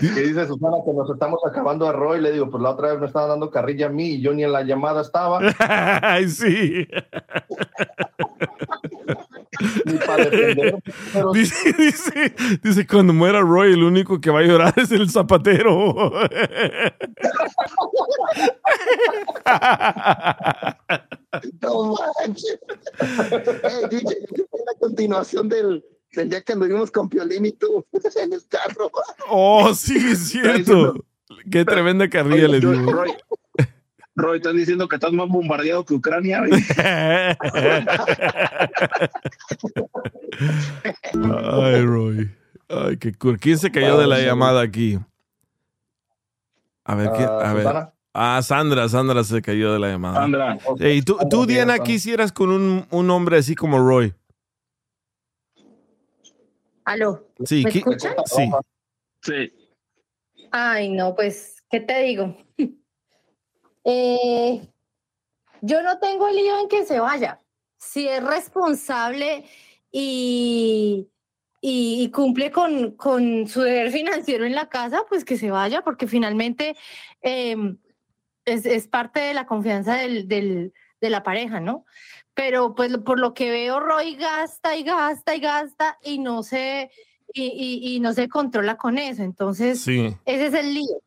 Que dice Susana que nos estamos acabando a Roy. Le digo, pues la otra vez me estaba dando carrilla a mí y yo ni en la llamada estaba. Ay, sí. Ni para defender. Pero Dice, dice, dice, cuando muera Roy, el único que va a llorar es el zapatero. No manches. Hey, DJ, es la continuación del, del día que anduvimos con Piolín y tú en el carro. Oh, sí, es cierto. Qué tremenda carrilla le dio. Roy, Roy, están diciendo que estás más bombardeado que Ucrania. Ay, Roy. Ay, qué cool. ¿Quién se cayó de la llamada aquí? A ver, ¿quién? Ah, A ver. Ah, Sandra, Sandra se cayó de la llamada. Sandra. Ey, ¿tú, tú, Sandra, Diana, Sandra. quisieras con un, un hombre así como Roy? Aló. Sí, ¿Me escuchan? sí. Sí. Ay, no, pues, ¿qué te digo? Eh, yo no tengo lío en que se vaya. Si es responsable y, y, y cumple con, con su deber financiero en la casa, pues que se vaya, porque finalmente em, es, es parte de la confianza del, del- de la pareja, ¿no? Pero pues lo- por lo que veo, Roy gasta y gasta y gasta y no se, y, y- y no se controla con eso. Entonces, Sí. ese es el lío.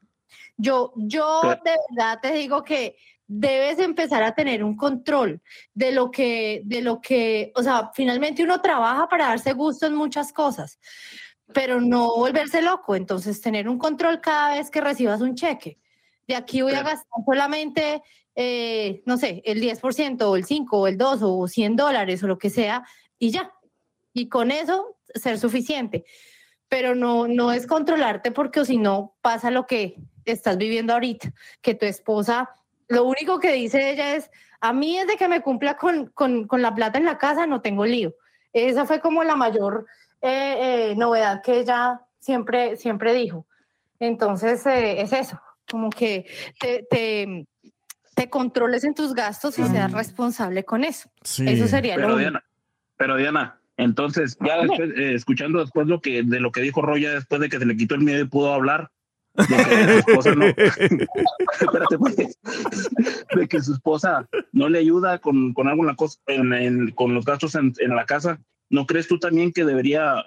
Yo, yo de verdad te digo que debes empezar a tener un control de lo que, de lo que, o sea, finalmente uno trabaja para darse gusto en muchas cosas, pero no volverse loco. Entonces, tener un control cada vez que recibas un cheque. De aquí voy a gastar solamente, eh, no sé, el 10% o el 5 o el 2 o 100 dólares o lo que sea y ya. Y con eso ser suficiente. pero no, no es controlarte porque si no pasa lo que estás viviendo ahorita, que tu esposa, lo único que dice ella es, a mí es de que me cumpla con, con, con la plata en la casa, no tengo lío. Esa fue como la mayor eh, eh, novedad que ella siempre, siempre dijo. Entonces, eh, es eso, como que te, te, te controles en tus gastos y seas responsable con eso. Eso sería pero lo. Diana, pero Diana, entonces, ya después, eh, escuchando después lo que, de lo que dijo Roy, ya después de que se le quitó el miedo y pudo hablar, de que su esposa no, espérate, pues, de que su esposa no le ayuda con, con algo en la cosa, en, en- con los gastos en, en la casa, ¿no crees tú también que debería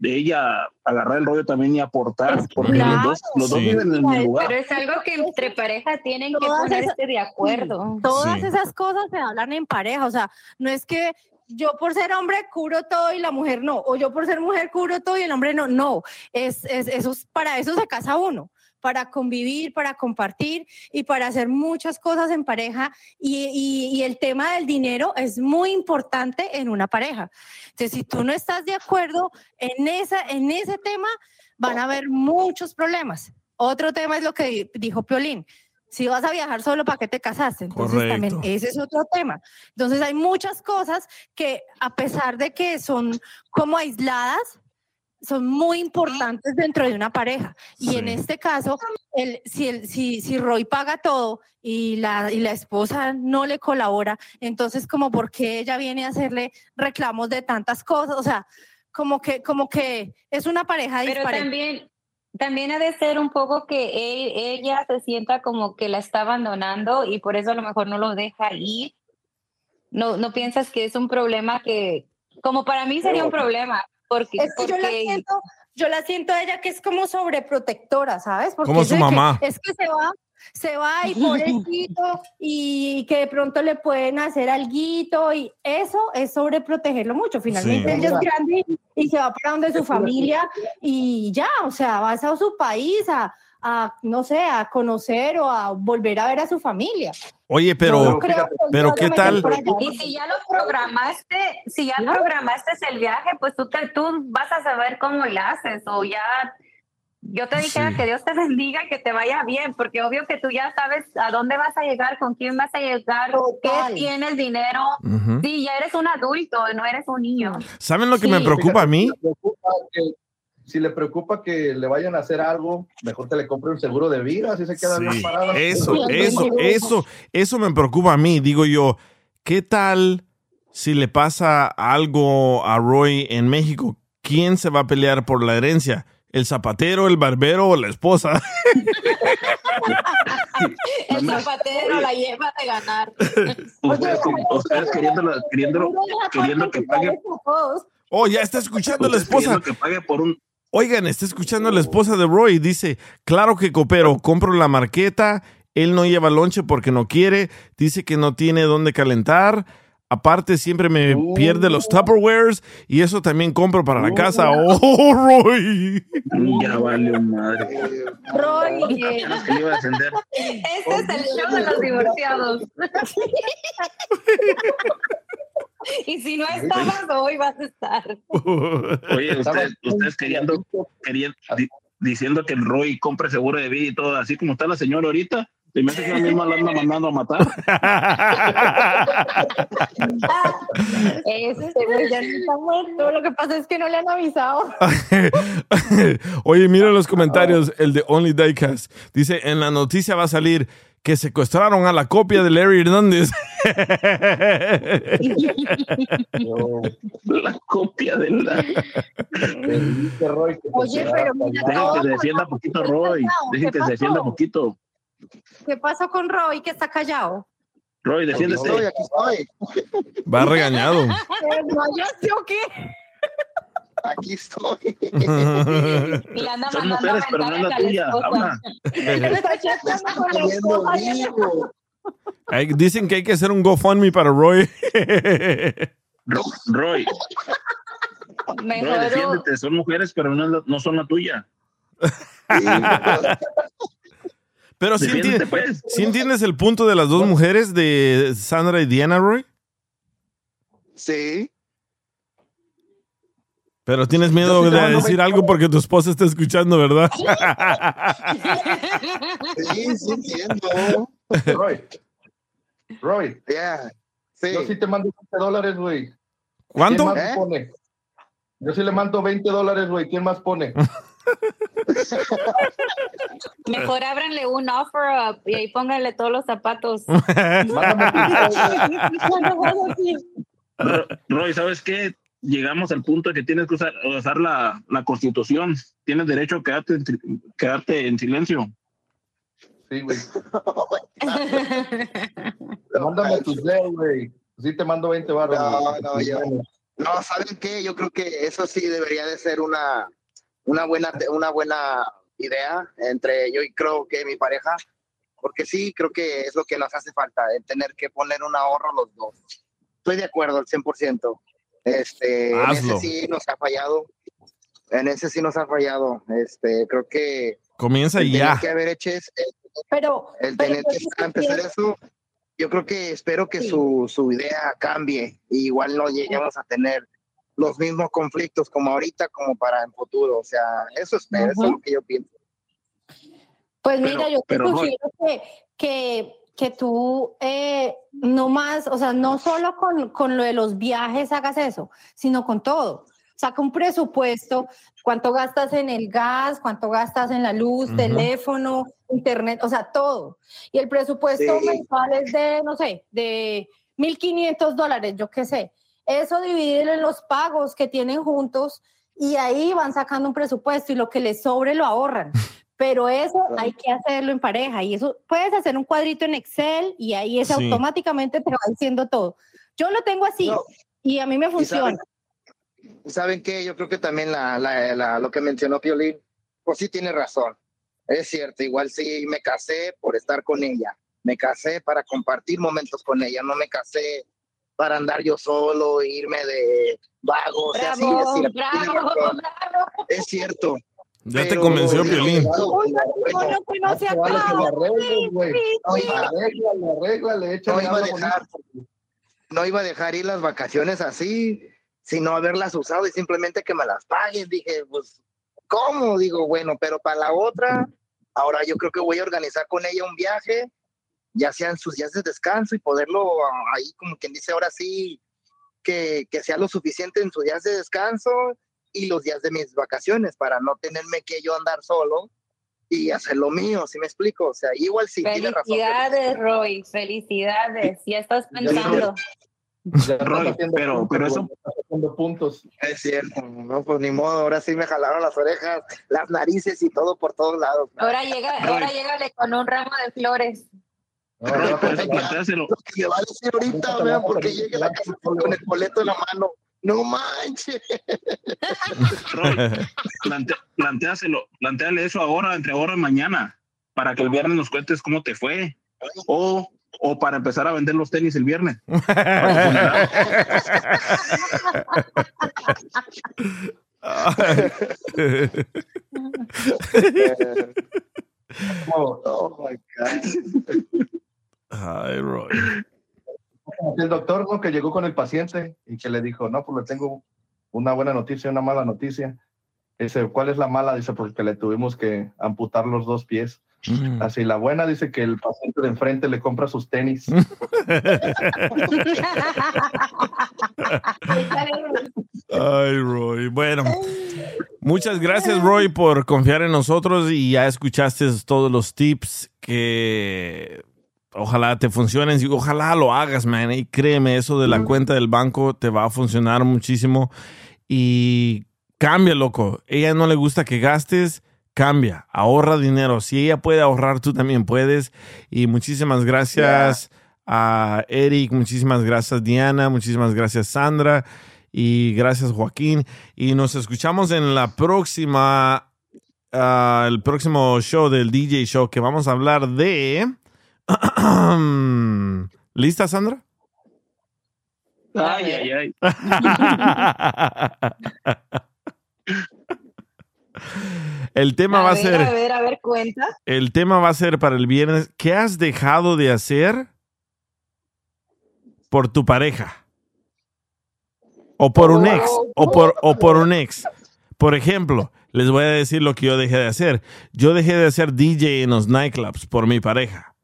de ella agarrar el rollo también y aportar? Porque los dos, los dos Sí. viven en el lugar. Pero es algo que entre pareja tienen que ponerse esas- de acuerdo. Todas esas cosas se hablan en pareja, o sea, no es que yo por ser hombre cubro todo y la mujer no, o yo por ser mujer cubro todo y el hombre no, no, es, es, eso es- para eso se casa uno, para convivir, para compartir y para hacer muchas cosas en pareja y, y- y el tema del dinero es muy importante en una pareja. Entonces, si tú no estás de acuerdo en, esa, en ese tema, van a haber muchos problemas. Otro tema es lo que di- dijo Piolín. Si vas a viajar solo, ¿para qué te casaste? Entonces también Correcto. ese es otro tema. Entonces hay muchas cosas que a pesar de que son como aisladas, son muy importantes dentro de una pareja. Y en este caso, el, si, el, si, si Roy paga todo y la, y la esposa no le colabora, entonces como por qué ella viene a hacerle reclamos de tantas cosas, o sea, como que, como que es una pareja Pero dispareja. también, también ha de ser un poco que e- ella se sienta como que la está abandonando y por eso a lo mejor no lo deja ir. No, no piensas que es un problema que, como para mí sería un problema, porque, Es que yo la siento, yo la siento a ella que es como sobreprotectora, ¿sabes? Porque Como es su que- mamá. es que se va, se va y pobrecito y que de pronto le pueden hacer alguito y eso es sobreprotegerlo mucho. Finalmente Sí. ya es grande y se va para donde su familia y ya, o sea, vas a su país a, a, no sé, a conocer o a volver a ver a su familia. Oye, pero, No que pero yo ¿qué me tal? Y si ya lo programaste, si ya Claro. programaste el viaje, pues tú, te, tú vas a saber cómo le haces o ya... Yo te dijera Sí. que Dios te bendiga y que te vaya bien, porque obvio que tú ya sabes a dónde vas a llegar, con quién vas a llegar, qué Total. tienes dinero. Ujú. Sí, ya eres un adulto, no eres un niño. ¿Saben lo que me Sí. preocupa a mí? Le preocupa que- Si le preocupa que le vayan a hacer algo, mejor te le compre un seguro de vida, así se queda Sí, parado. eso, eso, eso, eso me preocupa a mí. Digo yo, ¿qué tal si le pasa algo a Roy en México? ¿Quién se va a pelear por la herencia? ¿El zapatero, el barbero o la esposa? El zapatero la lleva de ganar. Ustedes, ustedes queriendo, queriendo, queriendo que pague, Oh, ya está escuchando la esposa. queriendo que pague por un, Oigan, está escuchando la esposa de Roy. Dice, claro que coopero, compro la marqueta, él no lleva lonche porque no quiere, dice que no tiene dónde calentar. Aparte, siempre me pierde los Tupperwares y eso también compro para la casa. ¡Oh, Roy! ya vale madre. Roy, iba a este es el show de los divorciados. y si no estabas hoy, vas a estar. Oye, ustedes, ustedes queriendo, queriendo di- diciendo que el Roy compre seguro de vida y todo, así como está la señora ahorita, se me hace que la misma la anda mandando a matar. Ese güey ya no está muerto. Lo que pasa es que no le han avisado. Oye, mira los comentarios, el de Only Diecast. Dice, en la noticia va a salir que secuestraron a la copia de Larry Hernández. La copia de la. Oye, pero mira Dejen que se defienda ¿no? poquito, ¿Qué Roy. Dejen ¿Qué que se defienda poquito. ¿Qué pasó con Roy que está callado? Roy, Aquí estoy, aquí estoy. Va regañado. ¿Desmayaste o qué? Aquí estoy. Y anda Son mujeres, pero no es la tuya. Dicen que hay que hacer un GoFundMe para Roy. Ro- Roy, Roy, defiéndete. Son mujeres, pero no, no son la tuya. Pero sí, pues. sí entiendes el punto de las dos mujeres de Sandra y Diana, Roy. Sí. Pero tienes miedo de decir 20 algo porque tu esposa está escuchando, ¿verdad? Sí, sí entiendo. Roy. Roy. Yeah. Sí. Yo sí te mando 20 dólares, güey. ¿Cuánto? ¿Quién más ¿Eh? pone? Yo sí le mando 20 dólares, güey. ¿Quién más pone? Mejor ábranle un offer up y ahí pónganle todos los zapatos. Ro- Roy, ¿sabes qué? Llegamos al punto de que tienes que usar, usar la, la constitución. Tienes derecho a quedarte, en tri- quedarte en silencio. Sí, güey. Mándame tus dedos, güey. Sí te mando 20 barras. No, no, yo. No, ¿saben qué? Yo creo que eso sí debería de ser una, una, buena, una buena idea entre yo y creo que mi pareja, porque sí, creo que es lo que nos hace falta, el tener que poner un ahorro los dos. Estoy de acuerdo al 100%. Este, en ese sí nos ha fallado. En ese sí nos ha fallado. Este, creo que Comienza el ya. que haber hecho es- Pero, el tener yo que empezar eso, yo creo que espero que Sí. su, su idea cambie y igual no lleguemos a tener los mismos conflictos como ahorita como para en futuro. O sea, eso espero, eso es lo que yo pienso. Pues Pero- mira, yo te no- sugiero que, que, que tú eh, no más, o sea, no solo con, con lo de los viajes hagas eso, sino con todo. Saca un presupuesto, cuánto gastas en el gas, cuánto gastas en la luz, teléfono, internet, o sea, todo. Y el presupuesto Sí. mensual es de, no sé, de 1.500 dólares, yo qué sé. Eso dividirlo en los pagos que tienen juntos y ahí van sacando un presupuesto y lo que les sobre lo ahorran. Pero eso hay que hacerlo en pareja y eso puedes hacer un cuadrito en Excel y ahí eso Sí. automáticamente te va diciendo todo. Yo lo tengo así y a mí me Y funciona. saben, ¿saben qué? Yo creo que también la, la- la- lo que mencionó Piolín, pues sí tiene razón. Es cierto, igual sí me casé por estar con ella. Me casé para compartir momentos con ella, no me casé para andar yo solo, irme de vago. O sea, sí, Bravo, es cierto, bravo, razón. Es cierto. Ya te convenció, Piolín. Que no se acaba. iba- a dejar, no iba a dejar ir las vacaciones así, sino haberlas usado y simplemente que me las paguen. Dije, pues, ¿cómo? Digo, bueno, pero para la otra, ahora yo creo que voy a organizar con ella un viaje, ya sean sus días de descanso y poderlo ah, ahí, como quien dice, ahora sí, que, que sea lo suficiente en sus días de descanso y los días de mis vacaciones para no tenerme que yo andar solo y hacer lo mío, ¿sí me explico? O sea, igual sí, tiene razón. Felicidades, Roy, felicidades. Ya estás pensando. Roy, pero, pero eso, puntos. Es cierto, no, pues ni modo, ahora sí me jalaron las orejas, las narices y todo por todos lados. Ahora llega, ahora llégale con un ramo de flores. Roy, eso plantéaselo. Lo que me va a decir ahorita, vean, porque llegue a la casa con el boleto en la mano. No manches. Roy, plante- plantéaselo, planteale eso ahora, entre ahora y mañana, para que el viernes nos cuentes cómo te fue. O, o para empezar a vender los tenis el viernes. Oh, oh my God. Ay, Roy. El doctor, ¿no? Que llegó con el paciente y que le dijo, no, pues le tengo una buena noticia, una mala noticia. Dice, ¿cuál es la mala? Dice, porque le tuvimos que amputar los dos pies. Así, la buena dice que el paciente de enfrente le compra sus tenis. Ay, Roy. Bueno, muchas gracias, Roy, por confiar en nosotros y ya escuchaste todos los tips que ojalá te funcionen y ojalá lo hagas, man. Y créeme, eso de la cuenta del banco te va a funcionar muchísimo y cambia, loco. Ella no le gusta que gastes. Cambia, ahorra dinero. Si ella puede ahorrar, tú también puedes. Y muchísimas gracias a Eric, muchísimas gracias Diana, muchísimas gracias Sandra y gracias Joaquín. Y nos escuchamos en la próxima, ah, el próximo show del DJ Show que vamos a hablar de... ¿Lista Sandra? Ay, ay, ay. El tema a va a ser... A ver, a ver, cuenta. El tema va a ser para el viernes. ¿Qué has dejado de hacer por tu pareja? O por un ex. O por, o por un ex. Por ejemplo, les voy a decir lo que yo dejé de hacer. Yo dejé de hacer DJ en los nightclubs por mi pareja.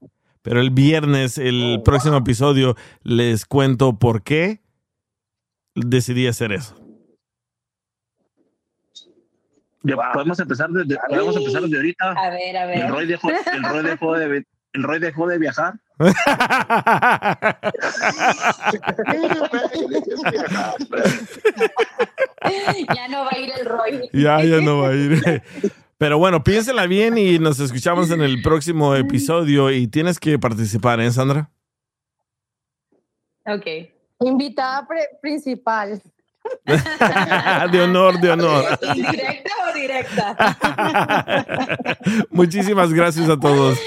Pero el viernes, el próximo episodio, les cuento por qué decidí hacer eso. Ya, podemos empezar desde, podemos empezar desde ahorita. A ver, a ver. El Roy dejó, el Roy dejó de, el Roy dejó de viajar. ya no va a ir el Roy. Ya, ya no va a ir. Pero bueno, piénsela bien y nos escuchamos en el próximo episodio y tienes que participar, ¿eh, Sandra? Ok. Invitada pre- principal. de honor, de honor. ¿Indirecta o directa? Muchísimas gracias a todos.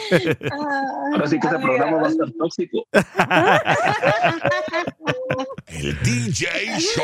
Ahora sí que este programa va a estar tóxico. El DJ Show.